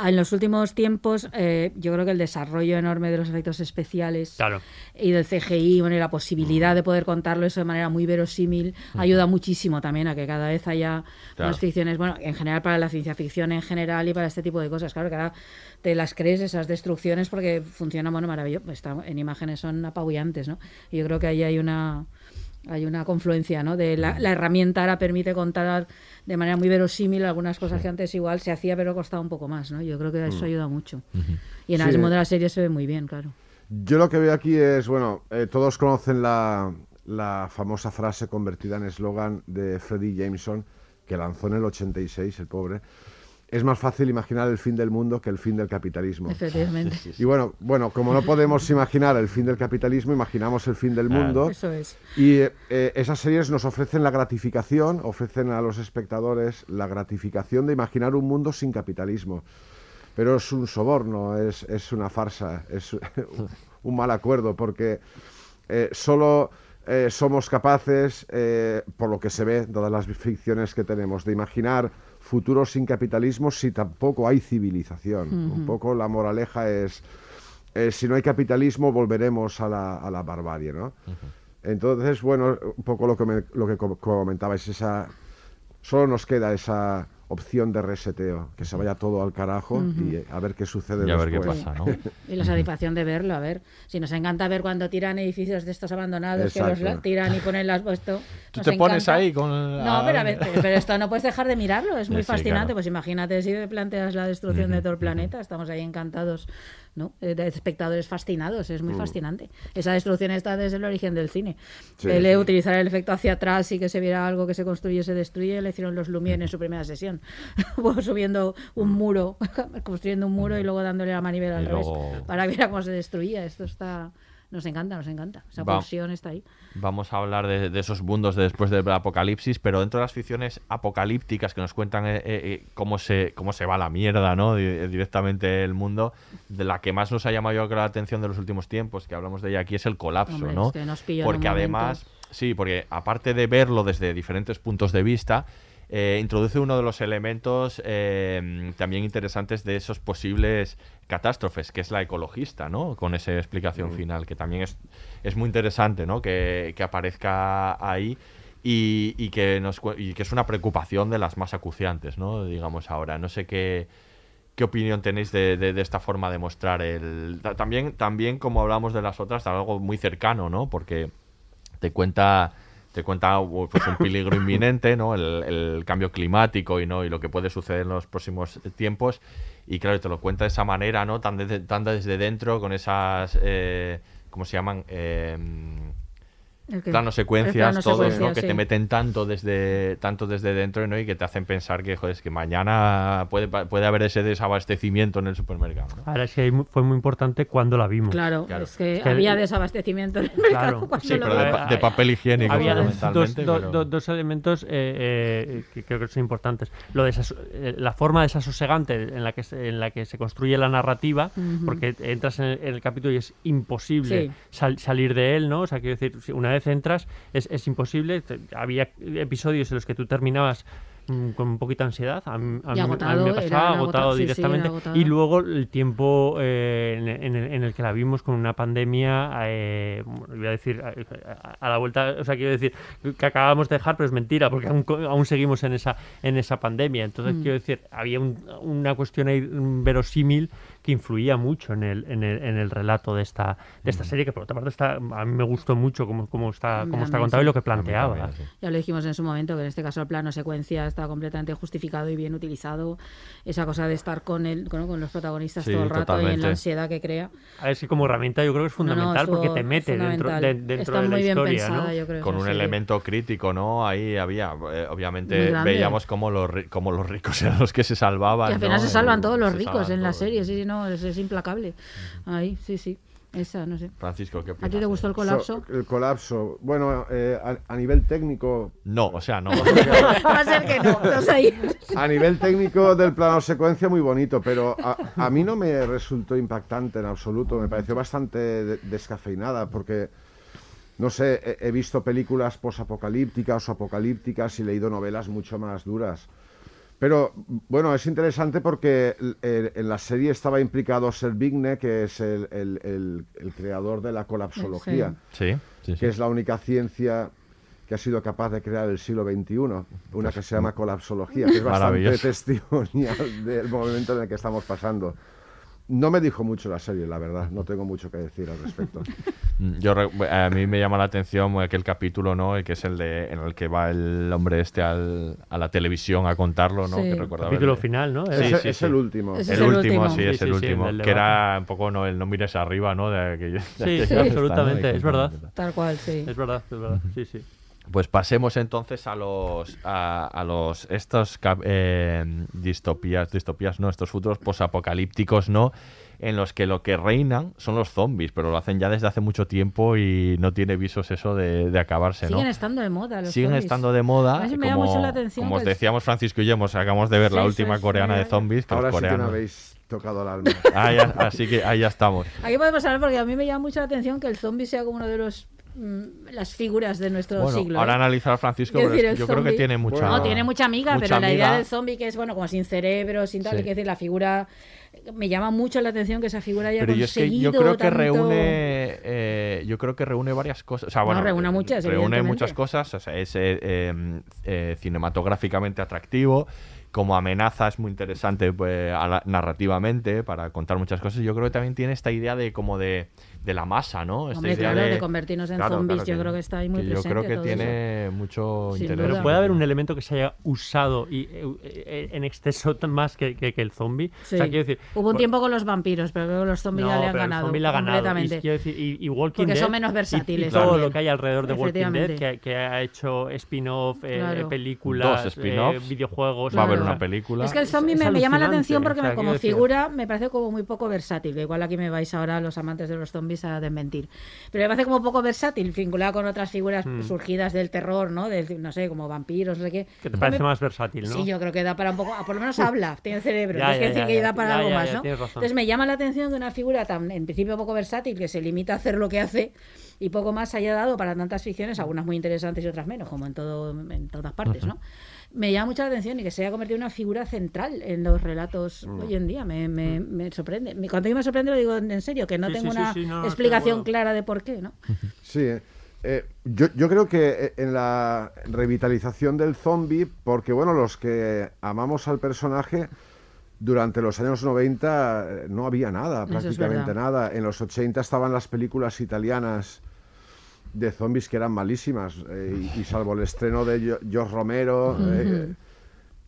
[SPEAKER 2] en los últimos tiempos eh, yo creo que el desarrollo enorme de los efectos especiales
[SPEAKER 3] Claro.
[SPEAKER 2] y del CGI bueno, y la posibilidad de poder contarlo eso de manera muy verosímil ayuda muchísimo también a que cada vez haya
[SPEAKER 1] Claro.
[SPEAKER 2] más ficciones, bueno, en general para la ciencia ficción en general y para este tipo de cosas. Claro que ahora te las crees esas destrucciones porque funcionan, bueno, maravilloso. Está- en imágenes son apabullantes, ¿no? Y yo creo que ahí hay una hay una confluencia, ¿no? De la, la herramienta ahora permite contar de manera muy verosímil algunas cosas que antes igual se hacía pero costaba un poco más, ¿no? Yo creo que eso
[SPEAKER 4] Mm.
[SPEAKER 2] ayuda mucho. Y en
[SPEAKER 4] Sí.
[SPEAKER 2] el mundo de la serie se ve muy bien, claro.
[SPEAKER 4] Yo lo que veo aquí es, bueno, eh, todos conocen la, la famosa frase convertida en eslogan de Freddie Jameson, que lanzó en el 86, el pobre. Es más fácil imaginar el fin del mundo que el fin del capitalismo.
[SPEAKER 2] Efectivamente.
[SPEAKER 4] Y bueno, bueno, como no podemos imaginar el fin del capitalismo, imaginamos el fin del mundo.
[SPEAKER 2] Eso es.
[SPEAKER 4] Y eh, esas series nos ofrecen la gratificación, ofrecen a los espectadores la gratificación de imaginar un mundo sin capitalismo. Pero es un soborno, es, es una farsa, es un mal acuerdo, porque eh, solo eh, somos capaces, eh, por lo que se ve, todas las ficciones que tenemos, de imaginar futuros sin capitalismo si tampoco hay civilización. Un poco la moraleja es, eh, si no hay capitalismo volveremos a la, a la barbarie, ¿no? Entonces, bueno, un poco lo que, me- lo que co- comentabais, esa, solo nos queda esa opción de reseteo, que se vaya todo al carajo y eh, a ver qué sucede
[SPEAKER 1] Y a ver qué
[SPEAKER 4] después.
[SPEAKER 1] pasa, ¿no?
[SPEAKER 2] Y la satisfacción de verlo, a ver. Si nos encanta ver cuando tiran edificios de estos abandonados, que los tiran y ponen las puesto.
[SPEAKER 1] Tú
[SPEAKER 2] nos
[SPEAKER 1] te pones
[SPEAKER 2] encanta.
[SPEAKER 1] ahí con
[SPEAKER 2] No, pero, a ver, pero, pero esto no puedes dejar de mirarlo, es muy
[SPEAKER 1] Sí,
[SPEAKER 2] fascinante.
[SPEAKER 1] claro.
[SPEAKER 2] Pues imagínate si planteas la destrucción de todo el planeta, estamos ahí encantados, ¿no? Eh, De espectadores fascinados, es muy
[SPEAKER 1] Mm.
[SPEAKER 2] fascinante. Esa destrucción está desde el origen del cine.
[SPEAKER 1] Sí,
[SPEAKER 2] el
[SPEAKER 1] sí.
[SPEAKER 2] utilizar el efecto hacia atrás y que se viera algo que se construye se destruye, le hicieron los Lumière en su primera sesión. Subiendo un muro, construyendo un muro y luego dándole la manivela al
[SPEAKER 1] Y
[SPEAKER 2] revés
[SPEAKER 1] luego-
[SPEAKER 2] para que viera cómo se destruía. Esto está... Nos encanta, nos encanta. Esa
[SPEAKER 1] Va-
[SPEAKER 2] pulsión está ahí.
[SPEAKER 1] Vamos a hablar de, de esos mundos de después del apocalipsis, pero dentro de las ficciones apocalípticas que nos cuentan eh, eh, eh, cómo, se, cómo se va la mierda, ¿no? Di- directamente el mundo, de la que más nos ha llamado yo la atención de los últimos tiempos, que hablamos de ella aquí, es el colapso,
[SPEAKER 2] Hombre,
[SPEAKER 1] ¿no?
[SPEAKER 2] es que nos
[SPEAKER 1] porque además, sí, porque aparte de verlo desde diferentes puntos de vista, eh, introduce uno de los elementos eh, también interesantes de esos posibles catástrofes, que es la ecologista, ¿no? Con esa explicación final, que también es, es muy interesante, ¿no? Que, que aparezca ahí y, y que nos, y que es una preocupación de las más acuciantes, ¿no? Digamos ahora. No sé qué, qué opinión tenéis de, de- de esta forma de mostrar el... ta- También, también, como hablamos de las otras, algo muy cercano, ¿no? Porque te cuenta te cuenta pues, un peligro inminente, ¿no? El, el cambio climático y no y lo que puede suceder en los próximos tiempos y claro te lo cuenta de esa manera, ¿no? Tan, desde- tan desde dentro con esas eh, ¿cómo se llaman? Eh, Planos
[SPEAKER 2] El
[SPEAKER 1] secuencias,
[SPEAKER 2] plano
[SPEAKER 1] todos, ¿no?
[SPEAKER 2] secuencia,
[SPEAKER 1] Que
[SPEAKER 2] sí.
[SPEAKER 1] te meten tanto desde tanto desde dentro, ¿no? Y que te hacen pensar que, joder, es que mañana puede, puede haber ese desabastecimiento en el supermercado, ¿no?
[SPEAKER 3] Ahora sí ahí mu- fue muy importante cuando la vimos.
[SPEAKER 2] Claro, es que
[SPEAKER 3] Es que-
[SPEAKER 2] había desabastecimiento en el mercado
[SPEAKER 3] Claro.
[SPEAKER 2] cuando
[SPEAKER 1] Sí,
[SPEAKER 2] lo
[SPEAKER 1] pero de, pa- de papel higiénico
[SPEAKER 3] Había dos, do-
[SPEAKER 1] pero-
[SPEAKER 3] do- dos elementos eh, eh, que creo que son importantes. Lo desaso- eh, la forma desasosegante en la que se, en la que se construye la narrativa,
[SPEAKER 2] Ujú.
[SPEAKER 3] porque entras en el, en el capítulo y es imposible
[SPEAKER 2] Sí.
[SPEAKER 3] sal- salir de él, ¿no? O sea, quiero decir, una vez entras es, es imposible. Te- había episodios en los que tú terminabas mm, con un poquito de ansiedad. A mí, a mí-
[SPEAKER 2] agotado,
[SPEAKER 3] me pasaba
[SPEAKER 2] agotado,
[SPEAKER 3] agotado
[SPEAKER 2] sí, sí, era
[SPEAKER 3] directamente.
[SPEAKER 2] agotado.
[SPEAKER 3] y luego el tiempo eh, en, en el, en el que la vimos con una pandemia, eh, voy a decir, a, a la vuelta, o sea, quiero decir que acabamos de dejar, pero es mentira, porque aún, aún seguimos en esa, en esa pandemia. Entonces,
[SPEAKER 2] Mm.
[SPEAKER 3] quiero decir, había un- una cuestión ahí verosímil que influía mucho en el, en el, en el relato de esta, de esta serie, que por otra parte está, a mí me gustó mucho cómo, cómo está, cómo está contado
[SPEAKER 2] sí.
[SPEAKER 3] y lo que planteaba.
[SPEAKER 1] también, sí.
[SPEAKER 2] Ya lo dijimos en su momento, que en este caso el plano secuencia está completamente justificado y bien utilizado. Esa cosa de estar con, el, con, con los protagonistas
[SPEAKER 3] Sí,
[SPEAKER 2] todo el rato y en
[SPEAKER 3] totalmente.
[SPEAKER 2] la ansiedad que crea.
[SPEAKER 3] A ver si como herramienta yo creo que es
[SPEAKER 2] No, no,
[SPEAKER 3] fundamental porque te mete dentro,
[SPEAKER 2] fundamental.
[SPEAKER 3] de, dentro
[SPEAKER 2] Está
[SPEAKER 3] de la
[SPEAKER 2] muy bien
[SPEAKER 3] historia,
[SPEAKER 2] pensada,
[SPEAKER 3] ¿no?
[SPEAKER 2] yo creo.
[SPEAKER 1] con un
[SPEAKER 2] sí.
[SPEAKER 1] elemento crítico, ¿no? Ahí había, eh, obviamente veíamos cómo los, cómo los ricos eran los que se salvaban.
[SPEAKER 2] Y al final
[SPEAKER 1] ¿no?
[SPEAKER 2] se salvan todos los
[SPEAKER 1] se
[SPEAKER 2] ricos en la
[SPEAKER 1] todos.
[SPEAKER 2] serie, sí, sí, no, es, es implacable. Ahí, sí, sí. Esa, no sé.
[SPEAKER 1] Francisco, ¿qué
[SPEAKER 2] ¿A
[SPEAKER 1] opinas?
[SPEAKER 2] ti te gustó el colapso?
[SPEAKER 4] So- el colapso. Bueno, eh, a, a nivel técnico.
[SPEAKER 1] No, o sea, no.
[SPEAKER 2] Va a ser que no, no sé.
[SPEAKER 4] A nivel técnico del plano secuencia muy bonito, pero a, a mí no me resultó impactante en absoluto. Me pareció bastante de- descafeinada porque no sé, he, he visto películas posapocalípticas o apocalípticas y leído novelas mucho más duras. Pero bueno, es interesante porque eh, en la serie estaba implicado Servigne, que es el, el- el- el creador de la colapsología,
[SPEAKER 1] Sí, sí, sí.
[SPEAKER 4] que es la única ciencia que ha sido capaz de crear el siglo XXI, una que se llama colapsología, que es bastante testimonial del momento en el que estamos pasando. No me dijo mucho la serie, la verdad, no tengo mucho que decir al respecto.
[SPEAKER 1] Mm, Yo re- a mí me llama la atención aquel capítulo, ¿no? El que es el de en el que va el hombre este al- a la televisión a contarlo, ¿no?
[SPEAKER 2] Sí.
[SPEAKER 1] Que recordaba
[SPEAKER 3] Capítulo
[SPEAKER 1] el-
[SPEAKER 3] final, ¿no?
[SPEAKER 1] Sí,
[SPEAKER 4] es
[SPEAKER 1] sí.
[SPEAKER 4] el último.
[SPEAKER 1] El, último,
[SPEAKER 2] último.
[SPEAKER 1] sí, es el
[SPEAKER 3] sí, sí,
[SPEAKER 1] último.
[SPEAKER 3] el
[SPEAKER 1] que era un poco no, el no mires arriba, ¿no? De aquello- de
[SPEAKER 3] Sí,
[SPEAKER 1] aquello
[SPEAKER 3] sí,
[SPEAKER 1] que está, ¿no?
[SPEAKER 3] absolutamente, es verdad.
[SPEAKER 2] Tal cual, sí.
[SPEAKER 3] Es verdad, es verdad. Sí, sí.
[SPEAKER 1] Pues pasemos entonces a los a, a los estos eh, distopías, distopías no, estos futuros posapocalípticos, ¿no? En los que lo que reinan son los zombies, pero lo hacen ya desde hace mucho tiempo y no tiene visos eso de, de acabarse, ¿no?
[SPEAKER 2] Siguen estando de moda los
[SPEAKER 1] Siguen
[SPEAKER 2] zombies.
[SPEAKER 1] estando de moda.
[SPEAKER 2] me llama
[SPEAKER 1] como,
[SPEAKER 2] mucho la atención
[SPEAKER 1] como os
[SPEAKER 2] que es-
[SPEAKER 1] decíamos Francisco y yo, hemos- acabamos de ver la última
[SPEAKER 2] sí,
[SPEAKER 1] coreana
[SPEAKER 2] sí,
[SPEAKER 1] de zombies. Que
[SPEAKER 4] Ahora
[SPEAKER 1] los
[SPEAKER 4] que
[SPEAKER 1] coreanos...
[SPEAKER 4] habéis tocado el alma.
[SPEAKER 1] Ah, ya, así que ahí ya estamos.
[SPEAKER 2] Aquí podemos hablar porque a mí me llama mucho la atención que el zombie sea como uno de los las figuras de nuestro
[SPEAKER 1] Bueno,
[SPEAKER 2] siglo.
[SPEAKER 1] ahora
[SPEAKER 2] ¿eh?
[SPEAKER 1] analizar Francisco,
[SPEAKER 2] Quiero
[SPEAKER 1] pero
[SPEAKER 2] decir,
[SPEAKER 1] yo creo que tiene mucha.
[SPEAKER 2] No, tiene mucha amiga,
[SPEAKER 1] mucha
[SPEAKER 2] pero la idea del zombie que es, bueno, como sin cerebro, sin tal,
[SPEAKER 1] Sí.
[SPEAKER 2] que decir, la figura... Me llama mucho la atención que esa figura haya
[SPEAKER 1] Pero yo es que
[SPEAKER 2] conseguido
[SPEAKER 1] yo creo que reúne, eh, yo creo que reúne varias cosas. O sea,
[SPEAKER 2] No,
[SPEAKER 1] bueno,
[SPEAKER 2] reúne muchas,
[SPEAKER 1] reúne muchas cosas. O sea, es eh, eh, cinematográficamente atractivo. Como amenaza es muy interesante pues, a narrativamente para contar muchas cosas. Yo creo que también tiene esta idea de como de, de la masa, ¿no? Esta
[SPEAKER 2] Hombre,
[SPEAKER 1] idea
[SPEAKER 2] claro, de convertirnos en zombies, yo creo que está ahí muy
[SPEAKER 1] que Yo creo
[SPEAKER 2] presente
[SPEAKER 1] que
[SPEAKER 2] todo
[SPEAKER 1] tiene mucho
[SPEAKER 2] Sin
[SPEAKER 1] interés.
[SPEAKER 2] duda.
[SPEAKER 3] Puede haber un elemento que se haya usado y, eh, eh, en exceso más que, que- que el zombie.
[SPEAKER 2] Sí.
[SPEAKER 3] O sea, quiero decir,
[SPEAKER 2] Hubo un
[SPEAKER 3] por-
[SPEAKER 2] tiempo con los vampiros, pero creo que los zombies
[SPEAKER 3] no,
[SPEAKER 2] ya le han
[SPEAKER 3] pero el
[SPEAKER 2] ganado.
[SPEAKER 3] zombie le ha ganado. Y,
[SPEAKER 2] completamente.
[SPEAKER 3] quiero decir, y, y Walking
[SPEAKER 2] Porque
[SPEAKER 3] Dead,
[SPEAKER 2] son menos
[SPEAKER 3] y-
[SPEAKER 2] versátiles
[SPEAKER 3] Y, todo
[SPEAKER 2] también.
[SPEAKER 3] lo que hay alrededor de Walking Dead, que, que ha hecho spin-off, eh,
[SPEAKER 2] Claro.
[SPEAKER 3] películas, eh, videojuegos.
[SPEAKER 1] Va a haber una película.
[SPEAKER 2] Es que el zombie me, me llama la atención porque
[SPEAKER 3] o sea,
[SPEAKER 2] me- como figura me parece como muy poco versátil. que Igual aquí me vais ahora los amantes de los zombies a desmentir. Pero me parece como poco versátil, vinculado con otras figuras
[SPEAKER 3] Hmm.
[SPEAKER 2] surgidas del terror, ¿no? De, no sé, como vampiros, no sé qué.
[SPEAKER 3] Que te parece
[SPEAKER 2] mí-
[SPEAKER 3] más versátil, ¿no?
[SPEAKER 2] Sí, yo creo que da para un poco, ah, por lo menos habla, tiene cerebro,
[SPEAKER 3] Ya,
[SPEAKER 2] es que
[SPEAKER 3] ya,
[SPEAKER 2] decir
[SPEAKER 3] ya,
[SPEAKER 2] que da para algo más, ¿no? Entonces me llama la atención que una figura tan, en principio poco versátil, que se limita a hacer lo que hace y poco más haya dado para tantas ficciones, algunas muy interesantes y otras menos, como en todo, en todas partes, ¿no? Me llama mucho la atención y que se haya convertido en una figura central en los relatos
[SPEAKER 3] Mm.
[SPEAKER 2] hoy en día. Me, me- me sorprende. Cuando yo me sorprende lo digo en serio, que no
[SPEAKER 3] Sí,
[SPEAKER 2] tengo
[SPEAKER 3] sí,
[SPEAKER 2] una
[SPEAKER 3] sí, no,
[SPEAKER 2] explicación
[SPEAKER 3] acuerdo.
[SPEAKER 2] clara de por qué, ¿no?
[SPEAKER 4] Sí, eh, eh, yo, yo creo que eh, en la revitalización del zombie, porque bueno, los que amamos al personaje, durante los años 90 eh, no había nada,
[SPEAKER 2] es
[SPEAKER 4] prácticamente
[SPEAKER 2] verdad.
[SPEAKER 4] nada. En los 80 estaban las películas italianas de zombies que eran malísimas, eh, y, y salvo el estreno de George Romero, eh,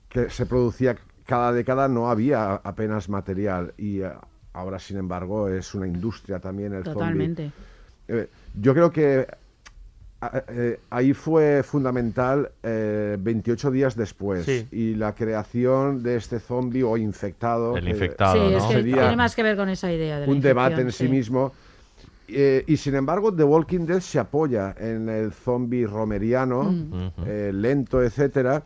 [SPEAKER 4] que se producía cada década, no había apenas material. Y eh, ahora, sin embargo, es una industria también el zombie.
[SPEAKER 2] Totalmente.
[SPEAKER 4] Eh, yo creo que eh, ahí fue fundamental eh, 28 días después
[SPEAKER 3] Sí.
[SPEAKER 4] y la creación de este zombie o infectado.
[SPEAKER 1] El infectado,
[SPEAKER 2] sí,
[SPEAKER 1] ¿no?
[SPEAKER 2] es que
[SPEAKER 4] Sería
[SPEAKER 2] tiene más que ver con esa idea de la
[SPEAKER 4] un debate en sí,
[SPEAKER 2] sí.
[SPEAKER 4] mismo. Eh, y sin embargo, The Walking Dead se apoya en el zombie romeriano,
[SPEAKER 2] Mm.
[SPEAKER 4] eh, lento, etcétera,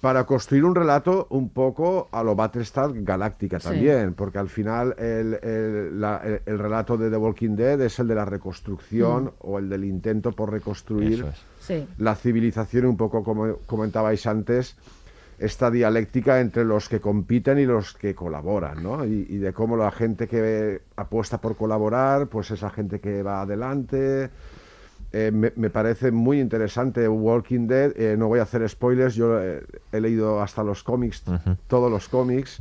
[SPEAKER 4] para construir un relato un poco a lo Battlestar Galáctica
[SPEAKER 2] Sí.
[SPEAKER 4] también, porque al final el, el- la- el- el relato de The Walking Dead es el de la reconstrucción
[SPEAKER 2] Mm.
[SPEAKER 4] o el del intento por reconstruir
[SPEAKER 1] es.
[SPEAKER 2] Sí.
[SPEAKER 4] la civilización, un poco como comentabais antes, esta dialéctica entre los que compiten y los que colaboran, ¿no? Y, y de cómo la gente que apuesta por colaborar, pues es la gente que va adelante. Eh, me, me parece muy interesante Walking Dead. Eh, no voy a hacer spoilers, yo eh, he leído hasta los cómics, todos los cómics.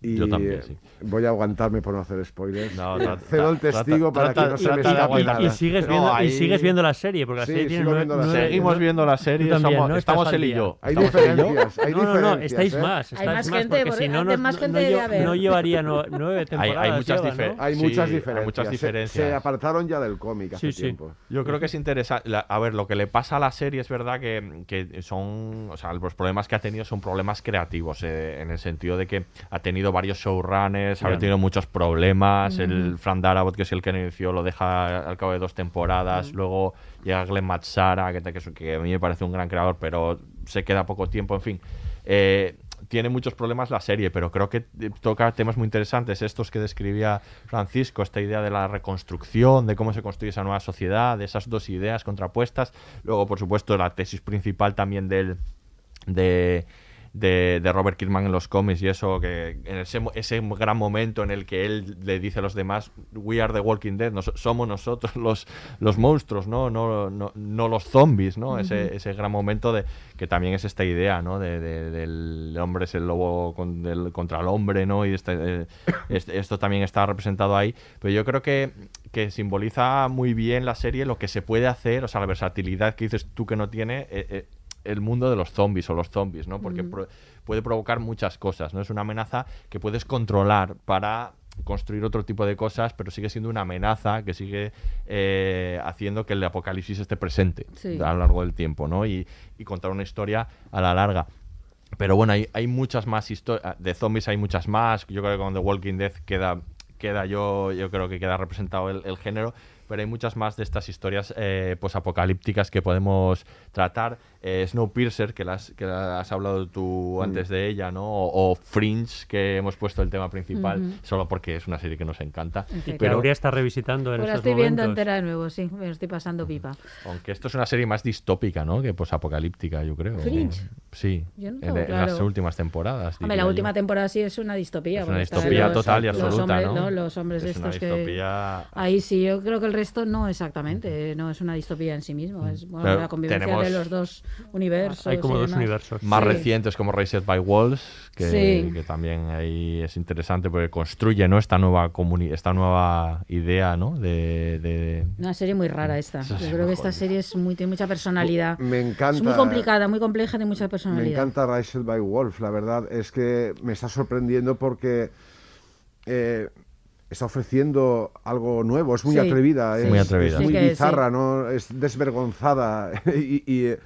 [SPEAKER 4] Y
[SPEAKER 1] Yo también, sí.
[SPEAKER 4] voy a aguantarme por no hacer spoilers.
[SPEAKER 1] No,
[SPEAKER 4] Eh, cedo el
[SPEAKER 1] trata-
[SPEAKER 4] testigo para
[SPEAKER 1] trata-
[SPEAKER 4] que no se me escape
[SPEAKER 1] aguantar.
[SPEAKER 3] Y,
[SPEAKER 4] nada.
[SPEAKER 3] sigues
[SPEAKER 1] No,
[SPEAKER 3] viendo, y sigues viendo la serie, porque la
[SPEAKER 4] Sí,
[SPEAKER 3] serie tiene
[SPEAKER 4] sigo
[SPEAKER 3] nueve-
[SPEAKER 4] viendo la
[SPEAKER 3] nueve-
[SPEAKER 4] serie.
[SPEAKER 1] Seguimos viendo la serie,
[SPEAKER 3] también,
[SPEAKER 1] somos-
[SPEAKER 3] ¿no?
[SPEAKER 1] estamos él y yo.
[SPEAKER 4] Hay diferencias, hay
[SPEAKER 3] no, no, no,
[SPEAKER 4] diferencias,
[SPEAKER 3] estáis
[SPEAKER 4] ¿eh?
[SPEAKER 3] más.
[SPEAKER 2] Hay más
[SPEAKER 3] más,
[SPEAKER 2] gente,
[SPEAKER 3] porque si no,
[SPEAKER 2] más
[SPEAKER 3] no-
[SPEAKER 2] gente
[SPEAKER 3] llevaría no- nueve
[SPEAKER 1] Hay,
[SPEAKER 3] temporadas.
[SPEAKER 1] hay muchas,
[SPEAKER 3] lleva,
[SPEAKER 1] difer-
[SPEAKER 3] ¿no?
[SPEAKER 4] Hay
[SPEAKER 1] sí,
[SPEAKER 4] muchas
[SPEAKER 1] hay
[SPEAKER 4] diferencias.
[SPEAKER 1] muchas
[SPEAKER 4] Se-
[SPEAKER 1] diferencias.
[SPEAKER 4] Se, apartaron ya del cómic hace tiempo.
[SPEAKER 1] Yo creo que es interesante. a ver, lo que le pasa a la serie es verdad que, que son. O sea, los problemas que ha tenido son problemas creativos, eh, en el sentido de que ha tenido varios showrunners, ha
[SPEAKER 3] Ya.
[SPEAKER 1] tenido muchos problemas. El Fran Darabont, que es el que inició, lo deja al cabo de dos temporadas. Luego llega Glenn Matsara, que, que, que a mí me parece un gran creador, pero se queda poco tiempo. En fin. Eh, tiene muchos problemas la serie, pero creo que eh, toca temas muy interesantes, estos que describía Francisco, esta idea de la reconstrucción, de cómo se construye esa nueva sociedad, de esas dos ideas contrapuestas. Luego, por supuesto, la tesis principal también del de de, de, Robert Kirkman en los cómics y eso, que en ese, ese, gran momento en el que él le dice a los demás, we are the walking dead, nos, somos nosotros los, los monstruos, ¿no? No, no, no los zombies, ¿no? Uh -huh. ese, ese, gran momento de que también es esta idea, ¿no? De, de, del hombre es el lobo con, del, contra el hombre, ¿no? Y este, eh, este, esto también está representado ahí, pero yo creo que, que simboliza muy bien la serie lo que se puede hacer, o sea, la versatilidad que dices tú que no tiene. Eh, eh, el mundo de los zombies o los zombies, ¿no? Porque mm. pro puede provocar muchas cosas, ¿no? Es una amenaza que puedes controlar para construir otro tipo de cosas, pero sigue siendo una amenaza que sigue eh, haciendo que el apocalipsis esté presente sí. a lo largo del tiempo, ¿no? Y, y, contar una historia a la larga. Pero bueno, hay, hay muchas más historias, de zombies hay muchas más, yo creo que con The Walking Dead queda, queda yo, yo creo que queda representado el, el género, pero hay muchas más de estas historias eh, posapocalípticas que podemos tratar. Eh, Snowpiercer, que las, que has hablado tú antes mm. de ella, ¿no? O, o, Fringe, que hemos puesto el tema principal, solo porque es una serie que nos encanta.
[SPEAKER 3] Y que
[SPEAKER 1] Pero,
[SPEAKER 3] habría está revisitando en
[SPEAKER 2] Pues la
[SPEAKER 3] estos
[SPEAKER 2] estoy viendo entera de nuevo, sí, me lo estoy pasando pipa.
[SPEAKER 1] aunque esto es una serie más distópica, ¿no? Que posapocalíptica, yo creo.
[SPEAKER 2] Fringe.
[SPEAKER 1] Sí,
[SPEAKER 2] Yo no
[SPEAKER 1] en, las últimas temporadas.
[SPEAKER 2] Hombre, la
[SPEAKER 1] yo.
[SPEAKER 2] última temporada sí es una distopía.
[SPEAKER 1] Es una distopía
[SPEAKER 2] los-
[SPEAKER 1] total y
[SPEAKER 2] los
[SPEAKER 1] absoluta,
[SPEAKER 2] hombres,
[SPEAKER 1] ¿no?
[SPEAKER 2] Los hombres
[SPEAKER 1] Es una
[SPEAKER 2] estos que... Ahí sí, yo creo que el resto no exactamente, no es una distopía en sí mismo, es bueno, la convivencia
[SPEAKER 1] tenemos-
[SPEAKER 2] de los dos universos.
[SPEAKER 3] Hay como dos
[SPEAKER 2] demás.
[SPEAKER 3] universos.
[SPEAKER 1] Más
[SPEAKER 2] Sí.
[SPEAKER 1] recientes como Raised by Walls, que,
[SPEAKER 2] Sí.
[SPEAKER 1] que también ahí es interesante porque construye ¿no? esta nueva comuni esta nueva idea ¿no? de, de-
[SPEAKER 2] Una serie muy rara esta. Yo creo que esta serie es muy, tiene mucha personalidad.
[SPEAKER 4] Me encanta.
[SPEAKER 2] Es muy complicada, muy compleja, tiene mucha
[SPEAKER 4] Me
[SPEAKER 2] personalidad.
[SPEAKER 4] encanta Rise by Wolf, la verdad es que me está sorprendiendo porque eh, está ofreciendo algo nuevo, es muy
[SPEAKER 2] Sí,
[SPEAKER 4] atrevida,
[SPEAKER 2] sí.
[SPEAKER 4] es
[SPEAKER 1] Muy atrevida.
[SPEAKER 4] es muy bizarra, ¿no? es desvergonzada y, y, eh,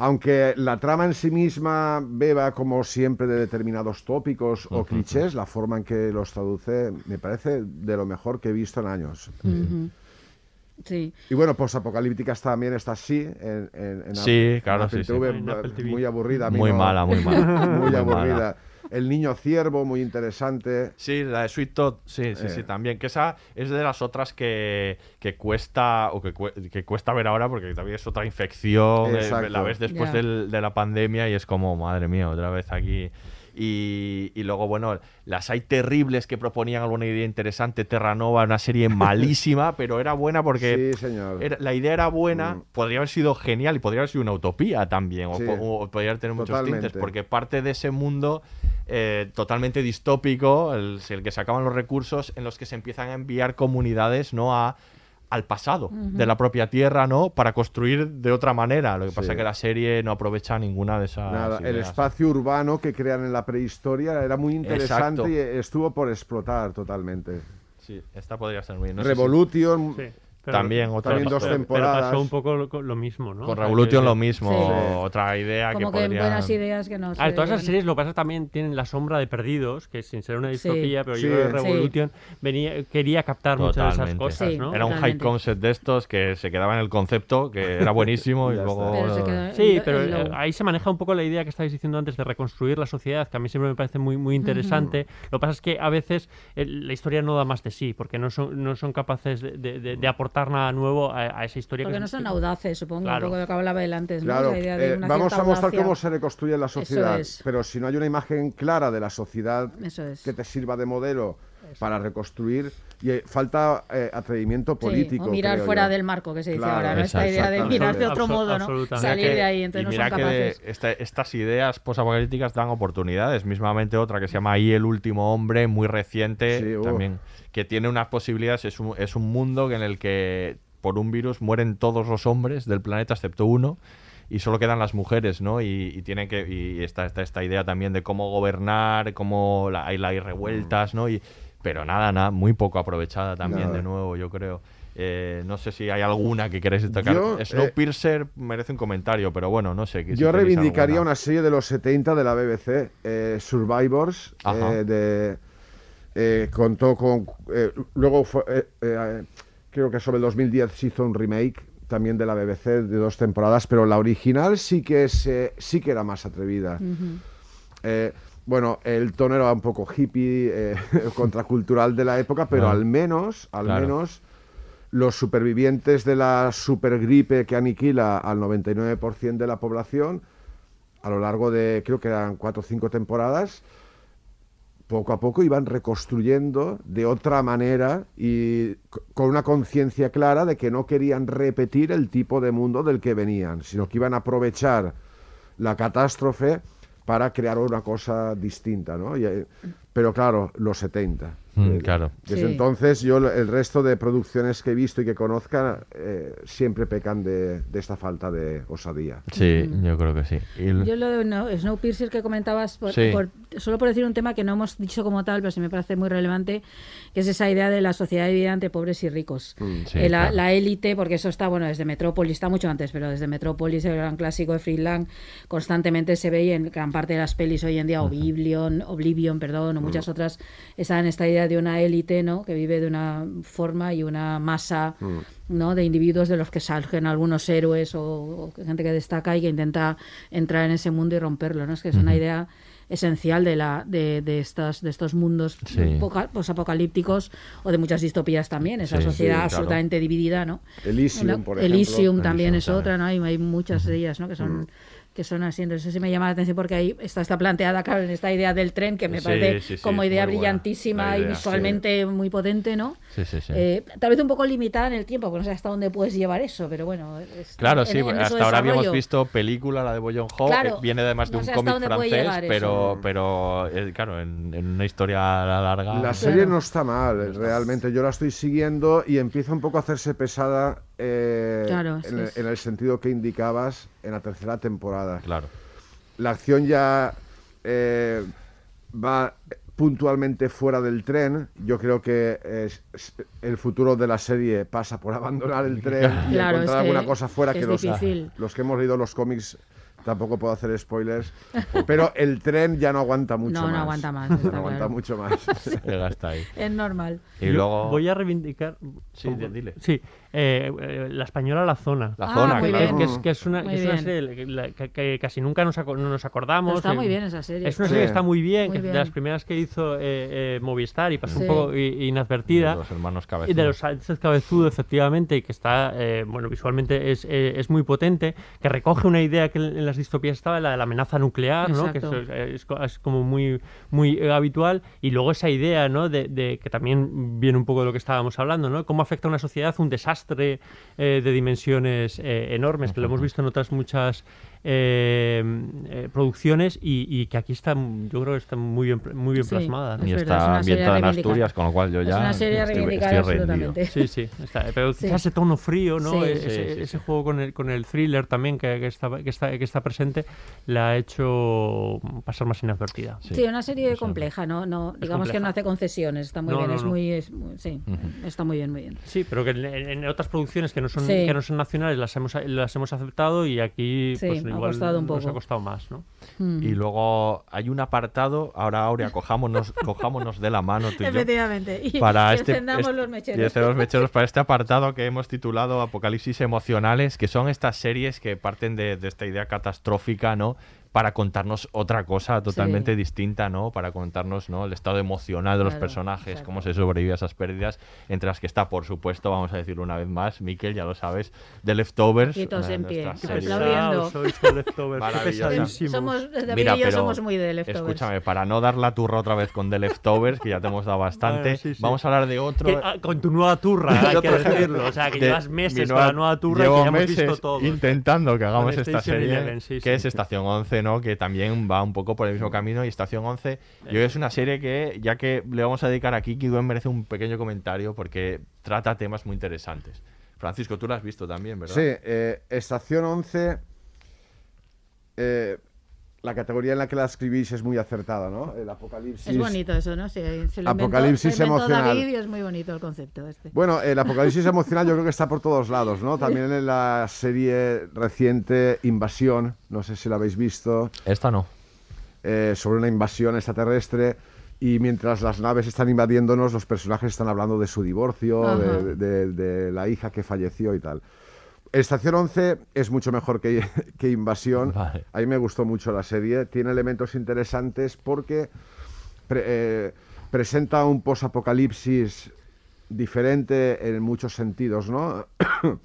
[SPEAKER 4] aunque la trama en sí misma beba como siempre de determinados tópicos o clichés, la forma en que los traduce me parece de lo mejor que he visto en años.
[SPEAKER 2] Sí.
[SPEAKER 4] Y bueno, posapocalípticas también está así en, en, en
[SPEAKER 1] Sí,
[SPEAKER 4] Apple-
[SPEAKER 1] claro,
[SPEAKER 4] Apple
[SPEAKER 1] sí, sí.
[SPEAKER 4] TV,
[SPEAKER 3] En Apple TV.
[SPEAKER 4] muy aburrida. a mí
[SPEAKER 1] Muy
[SPEAKER 4] no-
[SPEAKER 1] mala, muy mala.
[SPEAKER 4] muy
[SPEAKER 1] Muy
[SPEAKER 4] aburrida.
[SPEAKER 1] mala.
[SPEAKER 4] El niño ciervo, muy interesante.
[SPEAKER 1] Sí, la de Sweet Todd, sí, sí,
[SPEAKER 4] Eh.
[SPEAKER 1] sí, también. Que esa es de las otras que, que cuesta o que, que cuesta ver ahora porque también es otra infección. eh,
[SPEAKER 4] Exacto.
[SPEAKER 1] la ves después del- de la pandemia y es como, madre mía, otra vez aquí. Y, y luego, bueno, las hay terribles que proponían alguna idea interesante. Terranova, una serie malísima, pero era buena porque
[SPEAKER 4] Sí, señor.
[SPEAKER 1] era- la idea era buena,
[SPEAKER 4] Mm.
[SPEAKER 1] podría haber sido genial y podría haber sido una utopía también, o
[SPEAKER 4] Sí.
[SPEAKER 1] po- o, podría tener muchos
[SPEAKER 4] Totalmente.
[SPEAKER 1] tintes, porque parte de ese mundo eh, totalmente distópico, el, el que se acaban los recursos, en los que se empiezan a enviar comunidades no a al pasado de la propia tierra, ¿no? Para construir de otra manera. Lo que pasa
[SPEAKER 4] Sí.
[SPEAKER 1] es que la serie no aprovecha ninguna de esas
[SPEAKER 4] Nada, el espacio urbano que crean en la prehistoria era muy interesante
[SPEAKER 1] Exacto.
[SPEAKER 4] y estuvo por explotar totalmente.
[SPEAKER 1] Sí, esta podría ser muy... no sé si-
[SPEAKER 4] Revolution,
[SPEAKER 3] Sí. Pero-
[SPEAKER 1] También otra
[SPEAKER 4] También dos
[SPEAKER 1] pero-
[SPEAKER 3] pero
[SPEAKER 4] temporadas.
[SPEAKER 3] pasó un poco lo, lo mismo, ¿no?
[SPEAKER 1] Con Revolution lo mismo,
[SPEAKER 2] Sí.
[SPEAKER 1] otra idea
[SPEAKER 2] Como
[SPEAKER 1] que
[SPEAKER 2] que
[SPEAKER 1] podría...
[SPEAKER 2] buenas ideas que no
[SPEAKER 3] A ver,
[SPEAKER 2] se-
[SPEAKER 3] todas las series lo que pasa es que también tienen la sombra de Perdidos, que sin ser una
[SPEAKER 2] Sí.
[SPEAKER 3] distopía, pero
[SPEAKER 4] Sí.
[SPEAKER 3] yo
[SPEAKER 4] Sí.
[SPEAKER 3] Revolution venía, quería captar muchas de esas
[SPEAKER 1] Totalmente.
[SPEAKER 3] cosas,
[SPEAKER 2] Sí.
[SPEAKER 3] ¿no?
[SPEAKER 1] Era un high
[SPEAKER 2] Totalmente.
[SPEAKER 1] concept de estos que se quedaba en el concepto, que era buenísimo y luego...
[SPEAKER 2] Pero
[SPEAKER 3] Sí, pero
[SPEAKER 2] el
[SPEAKER 3] eh, ahí se maneja un poco la idea que estabais diciendo antes de reconstruir la sociedad, que a mí siempre me parece muy, muy interesante. Lo que pasa es que a veces eh, la historia no da más de sí, porque no son, no son capaces de, de- de- de aportar nada nuevo a, a esa historia.
[SPEAKER 2] Porque
[SPEAKER 3] que
[SPEAKER 2] no son audaces, supongo,
[SPEAKER 3] Claro.
[SPEAKER 2] un poco de lo que hablaba él antes, ¿no?
[SPEAKER 4] Claro,
[SPEAKER 2] La idea de
[SPEAKER 4] eh,
[SPEAKER 2] una
[SPEAKER 4] vamos
[SPEAKER 2] cierta
[SPEAKER 4] a mostrar
[SPEAKER 2] audacia.
[SPEAKER 4] cómo se reconstruye la sociedad,
[SPEAKER 2] es.
[SPEAKER 4] pero si no hay una imagen clara de la sociedad
[SPEAKER 2] Eso es.
[SPEAKER 4] que te sirva de modelo para reconstruir, y eh, falta eh, atrevimiento
[SPEAKER 2] Sí,
[SPEAKER 4] político.
[SPEAKER 2] o mirar fuera
[SPEAKER 4] yo.
[SPEAKER 2] del marco, que se dice
[SPEAKER 4] Claro,
[SPEAKER 2] ahora, ¿no? Esta idea de mirar de otro modo, ¿no? Salir de
[SPEAKER 1] que-
[SPEAKER 2] ahí, entonces
[SPEAKER 1] y
[SPEAKER 2] no
[SPEAKER 1] mira
[SPEAKER 2] son
[SPEAKER 1] que
[SPEAKER 2] capaces.
[SPEAKER 1] esta- estas ideas posapocalípticas dan oportunidades. Mismamente otra que se llama ahí El último hombre, muy reciente,
[SPEAKER 4] Sí, uf.
[SPEAKER 1] también, que tiene unas posibilidades. Es un, es un mundo en el que por un virus mueren todos los hombres del planeta excepto uno. Y solo quedan las mujeres, ¿no? Y, y tiene que y está, está esta idea también de cómo gobernar, cómo la, hay, la- hay revueltas, ¿no? Y, pero nada, nada, muy poco aprovechada también,
[SPEAKER 4] Nada.
[SPEAKER 1] de nuevo, yo creo. Eh, no sé si hay alguna que queréis destacar.
[SPEAKER 4] Eh,
[SPEAKER 1] Snowpiercer merece un comentario, pero bueno, no sé. que
[SPEAKER 4] Yo reivindicaría
[SPEAKER 1] alguna.
[SPEAKER 4] una serie de los 70 de la BBC, eh, Survivors, eh, de, eh, contó con... eh, luego, fue, eh, eh, creo que sobre el 2010 se hizo un remake también de la BBC de dos temporadas, pero la original sí que, es, eh, sí que era más atrevida. Eh, Bueno, el tono era un poco hippie, eh, contracultural de la época, pero al menos, al
[SPEAKER 1] Claro.
[SPEAKER 4] menos, los supervivientes de la supergripe que aniquila al 99% de la población, a lo largo de, creo que eran cuatro o cinco temporadas, poco a poco iban reconstruyendo de otra manera y con una conciencia clara de que no querían repetir el tipo de mundo del que venían, sino que iban a aprovechar la catástrofe para crear una cosa distinta, ¿no? Y, eh, pero claro, los 70.
[SPEAKER 1] Mm,
[SPEAKER 4] Eh,
[SPEAKER 1] claro.
[SPEAKER 4] Desde
[SPEAKER 2] Sí.
[SPEAKER 4] entonces yo el resto de producciones que he visto y que conozca eh, siempre pecan de, de esta falta de osadía.
[SPEAKER 1] Sí, yo creo que sí.
[SPEAKER 2] Yo lo de no, Snowpiercer que comentabas, por-
[SPEAKER 1] Sí.
[SPEAKER 2] por- solo por decir un tema que no hemos dicho como tal, pero sí me parece muy relevante, que es esa idea de la sociedad dividida entre pobres y ricos.
[SPEAKER 1] Mm, sí,
[SPEAKER 2] Eh, la
[SPEAKER 1] claro.
[SPEAKER 2] la élite, porque eso está, bueno, desde Metrópolis, está mucho antes, pero desde Metrópolis, el gran clásico de Friedland, constantemente se ve y en gran parte de las pelis hoy en día, Oblivion, Oblivion, perdón, o muchas otras, están en esta idea de una élite, ¿no? Que vive de una forma y una masa, ¿no? De individuos de los que salgen algunos héroes o, o gente que destaca y que intenta entrar en ese mundo y romperlo, ¿no? Es que es una idea esencial de la de, de estos de estos mundos
[SPEAKER 1] Sí.
[SPEAKER 2] poca- posapocalípticos o de muchas distopías también esa
[SPEAKER 1] Sí, sí,
[SPEAKER 2] sociedad
[SPEAKER 1] claro.
[SPEAKER 2] absolutamente dividida no
[SPEAKER 4] Elysium, por ejemplo.
[SPEAKER 2] Elysium también
[SPEAKER 1] Elysium
[SPEAKER 2] es
[SPEAKER 1] también.
[SPEAKER 2] otra no hay, hay muchas de ellas no que son que son así entonces eso sí me llama la atención porque ahí está, está planteada claro en esta idea del tren que me
[SPEAKER 1] Sí,
[SPEAKER 2] parece
[SPEAKER 1] sí, sí,
[SPEAKER 2] como idea brillantísima
[SPEAKER 1] la
[SPEAKER 2] y visualmente muy potente no
[SPEAKER 1] Sí, sí, sí.
[SPEAKER 2] Eh, tal vez un poco limitada en el tiempo porque no sé hasta dónde puedes llevar eso pero bueno es-
[SPEAKER 1] Claro,
[SPEAKER 2] en-
[SPEAKER 1] sí,
[SPEAKER 2] en
[SPEAKER 1] hasta ahora habíamos visto película, la de Boyon Ho,
[SPEAKER 2] Claro,
[SPEAKER 1] eh, viene además de
[SPEAKER 2] no
[SPEAKER 1] un cómic francés, pero,
[SPEAKER 2] eso.
[SPEAKER 1] pero eh, claro, en, en una historia larga.
[SPEAKER 4] La serie no está mal, realmente. Yo la estoy siguiendo y empieza un poco a hacerse pesada eh,
[SPEAKER 2] Claro,
[SPEAKER 4] en, el,
[SPEAKER 2] es-
[SPEAKER 4] en el sentido que indicabas en la tercera temporada.
[SPEAKER 1] Claro.
[SPEAKER 4] La acción ya eh, va puntualmente fuera del tren. Yo creo que es- es- el futuro de la serie pasa por abandonar el tren y
[SPEAKER 2] Claro,
[SPEAKER 4] encontrar
[SPEAKER 2] es que
[SPEAKER 4] alguna cosa fuera que los,
[SPEAKER 2] difícil.
[SPEAKER 4] los que hemos leído los cómics tampoco puedo hacer spoilers, pero el tren ya no aguanta mucho
[SPEAKER 2] No, no
[SPEAKER 4] más.
[SPEAKER 2] aguanta más, está
[SPEAKER 4] no aguanta
[SPEAKER 2] claro.
[SPEAKER 4] mucho más.
[SPEAKER 2] Es normal
[SPEAKER 1] Y
[SPEAKER 3] Yo
[SPEAKER 1] luego.
[SPEAKER 3] Voy a reivindicar.
[SPEAKER 1] Sí,
[SPEAKER 3] ¿cómo?
[SPEAKER 1] dile.
[SPEAKER 3] Sí, eh, eh, la española La Zona.
[SPEAKER 1] La
[SPEAKER 2] Ah,
[SPEAKER 1] zona,
[SPEAKER 2] muy
[SPEAKER 3] que,
[SPEAKER 1] claro.
[SPEAKER 2] bien.
[SPEAKER 3] que es, que es una,
[SPEAKER 2] Muy
[SPEAKER 3] es una
[SPEAKER 2] bien.
[SPEAKER 3] serie que, la- que- que casi nunca nos, aco- no nos acordamos.
[SPEAKER 2] Pero está
[SPEAKER 3] que-
[SPEAKER 2] muy bien esa serie
[SPEAKER 3] Es una
[SPEAKER 4] Sí.
[SPEAKER 3] serie que está muy bien,
[SPEAKER 2] Muy
[SPEAKER 3] que
[SPEAKER 2] bien.
[SPEAKER 3] de las primeras que hizo eh, eh, Movistar y pasó
[SPEAKER 2] Sí.
[SPEAKER 3] un poco i- inadvertida.
[SPEAKER 1] De los hermanos
[SPEAKER 3] Y
[SPEAKER 1] Cabezudo.
[SPEAKER 3] de los Sánchez Cabezudo, efectivamente, y que está, eh, bueno, visualmente es, eh, es muy potente, que recoge una idea que en las distopías estaba, la de la amenaza nuclear, ¿no? Que es, es co- es como muy, muy eh, habitual, y luego esa idea, ¿no? De, de que también viene un poco de lo que estábamos hablando, ¿no? Cómo afecta a una sociedad un desastre eh, de dimensiones eh, enormes, que lo hemos visto en otras muchas eh, eh, producciones y, y que aquí está, yo creo que está muy bien, muy bien
[SPEAKER 2] Sí.
[SPEAKER 3] plasmada. ¿no?
[SPEAKER 1] Y
[SPEAKER 2] Es es
[SPEAKER 1] está ambientada en. Asturias, con lo cual yo
[SPEAKER 2] Es
[SPEAKER 1] ya.
[SPEAKER 2] una serie
[SPEAKER 1] estoy,
[SPEAKER 2] reivindicada
[SPEAKER 1] estoy rendido.
[SPEAKER 2] absolutamente.
[SPEAKER 3] Sí, sí, está, pero
[SPEAKER 2] Sí.
[SPEAKER 3] quizás ese tono frío, ¿no?
[SPEAKER 2] Sí.
[SPEAKER 3] E-
[SPEAKER 1] Sí,
[SPEAKER 3] ese,
[SPEAKER 1] sí,
[SPEAKER 3] ese
[SPEAKER 1] sí.
[SPEAKER 3] juego con el, con el thriller también que, que está, que, está, que está presente la ha hecho pasar más inadvertida.
[SPEAKER 1] Sí.
[SPEAKER 2] Sí, una serie compleja, no, no, digamos que no hace concesiones, está muy
[SPEAKER 3] No,
[SPEAKER 2] bien,
[SPEAKER 3] no,
[SPEAKER 2] es
[SPEAKER 3] no.
[SPEAKER 2] muy, es muy- sí, está muy bien, muy bien.
[SPEAKER 3] Sí, pero que en, en otras producciones que no son
[SPEAKER 2] Sí.
[SPEAKER 3] que no son nacionales las hemos las hemos aceptado y aquí
[SPEAKER 2] Sí,
[SPEAKER 3] pues
[SPEAKER 2] ha
[SPEAKER 3] igual
[SPEAKER 2] costado un
[SPEAKER 3] nos
[SPEAKER 2] poco.
[SPEAKER 3] ha costado más, ¿no?
[SPEAKER 2] Mm.
[SPEAKER 1] Y luego hay un apartado, ahora Aurea, cojámonos, cojámonos de la mano tú y yo.
[SPEAKER 2] Efectivamente. Y,
[SPEAKER 1] para
[SPEAKER 2] y
[SPEAKER 1] este, este-
[SPEAKER 2] los
[SPEAKER 1] y
[SPEAKER 2] mecheros.
[SPEAKER 1] encendamos los mecheros para este apartado que hemos titulado Apocalipsis emocionales, que son estas series que parten de, de esta idea catastrófica, ¿no? Para contarnos otra cosa totalmente
[SPEAKER 2] Sí.
[SPEAKER 1] distinta, ¿no? Para contarnos, ¿no? El estado emocional de los
[SPEAKER 2] Claro,
[SPEAKER 1] personajes,
[SPEAKER 2] exacto.
[SPEAKER 1] cómo se sobrevive a esas pérdidas, entre las que está, por supuesto, vamos a decirlo una vez más, Miquel, ya lo sabes, The Leftovers.
[SPEAKER 2] Y todos
[SPEAKER 1] de
[SPEAKER 2] en pie, aplaudiendo. Somos, David
[SPEAKER 1] Mira,
[SPEAKER 2] y yo
[SPEAKER 1] pero
[SPEAKER 2] somos muy de leftovers.
[SPEAKER 1] Escúchame, para no dar la turra otra vez con The Leftovers, que ya te hemos dado bastante,
[SPEAKER 3] Bueno, sí, sí.
[SPEAKER 1] vamos a hablar de otro.
[SPEAKER 3] Que, ah, con tu nueva turra, hay que decirlo. O sea, que
[SPEAKER 1] de
[SPEAKER 3] llevas meses
[SPEAKER 1] nueva-
[SPEAKER 3] con la nueva turra y que ya hemos visto todo.
[SPEAKER 1] intentando que hagamos esta serie,
[SPEAKER 3] Eleven, sí,
[SPEAKER 1] que
[SPEAKER 3] sí.
[SPEAKER 1] es Estación 11, Que también va un poco por el mismo camino y Estación 11, yo es una serie que, ya que le vamos a dedicar aquí, Kidwen merece un pequeño comentario porque trata temas muy interesantes. Francisco, tú lo has visto también, ¿verdad?
[SPEAKER 4] Sí, eh, Estación 11, eh, la categoría en la que la escribís es muy acertada, ¿no? El apocalipsis.
[SPEAKER 2] Es bonito eso, ¿no? Sí, se lo inventó-
[SPEAKER 4] Apocalipsis
[SPEAKER 2] se inventó
[SPEAKER 4] emocional.
[SPEAKER 2] David y es muy bonito el concepto este.
[SPEAKER 4] Bueno, el apocalipsis emocional yo creo que está por todos lados, ¿no? También en la serie reciente Invasión, no sé si la habéis visto,
[SPEAKER 1] Esta no.
[SPEAKER 4] eh, sobre una invasión extraterrestre y mientras las naves están invadiéndonos, los personajes están hablando de su divorcio,
[SPEAKER 2] Ajá.
[SPEAKER 4] de, de- de la hija que falleció y tal. Estación 11 es mucho mejor que, que Invasión.
[SPEAKER 1] Vale.
[SPEAKER 4] A mí me gustó mucho la serie. Tiene elementos interesantes porque pre- eh, presenta un posapocalipsis diferente en muchos sentidos, ¿no?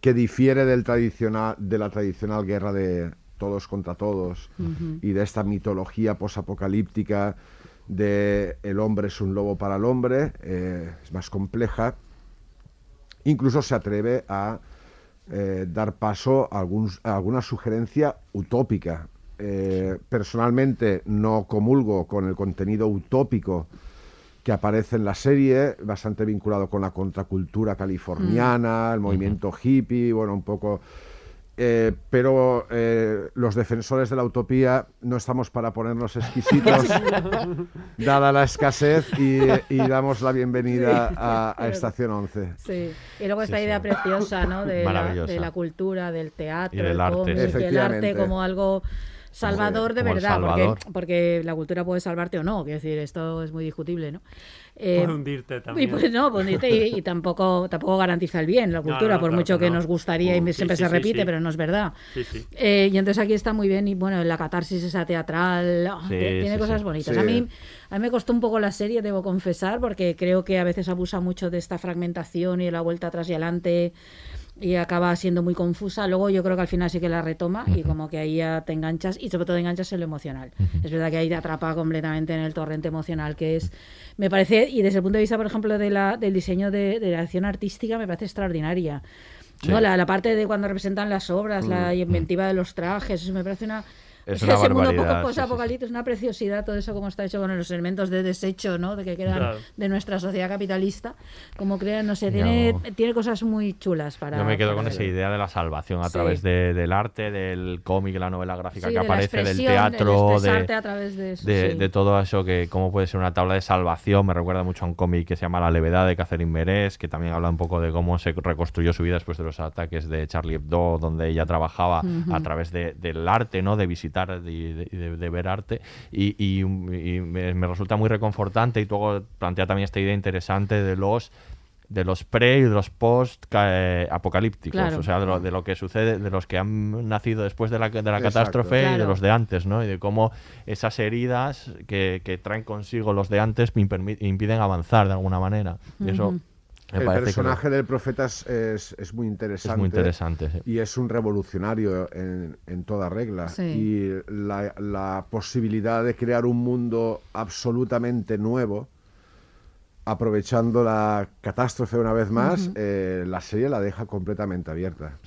[SPEAKER 4] que difiere del tradicional, de la tradicional guerra de todos contra todos y de esta mitología posapocalíptica de el hombre es un lobo para el hombre, eh, es más compleja. Incluso se atreve a eh, dar paso a, algún- a alguna sugerencia utópica. Eh, personalmente no comulgo con el contenido utópico que aparece en la serie, bastante vinculado con la contracultura californiana, el movimiento hippie, bueno, un poco... eh, pero eh, los defensores de la utopía no estamos para ponernos exquisitos, dada la escasez, y, y damos la bienvenida a, a Estación 11.
[SPEAKER 2] Sí, y luego esta
[SPEAKER 4] Sí,
[SPEAKER 2] idea
[SPEAKER 4] sí.
[SPEAKER 2] preciosa, ¿no? De la,
[SPEAKER 4] Maravillosa.
[SPEAKER 2] de la cultura, del teatro,
[SPEAKER 4] Y del
[SPEAKER 2] del
[SPEAKER 4] arte.
[SPEAKER 2] cómic, del
[SPEAKER 4] Efectivamente.
[SPEAKER 2] arte como algo salvador de verdad,
[SPEAKER 4] salvador.
[SPEAKER 2] Porque, porque la cultura puede salvarte o no, quiero decir, esto es muy discutible, ¿no? Eh,
[SPEAKER 3] Puede hundirte también.
[SPEAKER 2] Y pues no, puede hundirte y, y tampoco, tampoco garantiza el bien la cultura,
[SPEAKER 3] no,
[SPEAKER 2] por
[SPEAKER 3] claro
[SPEAKER 2] mucho
[SPEAKER 3] que
[SPEAKER 2] que
[SPEAKER 3] no.
[SPEAKER 2] nos gustaría y
[SPEAKER 3] Sí,
[SPEAKER 2] siempre
[SPEAKER 3] sí,
[SPEAKER 2] se
[SPEAKER 3] sí,
[SPEAKER 2] repite,
[SPEAKER 3] sí.
[SPEAKER 2] pero no es verdad.
[SPEAKER 3] Sí, sí.
[SPEAKER 2] Eh, y entonces aquí está muy bien y bueno, la catarsis esa teatral ah, tiene
[SPEAKER 3] sí,
[SPEAKER 2] cosas
[SPEAKER 3] sí.
[SPEAKER 2] bonitas.
[SPEAKER 3] Sí.
[SPEAKER 2] A mí a mí me costó un poco la serie, debo confesar, porque creo que a veces abusa mucho de esta fragmentación y de la vuelta atrás y adelante y acaba siendo muy confusa. Luego yo creo que al final sí que la retoma y
[SPEAKER 9] Ujú.
[SPEAKER 2] como que ahí ya te enganchas y sobre todo enganchas en lo emocional. Es verdad que ahí te atrapa completamente en el torrente emocional que es, me parece, y desde el punto de vista, por ejemplo, de la, del diseño de, de la acción artística, me parece extraordinaria.
[SPEAKER 1] Sí.
[SPEAKER 2] ¿no? La, la parte de cuando representan las obras, la
[SPEAKER 1] Mm,
[SPEAKER 2] inventiva de los trajes, eso me parece una...
[SPEAKER 1] Es una
[SPEAKER 2] ese mundo poco
[SPEAKER 1] sí, sí, sí.
[SPEAKER 2] una preciosidad todo eso como está hecho con los elementos de desecho, ¿no? De que quedan
[SPEAKER 1] Claro.
[SPEAKER 2] de nuestra sociedad capitalista. Como crean, no sé, tiene,
[SPEAKER 1] Yo-
[SPEAKER 2] tiene cosas muy chulas para...
[SPEAKER 1] Yo me quedo con esa idea de la salvación a
[SPEAKER 2] Sí.
[SPEAKER 1] través de- del arte, del cómic, la novela gráfica
[SPEAKER 2] Sí,
[SPEAKER 1] que aparece, del teatro, de,
[SPEAKER 2] a través de eso,
[SPEAKER 1] de-
[SPEAKER 2] sí.
[SPEAKER 1] de todo eso, que cómo puede ser una tabla de salvación. Me recuerda mucho a un cómic que se llama La levedad de Catherine Merés, que también habla un poco de cómo se reconstruyó su vida después de los ataques de Charlie Hebdo, donde ella trabajaba
[SPEAKER 9] Ujú.
[SPEAKER 1] a través de- del arte, ¿no? de visitar y de, de- de ver arte. Y, y- y me, me resulta muy reconfortante y luego plantea también esta idea interesante de los de los pre y de los post ca- apocalípticos,
[SPEAKER 2] Claro.
[SPEAKER 1] o sea, de lo, de lo que sucede, de los que han nacido después de la, de la catástrofe y de
[SPEAKER 2] Claro.
[SPEAKER 1] los de antes, ¿no? Y de cómo esas heridas que, que traen consigo los de antes impiden avanzar de alguna manera. Y eso
[SPEAKER 4] Ujú.
[SPEAKER 1] Me
[SPEAKER 4] el
[SPEAKER 1] que
[SPEAKER 4] personaje del profeta es, es- es muy interesante.
[SPEAKER 1] Es muy interesante, sí.
[SPEAKER 4] Y es un revolucionario en, en toda regla.
[SPEAKER 2] Sí.
[SPEAKER 4] Y la, la posibilidad de crear un mundo absolutamente nuevo, aprovechando la catástrofe una vez más, eh, la serie la deja completamente abierta.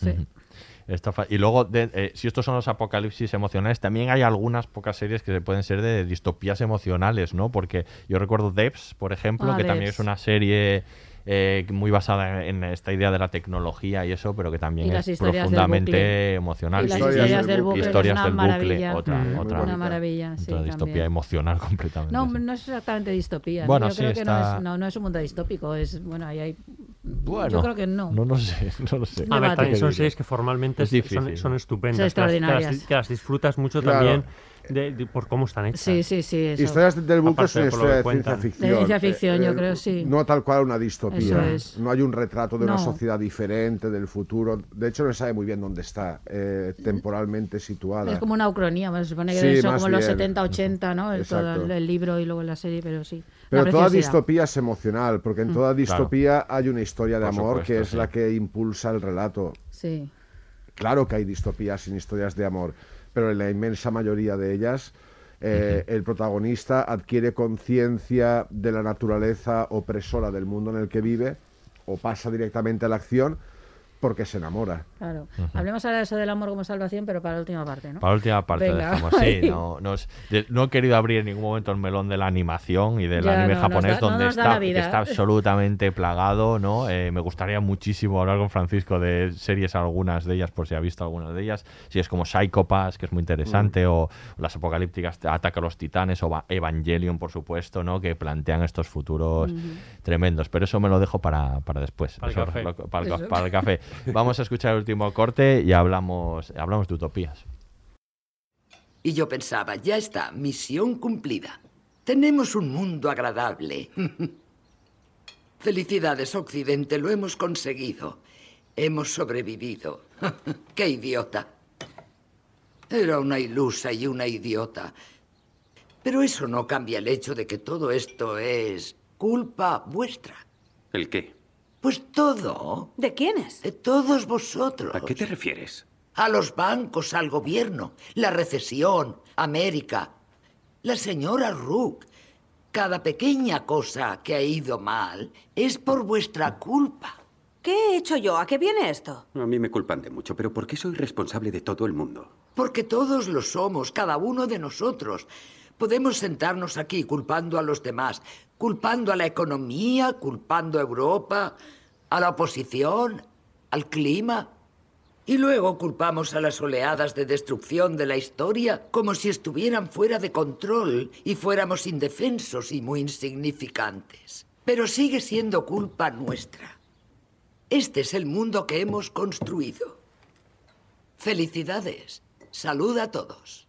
[SPEAKER 1] Fa- y luego, de- eh, si estos son los apocalipsis emocionales, también hay algunas pocas series que se pueden ser de distopías emocionales, ¿no? Porque yo recuerdo Debs, por ejemplo,
[SPEAKER 2] Ah,
[SPEAKER 1] que también es una serie eh, muy basada en, en esta idea de la tecnología y eso, pero que también es profundamente emocional.
[SPEAKER 2] Y las historias del bucle,
[SPEAKER 1] Historias del bucle, otra,
[SPEAKER 2] Mm,
[SPEAKER 1] otra,
[SPEAKER 2] una maravilla, sí,
[SPEAKER 1] otra distopía
[SPEAKER 2] también.
[SPEAKER 1] emocional completamente.
[SPEAKER 2] No, no es exactamente distopía. ¿no?
[SPEAKER 1] Bueno,
[SPEAKER 2] yo
[SPEAKER 1] sí,
[SPEAKER 2] creo que no
[SPEAKER 1] está-
[SPEAKER 2] es, no, no es un mundo distópico. Es, bueno, ahí hay...
[SPEAKER 1] Bueno,
[SPEAKER 2] yo creo que no.
[SPEAKER 1] No lo sé, no lo sé.
[SPEAKER 3] A ver, también son series que formalmente
[SPEAKER 1] Es
[SPEAKER 3] son- son, estupendas.
[SPEAKER 2] Son
[SPEAKER 3] que las- que las-
[SPEAKER 2] extraordinarias.
[SPEAKER 3] Que las, disfrutas mucho
[SPEAKER 4] Claro.
[SPEAKER 3] también de, de- por cómo están hechas.
[SPEAKER 2] Sí, sí, sí. Eso.
[SPEAKER 4] Historias del bucle
[SPEAKER 3] Aparte
[SPEAKER 4] son
[SPEAKER 3] de por lo
[SPEAKER 4] historias
[SPEAKER 3] que
[SPEAKER 4] de ciencia ficción.
[SPEAKER 2] De ciencia ficción, yo
[SPEAKER 4] Eh,
[SPEAKER 2] creo, sí.
[SPEAKER 4] No tal cual una distopía.
[SPEAKER 2] Eso es.
[SPEAKER 4] No hay un retrato de una sociedad diferente, del futuro. De hecho, no se sabe muy bien dónde está eh, temporalmente situada.
[SPEAKER 2] Es como una ucronía, se supone que
[SPEAKER 4] Sí,
[SPEAKER 2] son
[SPEAKER 4] más
[SPEAKER 2] como los
[SPEAKER 4] bien.
[SPEAKER 2] 70, 80, ¿no? El, todo
[SPEAKER 4] Exacto.
[SPEAKER 2] el, el libro y luego la serie, pero sí.
[SPEAKER 4] Pero
[SPEAKER 2] Una
[SPEAKER 4] toda distopía es emocional, porque en
[SPEAKER 2] Mm.
[SPEAKER 4] toda
[SPEAKER 2] Claro.
[SPEAKER 4] distopía hay una historia de
[SPEAKER 1] Por
[SPEAKER 4] amor
[SPEAKER 1] supuesto,
[SPEAKER 4] que es
[SPEAKER 1] sí.
[SPEAKER 4] la que impulsa el relato.
[SPEAKER 2] Sí.
[SPEAKER 4] Claro que hay distopías sin historias de amor, pero en la inmensa mayoría de ellas eh, el protagonista adquiere conciencia de la naturaleza opresora del mundo en el que vive o pasa directamente a la acción porque se enamora.
[SPEAKER 2] Claro. Hablemos ahora de eso del amor como salvación, pero para la última parte, ¿no?
[SPEAKER 1] Para la última parte
[SPEAKER 2] Venga.
[SPEAKER 1] dejamos, sí, no, no, no he querido abrir en ningún momento el melón de la animación y del
[SPEAKER 2] Ya,
[SPEAKER 1] anime
[SPEAKER 2] no,
[SPEAKER 1] japonés
[SPEAKER 2] da-
[SPEAKER 1] donde está, está absolutamente plagado, ¿no? Eh, me gustaría muchísimo hablar con Francisco de series algunas de ellas, por si ha visto algunas de ellas, si es como Psycho Pass, que es muy interesante,
[SPEAKER 2] Mm.
[SPEAKER 1] o las apocalípticas Ataca a los Titanes, o Va- Evangelion, por supuesto, ¿no? Que plantean estos futuros tremendos, pero eso me lo dejo para, para después,
[SPEAKER 3] Para el
[SPEAKER 1] Eso,
[SPEAKER 3] café.
[SPEAKER 1] lo- para el ca-
[SPEAKER 2] Eso.
[SPEAKER 1] para el café. Vamos a escuchar el último corte y hablamos, hablamos de utopías.
[SPEAKER 10] Y yo pensaba, ya está, misión cumplida. Tenemos un mundo agradable. Felicidades, Occidente, lo hemos conseguido. Hemos sobrevivido. ¡Qué idiota! Era una ilusa y una idiota. Pero eso no cambia el hecho de que todo esto es culpa vuestra.
[SPEAKER 9] ¿El qué?
[SPEAKER 10] Pues todo.
[SPEAKER 11] ¿De quiénes?
[SPEAKER 10] De todos vosotros.
[SPEAKER 9] ¿A qué te refieres?
[SPEAKER 10] A los bancos, al gobierno, la recesión, América, la señora Rook. Cada pequeña cosa que ha ido mal es por vuestra culpa.
[SPEAKER 11] ¿Qué he hecho yo? ¿A qué viene esto?
[SPEAKER 9] A mí me culpan de mucho, pero ¿por qué soy responsable de todo el mundo?
[SPEAKER 10] Porque todos lo somos, cada uno de nosotros. Podemos sentarnos aquí culpando a los demás, culpando a la economía, culpando a Europa, a la oposición, al clima. Y luego culpamos a las oleadas de destrucción de la historia como si estuvieran fuera de control y fuéramos indefensos y muy insignificantes. Pero sigue siendo culpa nuestra. Este es el mundo que hemos construido. Felicidades. Salud a todos.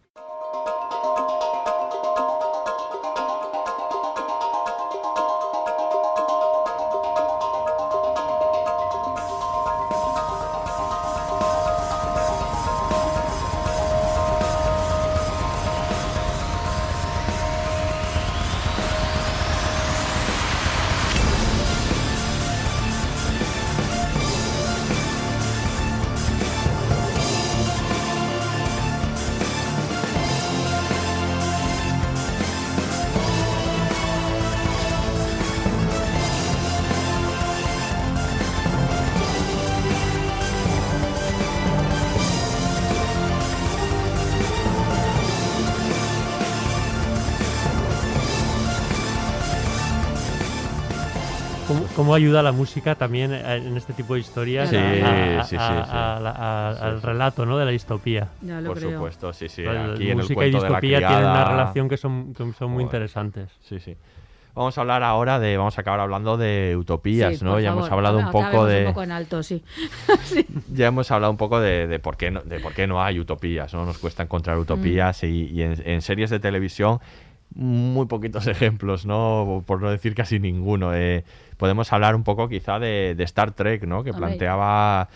[SPEAKER 3] ¿Cómo, ayuda la música también eh, en este tipo de historias
[SPEAKER 1] Sí,
[SPEAKER 3] a- a-
[SPEAKER 1] sí, sí,
[SPEAKER 3] a-
[SPEAKER 1] sí.
[SPEAKER 3] a- a- a-
[SPEAKER 1] Sí,
[SPEAKER 3] al relato ¿no? de la distopía?
[SPEAKER 2] Ya lo
[SPEAKER 1] Por
[SPEAKER 2] creo.
[SPEAKER 1] supuesto, sí, sí.
[SPEAKER 3] La-
[SPEAKER 1] Aquí en el
[SPEAKER 3] música y
[SPEAKER 1] de la
[SPEAKER 3] distopía tienen una relación que son, que son muy
[SPEAKER 1] Joder.
[SPEAKER 3] interesantes.
[SPEAKER 1] Sí, sí. Vamos a hablar ahora de, vamos a acabar hablando de utopías,
[SPEAKER 2] Sí,
[SPEAKER 1] ¿no?
[SPEAKER 2] por
[SPEAKER 1] Ya
[SPEAKER 2] favor,
[SPEAKER 1] hemos hablado un poco de,
[SPEAKER 2] un poco en alto, sí.
[SPEAKER 1] ya hemos hablado un poco de, de por qué no, de por qué no hay utopías, ¿no? Nos cuesta encontrar utopías y, y en, en series de televisión muy poquitos ejemplos, ¿no? Por no decir casi ninguno. Eh, podemos hablar un poco quizá de, de Star Trek, ¿no? Que planteaba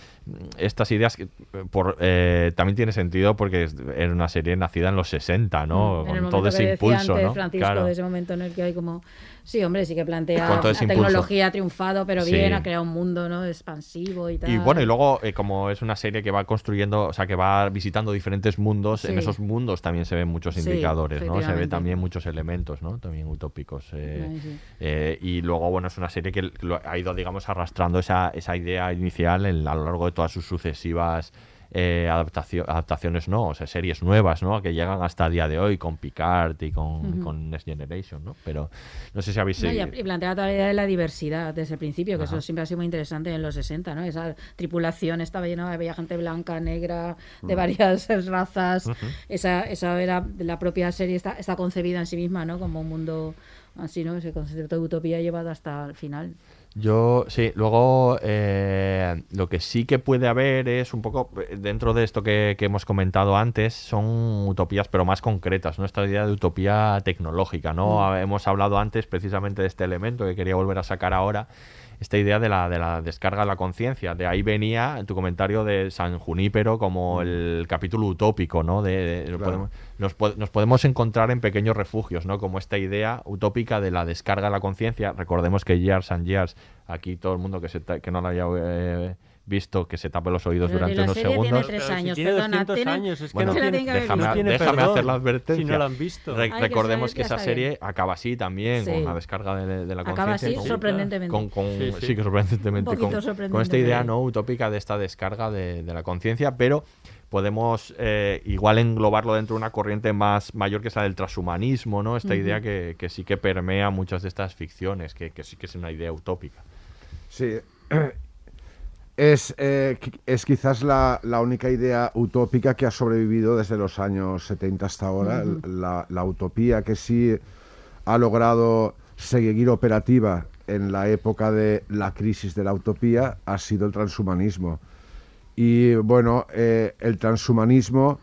[SPEAKER 1] estas ideas que por, eh, también tiene sentido porque era una serie nacida en los 60, ¿no?
[SPEAKER 2] Mm,
[SPEAKER 1] Con todo ese
[SPEAKER 2] que
[SPEAKER 1] impulso,
[SPEAKER 2] antes,
[SPEAKER 1] ¿no?
[SPEAKER 2] Francisco,
[SPEAKER 1] Claro.
[SPEAKER 2] de ese momento en el que hay como... Sí, hombre, sí que plantea la tecnología ha triunfado, pero
[SPEAKER 1] Sí.
[SPEAKER 2] bien, ha creado un mundo ¿no? expansivo y tal.
[SPEAKER 1] Y bueno, y luego, eh, como es una serie que va construyendo, o sea, que va visitando diferentes mundos, en esos mundos también se ven muchos
[SPEAKER 2] Sí,
[SPEAKER 1] indicadores, ¿no? Se ve
[SPEAKER 2] efectivamente.
[SPEAKER 1] también muchos elementos, ¿no? También utópicos. eh,
[SPEAKER 2] Ay,
[SPEAKER 1] eh, y luego, bueno, es una serie que lo- ha ido, digamos, arrastrando esa, esa idea inicial en- a lo largo de todas sus sucesivas eh, adaptacio- adaptaciones, ¿no? O sea, series nuevas, ¿no? Que llegan hasta el día de hoy con Picard y con, Next Generation, ¿no? Pero no sé si habéis...
[SPEAKER 2] No, y, plantea toda la idea de la diversidad desde el principio, que
[SPEAKER 1] Ajá.
[SPEAKER 2] eso siempre ha sido muy interesante en los 60, ¿no? Esa tripulación estaba llena de había gente blanca, negra, de varias razas. Esa, esa era la propia serie, está, está concebida en sí misma, ¿no? Como un mundo así, ¿no? Ese concepto de utopía llevado hasta el final.
[SPEAKER 1] Yo, sí, luego eh, lo que sí que puede haber es un poco, eh, dentro de esto que, que hemos comentado antes, son utopías pero más concretas, ¿no? Esta idea de utopía tecnológica, ¿no?
[SPEAKER 12] Mm.
[SPEAKER 1] Hemos hablado antes precisamente de este elemento que quería volver a sacar ahora, esta idea de la, de la descarga de la conciencia. De ahí venía tu comentario de San Junípero como el capítulo utópico, ¿no? De, de-
[SPEAKER 4] Claro.
[SPEAKER 1] podemos- nos, nos podemos encontrar en pequeños refugios, ¿no? Como esta idea utópica de la descarga de la conciencia. Recordemos que Years and Years, aquí todo el mundo que, se que no lo haya eh, visto, que se tape los oídos
[SPEAKER 2] Pero
[SPEAKER 1] durante
[SPEAKER 2] la
[SPEAKER 1] unos
[SPEAKER 2] serie
[SPEAKER 1] segundos.
[SPEAKER 2] tiene tres
[SPEAKER 3] si
[SPEAKER 2] años,
[SPEAKER 3] tiene
[SPEAKER 2] perdona.
[SPEAKER 3] 200
[SPEAKER 2] tiene-
[SPEAKER 3] años, es que
[SPEAKER 1] Bueno,
[SPEAKER 3] no tiene-
[SPEAKER 1] déjame,
[SPEAKER 2] visto.
[SPEAKER 3] No tiene
[SPEAKER 1] déjame
[SPEAKER 3] perdón
[SPEAKER 1] hacer la advertencia.
[SPEAKER 3] si no la han visto.
[SPEAKER 1] Re-
[SPEAKER 2] Ay,
[SPEAKER 1] recordemos que esa serie
[SPEAKER 2] bien.
[SPEAKER 1] acaba así también,
[SPEAKER 2] Sí.
[SPEAKER 1] con la descarga de, de la
[SPEAKER 2] Acaba
[SPEAKER 1] conciencia.
[SPEAKER 2] así,
[SPEAKER 1] con-
[SPEAKER 2] sorprendentemente.
[SPEAKER 1] con- con-
[SPEAKER 3] Sí,
[SPEAKER 1] sí,
[SPEAKER 3] sí.
[SPEAKER 1] que sorprendentemente.
[SPEAKER 2] Un
[SPEAKER 1] con, con esta
[SPEAKER 2] sorprendentemente.
[SPEAKER 1] idea no utópica de esta descarga de, de la conciencia, pero podemos eh, igual englobarlo dentro de una corriente más mayor que es la del transhumanismo, ¿no? Esta
[SPEAKER 4] Ujú.
[SPEAKER 1] idea que, que sí que permea muchas de estas ficciones, que, que sí que es una idea utópica.
[SPEAKER 4] Sí. Es, eh, es quizás la, la única idea utópica que ha sobrevivido desde los años 70 hasta ahora. La utopía que sí ha logrado seguir operativa en la época de la crisis de la utopía ha sido el transhumanismo. Y bueno, eh, el transhumanismo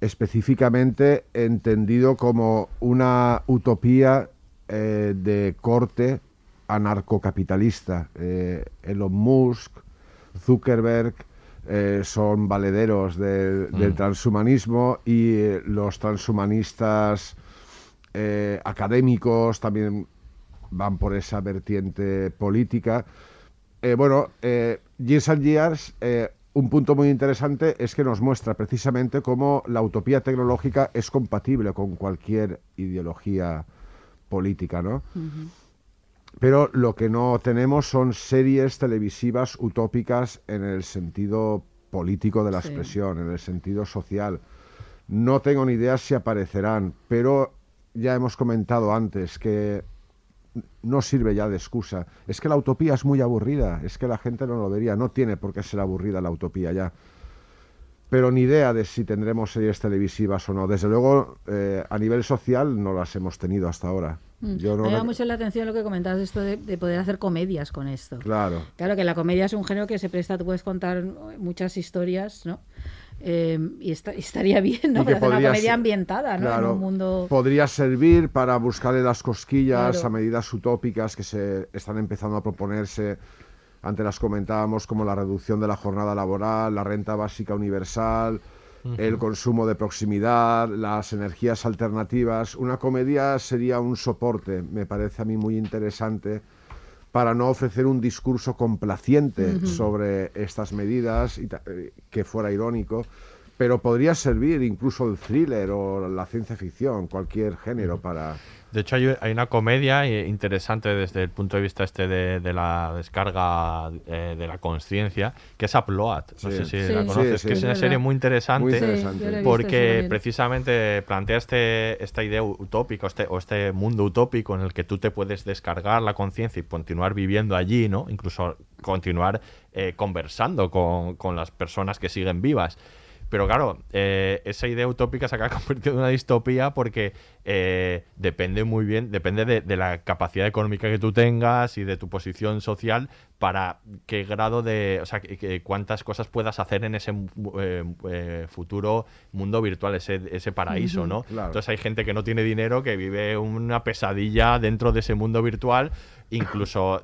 [SPEAKER 4] específicamente entendido como una utopía eh, de corte anarcocapitalista. Eh, Elon Musk, Zuckerberg eh, son valederos del, del
[SPEAKER 1] Mm.
[SPEAKER 4] transhumanismo y eh, los transhumanistas eh, académicos también van por esa vertiente política. Eh, bueno, eh, Years and Years, eh, un punto muy interesante es que nos muestra precisamente cómo la utopía tecnológica es compatible con cualquier ideología política, ¿no? Pero lo que no tenemos son series televisivas utópicas en el sentido político de la
[SPEAKER 12] Sí.
[SPEAKER 4] expresión, en el sentido social. No tengo ni idea si aparecerán, pero ya hemos comentado antes que no sirve ya de excusa. Es que la utopía es muy aburrida, es que la gente no lo vería, no tiene por qué ser aburrida la utopía ya. Pero ni idea de si tendremos series televisivas o no. Desde luego, eh, a nivel social no las hemos tenido hasta ahora.
[SPEAKER 2] Mm.
[SPEAKER 4] Yo no
[SPEAKER 2] Me llama mucho la atención lo que comentabas esto de, de poder hacer comedias con esto.
[SPEAKER 4] Claro.
[SPEAKER 2] Claro que la comedia es un género que se presta, tú puedes contar muchas historias, ¿no? Eh, y, y estaría bien, ¿no?
[SPEAKER 4] Y que
[SPEAKER 2] Pero hacer una comedia
[SPEAKER 4] ser-
[SPEAKER 2] ambientada, ¿no?
[SPEAKER 4] Claro,
[SPEAKER 2] En un mundo...
[SPEAKER 4] Podría servir para buscarle las cosquillas
[SPEAKER 2] Claro.
[SPEAKER 4] a medidas utópicas que se están empezando a proponerse. Antes las comentábamos como la reducción de la jornada laboral, la renta básica universal, el consumo de proximidad, las energías alternativas. Una comedia sería un soporte, me parece a mí muy interesante, para no ofrecer un discurso complaciente sobre estas medidas y eh, que fuera irónico, pero podría servir incluso el thriller o la ciencia ficción, cualquier género para...
[SPEAKER 1] De hecho, hay, hay una comedia eh, interesante desde el punto de vista este de, de la descarga eh, de la conciencia, que es Upload. No
[SPEAKER 4] Sí.
[SPEAKER 1] sé si
[SPEAKER 4] Sí.
[SPEAKER 1] la conoces,
[SPEAKER 4] Sí,
[SPEAKER 1] que es una serie muy interesante,
[SPEAKER 4] Muy
[SPEAKER 1] porque precisamente plantea este, esta idea utópica, este, o este mundo utópico en el que tú te puedes descargar la conciencia y continuar viviendo allí, ¿no? Incluso continuar eh, conversando con, con las personas que siguen vivas. Pero claro, eh, esa idea utópica se acaba convirtiendo en una distopía porque eh, depende muy bien, depende de, de la capacidad económica que tú tengas y de tu posición social para qué grado de, o sea, que- que cuántas cosas puedas hacer en ese eh, futuro mundo virtual, ese, ese paraíso. ¿no?
[SPEAKER 12] Claro.
[SPEAKER 1] Entonces hay gente que no tiene dinero, que vive una pesadilla dentro de ese mundo virtual, incluso...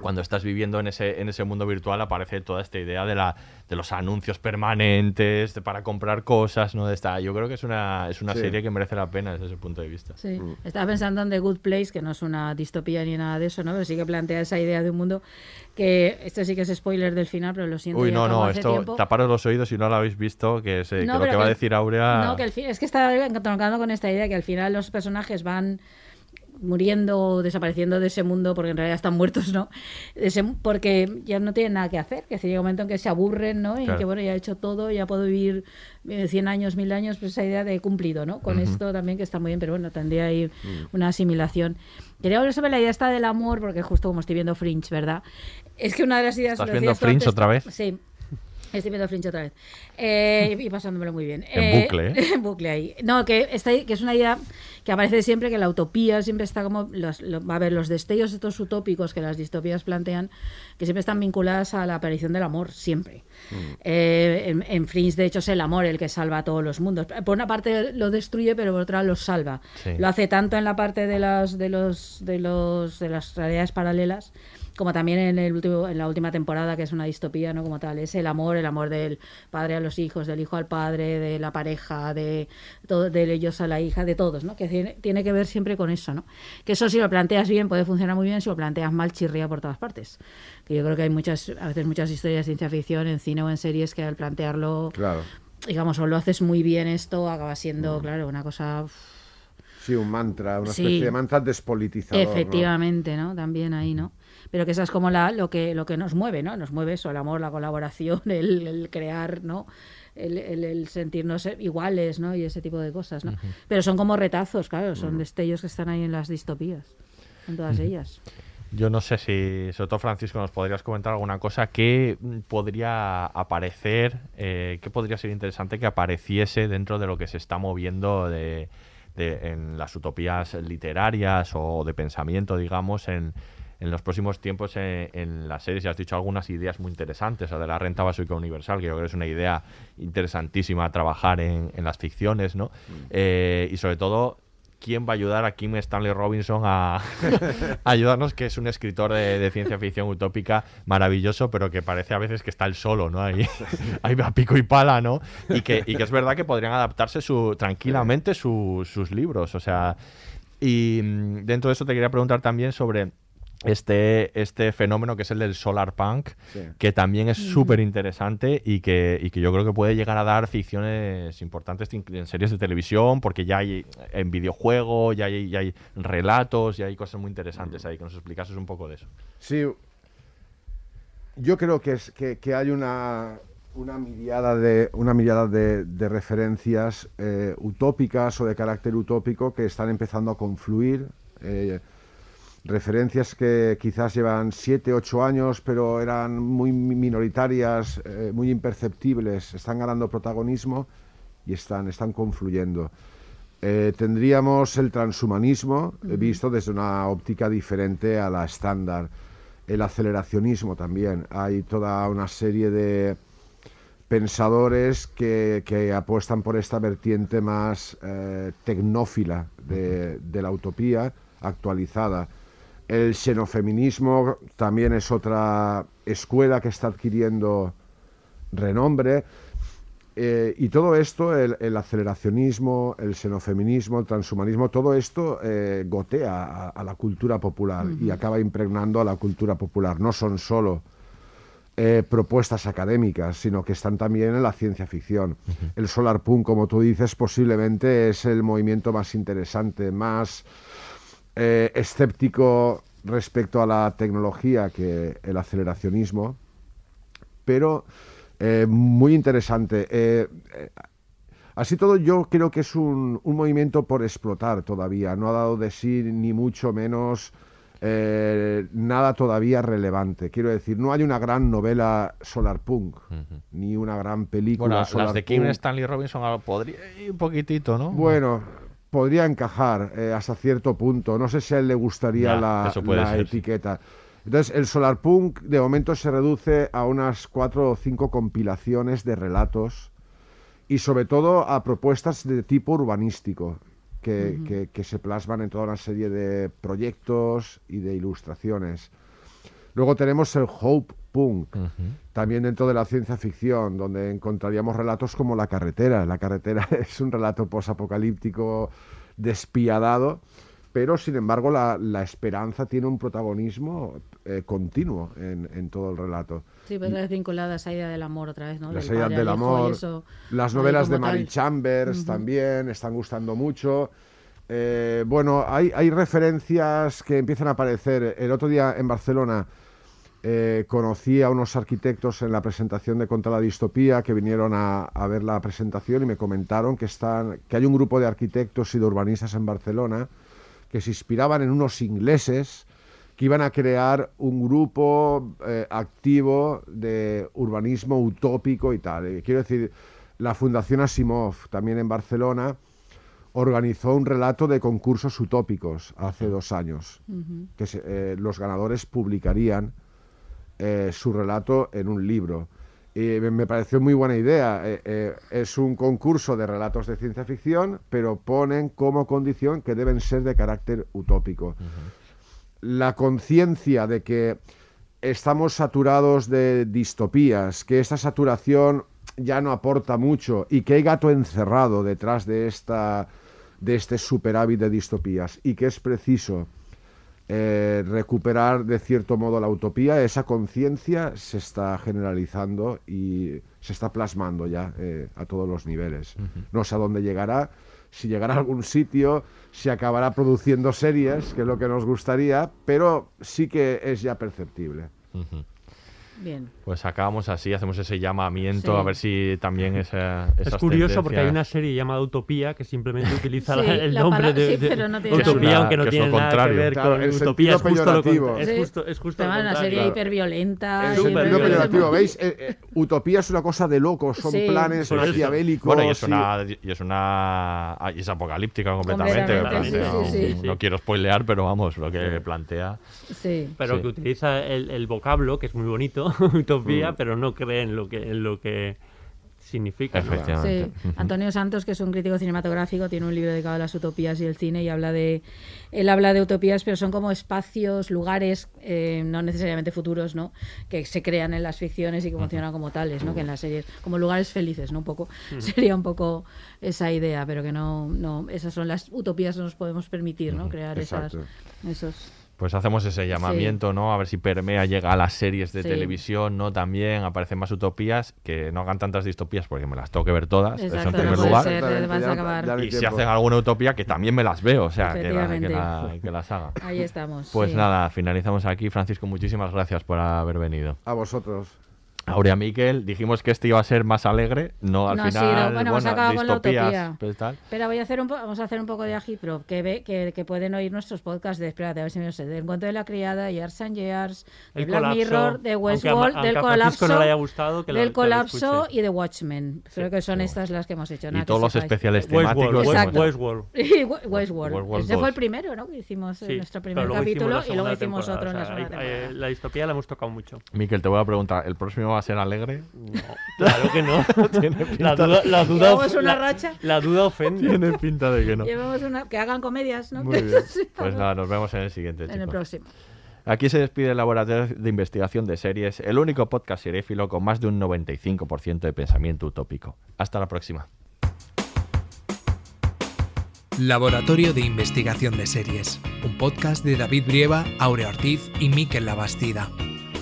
[SPEAKER 1] cuando estás viviendo en ese, en ese mundo virtual aparece toda esta idea de, la, de los anuncios permanentes de- para comprar cosas, ¿no? De esta, yo creo que es una, es una
[SPEAKER 2] Sí.
[SPEAKER 1] serie que merece la pena desde ese punto de vista.
[SPEAKER 2] Sí, estaba pensando en The Good Place, que no es una distopía ni nada de eso, ¿no? Pero sí que plantea esa idea de un mundo que, esto sí que es spoiler del final, pero lo siento.
[SPEAKER 1] Uy, no, no, esto,
[SPEAKER 2] tiempo.
[SPEAKER 1] taparos los oídos si no lo habéis visto, que, es, eh, que lo que va a decir Aurea...
[SPEAKER 2] No, que al fin, es que estaba entroncando con esta idea que al final los personajes van muriendo o desapareciendo de ese mundo porque en realidad están muertos, ¿no? Ese- porque ya no tienen nada que hacer, que llega un momento en que se aburren, ¿no? Y
[SPEAKER 12] Claro.
[SPEAKER 2] que bueno, ya he hecho todo, ya puedo vivir eh, 100 años, 1000 años, pues esa idea de cumplido, ¿no? Con
[SPEAKER 12] Ujú.
[SPEAKER 2] esto también que está muy bien, pero bueno, tendría ahí una asimilación. Quería hablar sobre la idea esta del amor, porque justo como estoy viendo Fringe, ¿verdad? Es que una de las ideas...
[SPEAKER 1] ¿Estás viendo Fringe
[SPEAKER 2] antes-
[SPEAKER 1] otra vez?
[SPEAKER 2] Sí. Estoy viendo Fringe otra vez. Eh, y pasándomelo muy bien.
[SPEAKER 1] En
[SPEAKER 2] Eh,
[SPEAKER 1] bucle, ¿eh?
[SPEAKER 2] en bucle ahí. No, que, está, que es una idea que aparece siempre, que la utopía siempre está como... Los, lo- va a ver, los destellos estos utópicos que las distopías plantean, que siempre están vinculadas a la aparición del amor, siempre. Eh, en, en Fringe, de hecho, es el amor el que salva a todos los mundos. Por una parte lo destruye, pero por otra los salva.
[SPEAKER 12] Sí.
[SPEAKER 2] Lo hace tanto en la parte de las, de los, de los, de las realidades paralelas, como también en el último, en la última temporada, que es una distopía, ¿no? Como tal. Es el amor, el amor del padre a los hijos, del hijo al padre, de la pareja, de todo, de ellos a la hija, de todos, ¿no? Que tiene, tiene que ver siempre con eso, ¿no? Que eso si lo planteas bien puede funcionar muy bien, si lo planteas mal chirría por todas partes. Que yo creo que hay muchas, a veces muchas historias de ciencia ficción en cine o en series que al plantearlo,
[SPEAKER 4] Claro.
[SPEAKER 2] digamos, o lo haces muy bien esto, acaba siendo, claro, una cosa
[SPEAKER 4] Sí, un mantra, una
[SPEAKER 2] Sí.
[SPEAKER 4] especie de mantra despolitizador. ¿no?
[SPEAKER 2] Efectivamente, ¿no? También ahí, ¿no? Pero que esa es como la, lo que lo que nos mueve, ¿no? Nos mueve eso, el amor, la colaboración, el, el crear, ¿no? El, el- el sentirnos iguales, ¿no? Y ese tipo de cosas, ¿no?
[SPEAKER 1] Ujú.
[SPEAKER 2] Pero son como retazos, claro, son
[SPEAKER 1] Ujú.
[SPEAKER 2] destellos que están ahí en las distopías, en todas
[SPEAKER 1] Ujú.
[SPEAKER 2] ellas.
[SPEAKER 1] Yo no sé si, sobre todo Francisco, nos podrías comentar alguna cosa que podría aparecer, eh, que podría ser interesante que apareciese dentro de lo que se está moviendo de, de- en las utopías literarias o de pensamiento, digamos, en, en los próximos tiempos en, en las series. Has dicho algunas ideas muy interesantes, la de la renta básica universal, que yo creo que es una idea interesantísima a trabajar en, en las ficciones, ¿no? Eh, y sobre todo quién va a ayudar a Kim Stanley Robinson a, a ayudarnos, que es un escritor de, de ciencia ficción utópica maravilloso, pero que parece a veces que está el solo, ¿no? Ahí, ahí a pico y pala, ¿no? Y que, y que es verdad que podrían adaptarse su, tranquilamente su- sus libros, o sea... Y mm, dentro de eso te quería preguntar también sobre este, este fenómeno que es el del solar punk,
[SPEAKER 4] Sí.
[SPEAKER 1] que también es
[SPEAKER 4] Ujú.
[SPEAKER 1] súper interesante y que, y que yo creo que puede llegar a dar ficciones importantes in- en series de televisión, porque ya hay en videojuego, ya hay, ya hay relatos, ya hay cosas muy interesantes ahí, que nos explicases un poco de eso.
[SPEAKER 4] Sí, yo creo que, es, que, que hay una, una miriada de, una miriada de, de referencias eh, utópicas o de carácter utópico que están empezando a confluir. eh, referencias que quizás llevan 7, 8 años, pero eran muy minoritarias, eh, muy imperceptibles, están ganando protagonismo y están, están confluyendo. Eh, tendríamos el transhumanismo visto desde una óptica diferente a la estándar. El aceleracionismo también. Hay toda una serie de pensadores que, que apuestan por esta vertiente más eh, tecnófila de, de la utopía actualizada. El xenofeminismo también es otra escuela que está adquiriendo renombre. Eh, y todo esto, el, el aceleracionismo, el xenofeminismo, el transhumanismo, todo esto eh, gotea a, a la cultura popular y acaba impregnando a la cultura popular. No son solo eh, propuestas académicas, sino que están también en la ciencia ficción. El solar punk, como tú dices, posiblemente es el movimiento más interesante, más eh, escéptico respecto a la tecnología que el aceleracionismo, pero eh, muy interesante. Eh, así todo, yo creo que es un, un movimiento por explotar todavía. No ha dado de sí ni mucho menos eh, nada todavía relevante. Quiero decir, no hay una gran novela solarpunk, ni una gran película
[SPEAKER 1] Bueno, las de Kim
[SPEAKER 4] solarpunk.
[SPEAKER 1] Stanley Robinson algo podría ir un poquitito, ¿no?
[SPEAKER 4] Bueno, podría encajar eh, hasta cierto punto. No sé si a él le gustaría
[SPEAKER 1] Ya,
[SPEAKER 4] la,
[SPEAKER 1] eso puede
[SPEAKER 4] la
[SPEAKER 1] ser, sí.
[SPEAKER 4] etiqueta. Entonces, el solarpunk de momento se reduce a unas cuatro o cinco compilaciones de relatos y sobre todo a propuestas de tipo urbanístico que, que- que se plasman en toda una serie de proyectos y de ilustraciones. Luego tenemos el Hope Punk, también dentro de la ciencia ficción, donde encontraríamos relatos como La carretera. La carretera es un relato posapocalíptico despiadado, pero sin embargo la, la esperanza tiene un protagonismo eh, continuo en, en todo el relato.
[SPEAKER 2] Sí, pero vez vinculada a esa idea del amor otra vez, ¿no?
[SPEAKER 4] Las
[SPEAKER 2] Del
[SPEAKER 4] del amor,
[SPEAKER 2] eso,
[SPEAKER 4] las novelas de Mary
[SPEAKER 2] tal.
[SPEAKER 4] Chambers también están gustando mucho. Eh, bueno, hay, hay referencias que empiezan a aparecer. El otro día en Barcelona eh, conocí a unos arquitectos en la presentación de Contra la Distopía que vinieron a, a ver la presentación y me comentaron que, están, que hay un grupo de arquitectos y de urbanistas en Barcelona que se inspiraban en unos ingleses que iban a crear un grupo eh, activo de urbanismo utópico y tal. Eh, quiero decir, la Fundación Asimov, también en Barcelona, organizó un relato de concursos utópicos hace dos años, que se- eh, los ganadores publicarían eh, su relato en un libro. Y me- pareció muy buena idea. Eh, eh, es un concurso de relatos de ciencia ficción, pero ponen como condición que deben ser de carácter utópico. La conciencia de que estamos saturados de distopías, que esta saturación ya no aporta mucho y que hay gato encerrado detrás de, esta, de este superávit de distopías y que es preciso eh, recuperar de cierto modo la utopía, esa conciencia se está generalizando y se está plasmando ya eh, a todos los niveles. No sé a dónde llegará, si llegará a algún sitio, si acabará produciendo series, que es lo que nos gustaría, pero sí que es ya perceptible.
[SPEAKER 2] Bien.
[SPEAKER 1] Pues acabamos así, hacemos ese llamamiento
[SPEAKER 2] Sí.
[SPEAKER 1] a ver si también esa,
[SPEAKER 3] Es curioso porque hay una serie llamada Utopía que simplemente utiliza
[SPEAKER 2] Sí,
[SPEAKER 3] la- el
[SPEAKER 2] la
[SPEAKER 3] nombre de,
[SPEAKER 2] sí,
[SPEAKER 3] de-
[SPEAKER 2] no tiene
[SPEAKER 3] Utopía,
[SPEAKER 1] ver.
[SPEAKER 3] aunque no tiene nada que ver
[SPEAKER 4] Claro,
[SPEAKER 3] con
[SPEAKER 4] el
[SPEAKER 3] Utopía. Es justo lo es justo, es justo lo
[SPEAKER 2] una serie hiperviolenta.
[SPEAKER 4] El
[SPEAKER 2] hiper-
[SPEAKER 4] sentido peyorativo, ¿veis? Eh, eh, utopía es una cosa de locos, son
[SPEAKER 2] Sí.
[SPEAKER 4] planes maquiavélicos.
[SPEAKER 1] Bueno, y es una, y es una ah, y es apocalíptica completamente.
[SPEAKER 2] Completamente, sí.
[SPEAKER 1] No quiero spoilear, pero vamos, lo que plantea.
[SPEAKER 2] Sí.
[SPEAKER 3] pero que utiliza el vocablo, que es muy bonito, utopía,
[SPEAKER 4] Mm.
[SPEAKER 3] pero no cree en lo que, en lo que significa. ¿no?
[SPEAKER 2] Sí. Antonio Santos, que es un crítico cinematográfico, tiene un libro dedicado a las utopías y el cine y habla de él habla de utopías, pero son como espacios, lugares, eh, no necesariamente futuros, ¿no? Que se crean en las ficciones y que funcionan como tales, ¿no? Que en las series, como lugares felices, ¿no? Un poco sería un poco esa idea, pero que no, no, esas son las utopías que nos podemos permitir, ¿no? Crear esas,
[SPEAKER 4] Exacto.
[SPEAKER 2] esos.
[SPEAKER 1] Pues hacemos ese llamamiento, ¿no? A ver si permea, llega a las series de
[SPEAKER 2] Sí.
[SPEAKER 1] televisión, ¿no? También aparecen más utopías, que no hagan tantas distopías porque me las tengo que ver todas, eso en primer
[SPEAKER 2] no
[SPEAKER 1] lugar.
[SPEAKER 2] ser,
[SPEAKER 4] Ya- ya
[SPEAKER 1] Y si hacen alguna utopía, que también me las veo, o sea, que, la- que,
[SPEAKER 2] Efectivamente.
[SPEAKER 1] la- que las haga.
[SPEAKER 2] Ahí estamos.
[SPEAKER 1] Pues
[SPEAKER 2] sí.
[SPEAKER 1] nada, finalizamos aquí. Francisco, muchísimas gracias por haber venido.
[SPEAKER 4] A vosotros.
[SPEAKER 1] Aurea Miquel, dijimos que este iba a ser más alegre, no al
[SPEAKER 2] No ha
[SPEAKER 1] final,
[SPEAKER 2] sido. Bueno, hemos acabado con la utopía.
[SPEAKER 1] pues tal.
[SPEAKER 2] Espera, voy a hacer un vamos a hacer un poco de agipro, que ve que, que pueden oír nuestros podcasts de, espérate, a ver si me lo sé, del encuentro de la criada, Years and Years, de
[SPEAKER 3] El
[SPEAKER 2] Black
[SPEAKER 3] colapso.
[SPEAKER 2] Mirror, de Westworld, del colapso,
[SPEAKER 3] no le haya gustado, que lo-
[SPEAKER 2] del
[SPEAKER 3] que lo
[SPEAKER 2] colapso y de Watchmen. Creo que son estas las que hemos hecho.
[SPEAKER 1] Y
[SPEAKER 2] nada, que
[SPEAKER 1] todos los
[SPEAKER 2] sepáis.
[SPEAKER 1] especiales temáticos.
[SPEAKER 3] Westworld.
[SPEAKER 2] Y We- Westworld.
[SPEAKER 1] Westworld
[SPEAKER 2] Ese fue
[SPEAKER 1] 2.
[SPEAKER 2] el primero, ¿no? Que hicimos en
[SPEAKER 3] Sí,
[SPEAKER 2] nuestro
[SPEAKER 3] pero
[SPEAKER 2] primer capítulo
[SPEAKER 3] la
[SPEAKER 2] y luego hicimos otro en la segunda temporada.
[SPEAKER 3] La distopía la hemos tocado mucho.
[SPEAKER 1] Miquel, te voy a preguntar, ¿el próximo va a ser alegre?
[SPEAKER 3] Claro que no.
[SPEAKER 1] Tiene
[SPEAKER 3] la
[SPEAKER 1] pinta-
[SPEAKER 3] duda, la duda,
[SPEAKER 2] Llevamos una
[SPEAKER 3] la-
[SPEAKER 2] racha.
[SPEAKER 3] La duda ofende.
[SPEAKER 1] Tiene pinta de que no.
[SPEAKER 2] Llevamos una, que hagan comedias, ¿no?
[SPEAKER 1] Muy bien. Pues nada, nos vemos en el siguiente.
[SPEAKER 2] en el
[SPEAKER 1] chicos.
[SPEAKER 2] próximo.
[SPEAKER 1] Aquí se despide el Laboratorio de Investigación de Series, el único podcast seréfilo con más de un 95% de pensamiento utópico. Hasta la próxima.
[SPEAKER 6] Laboratorio de Investigación de Series, un podcast de David Brieva, Aurea Ortiz y Miquel Labastida.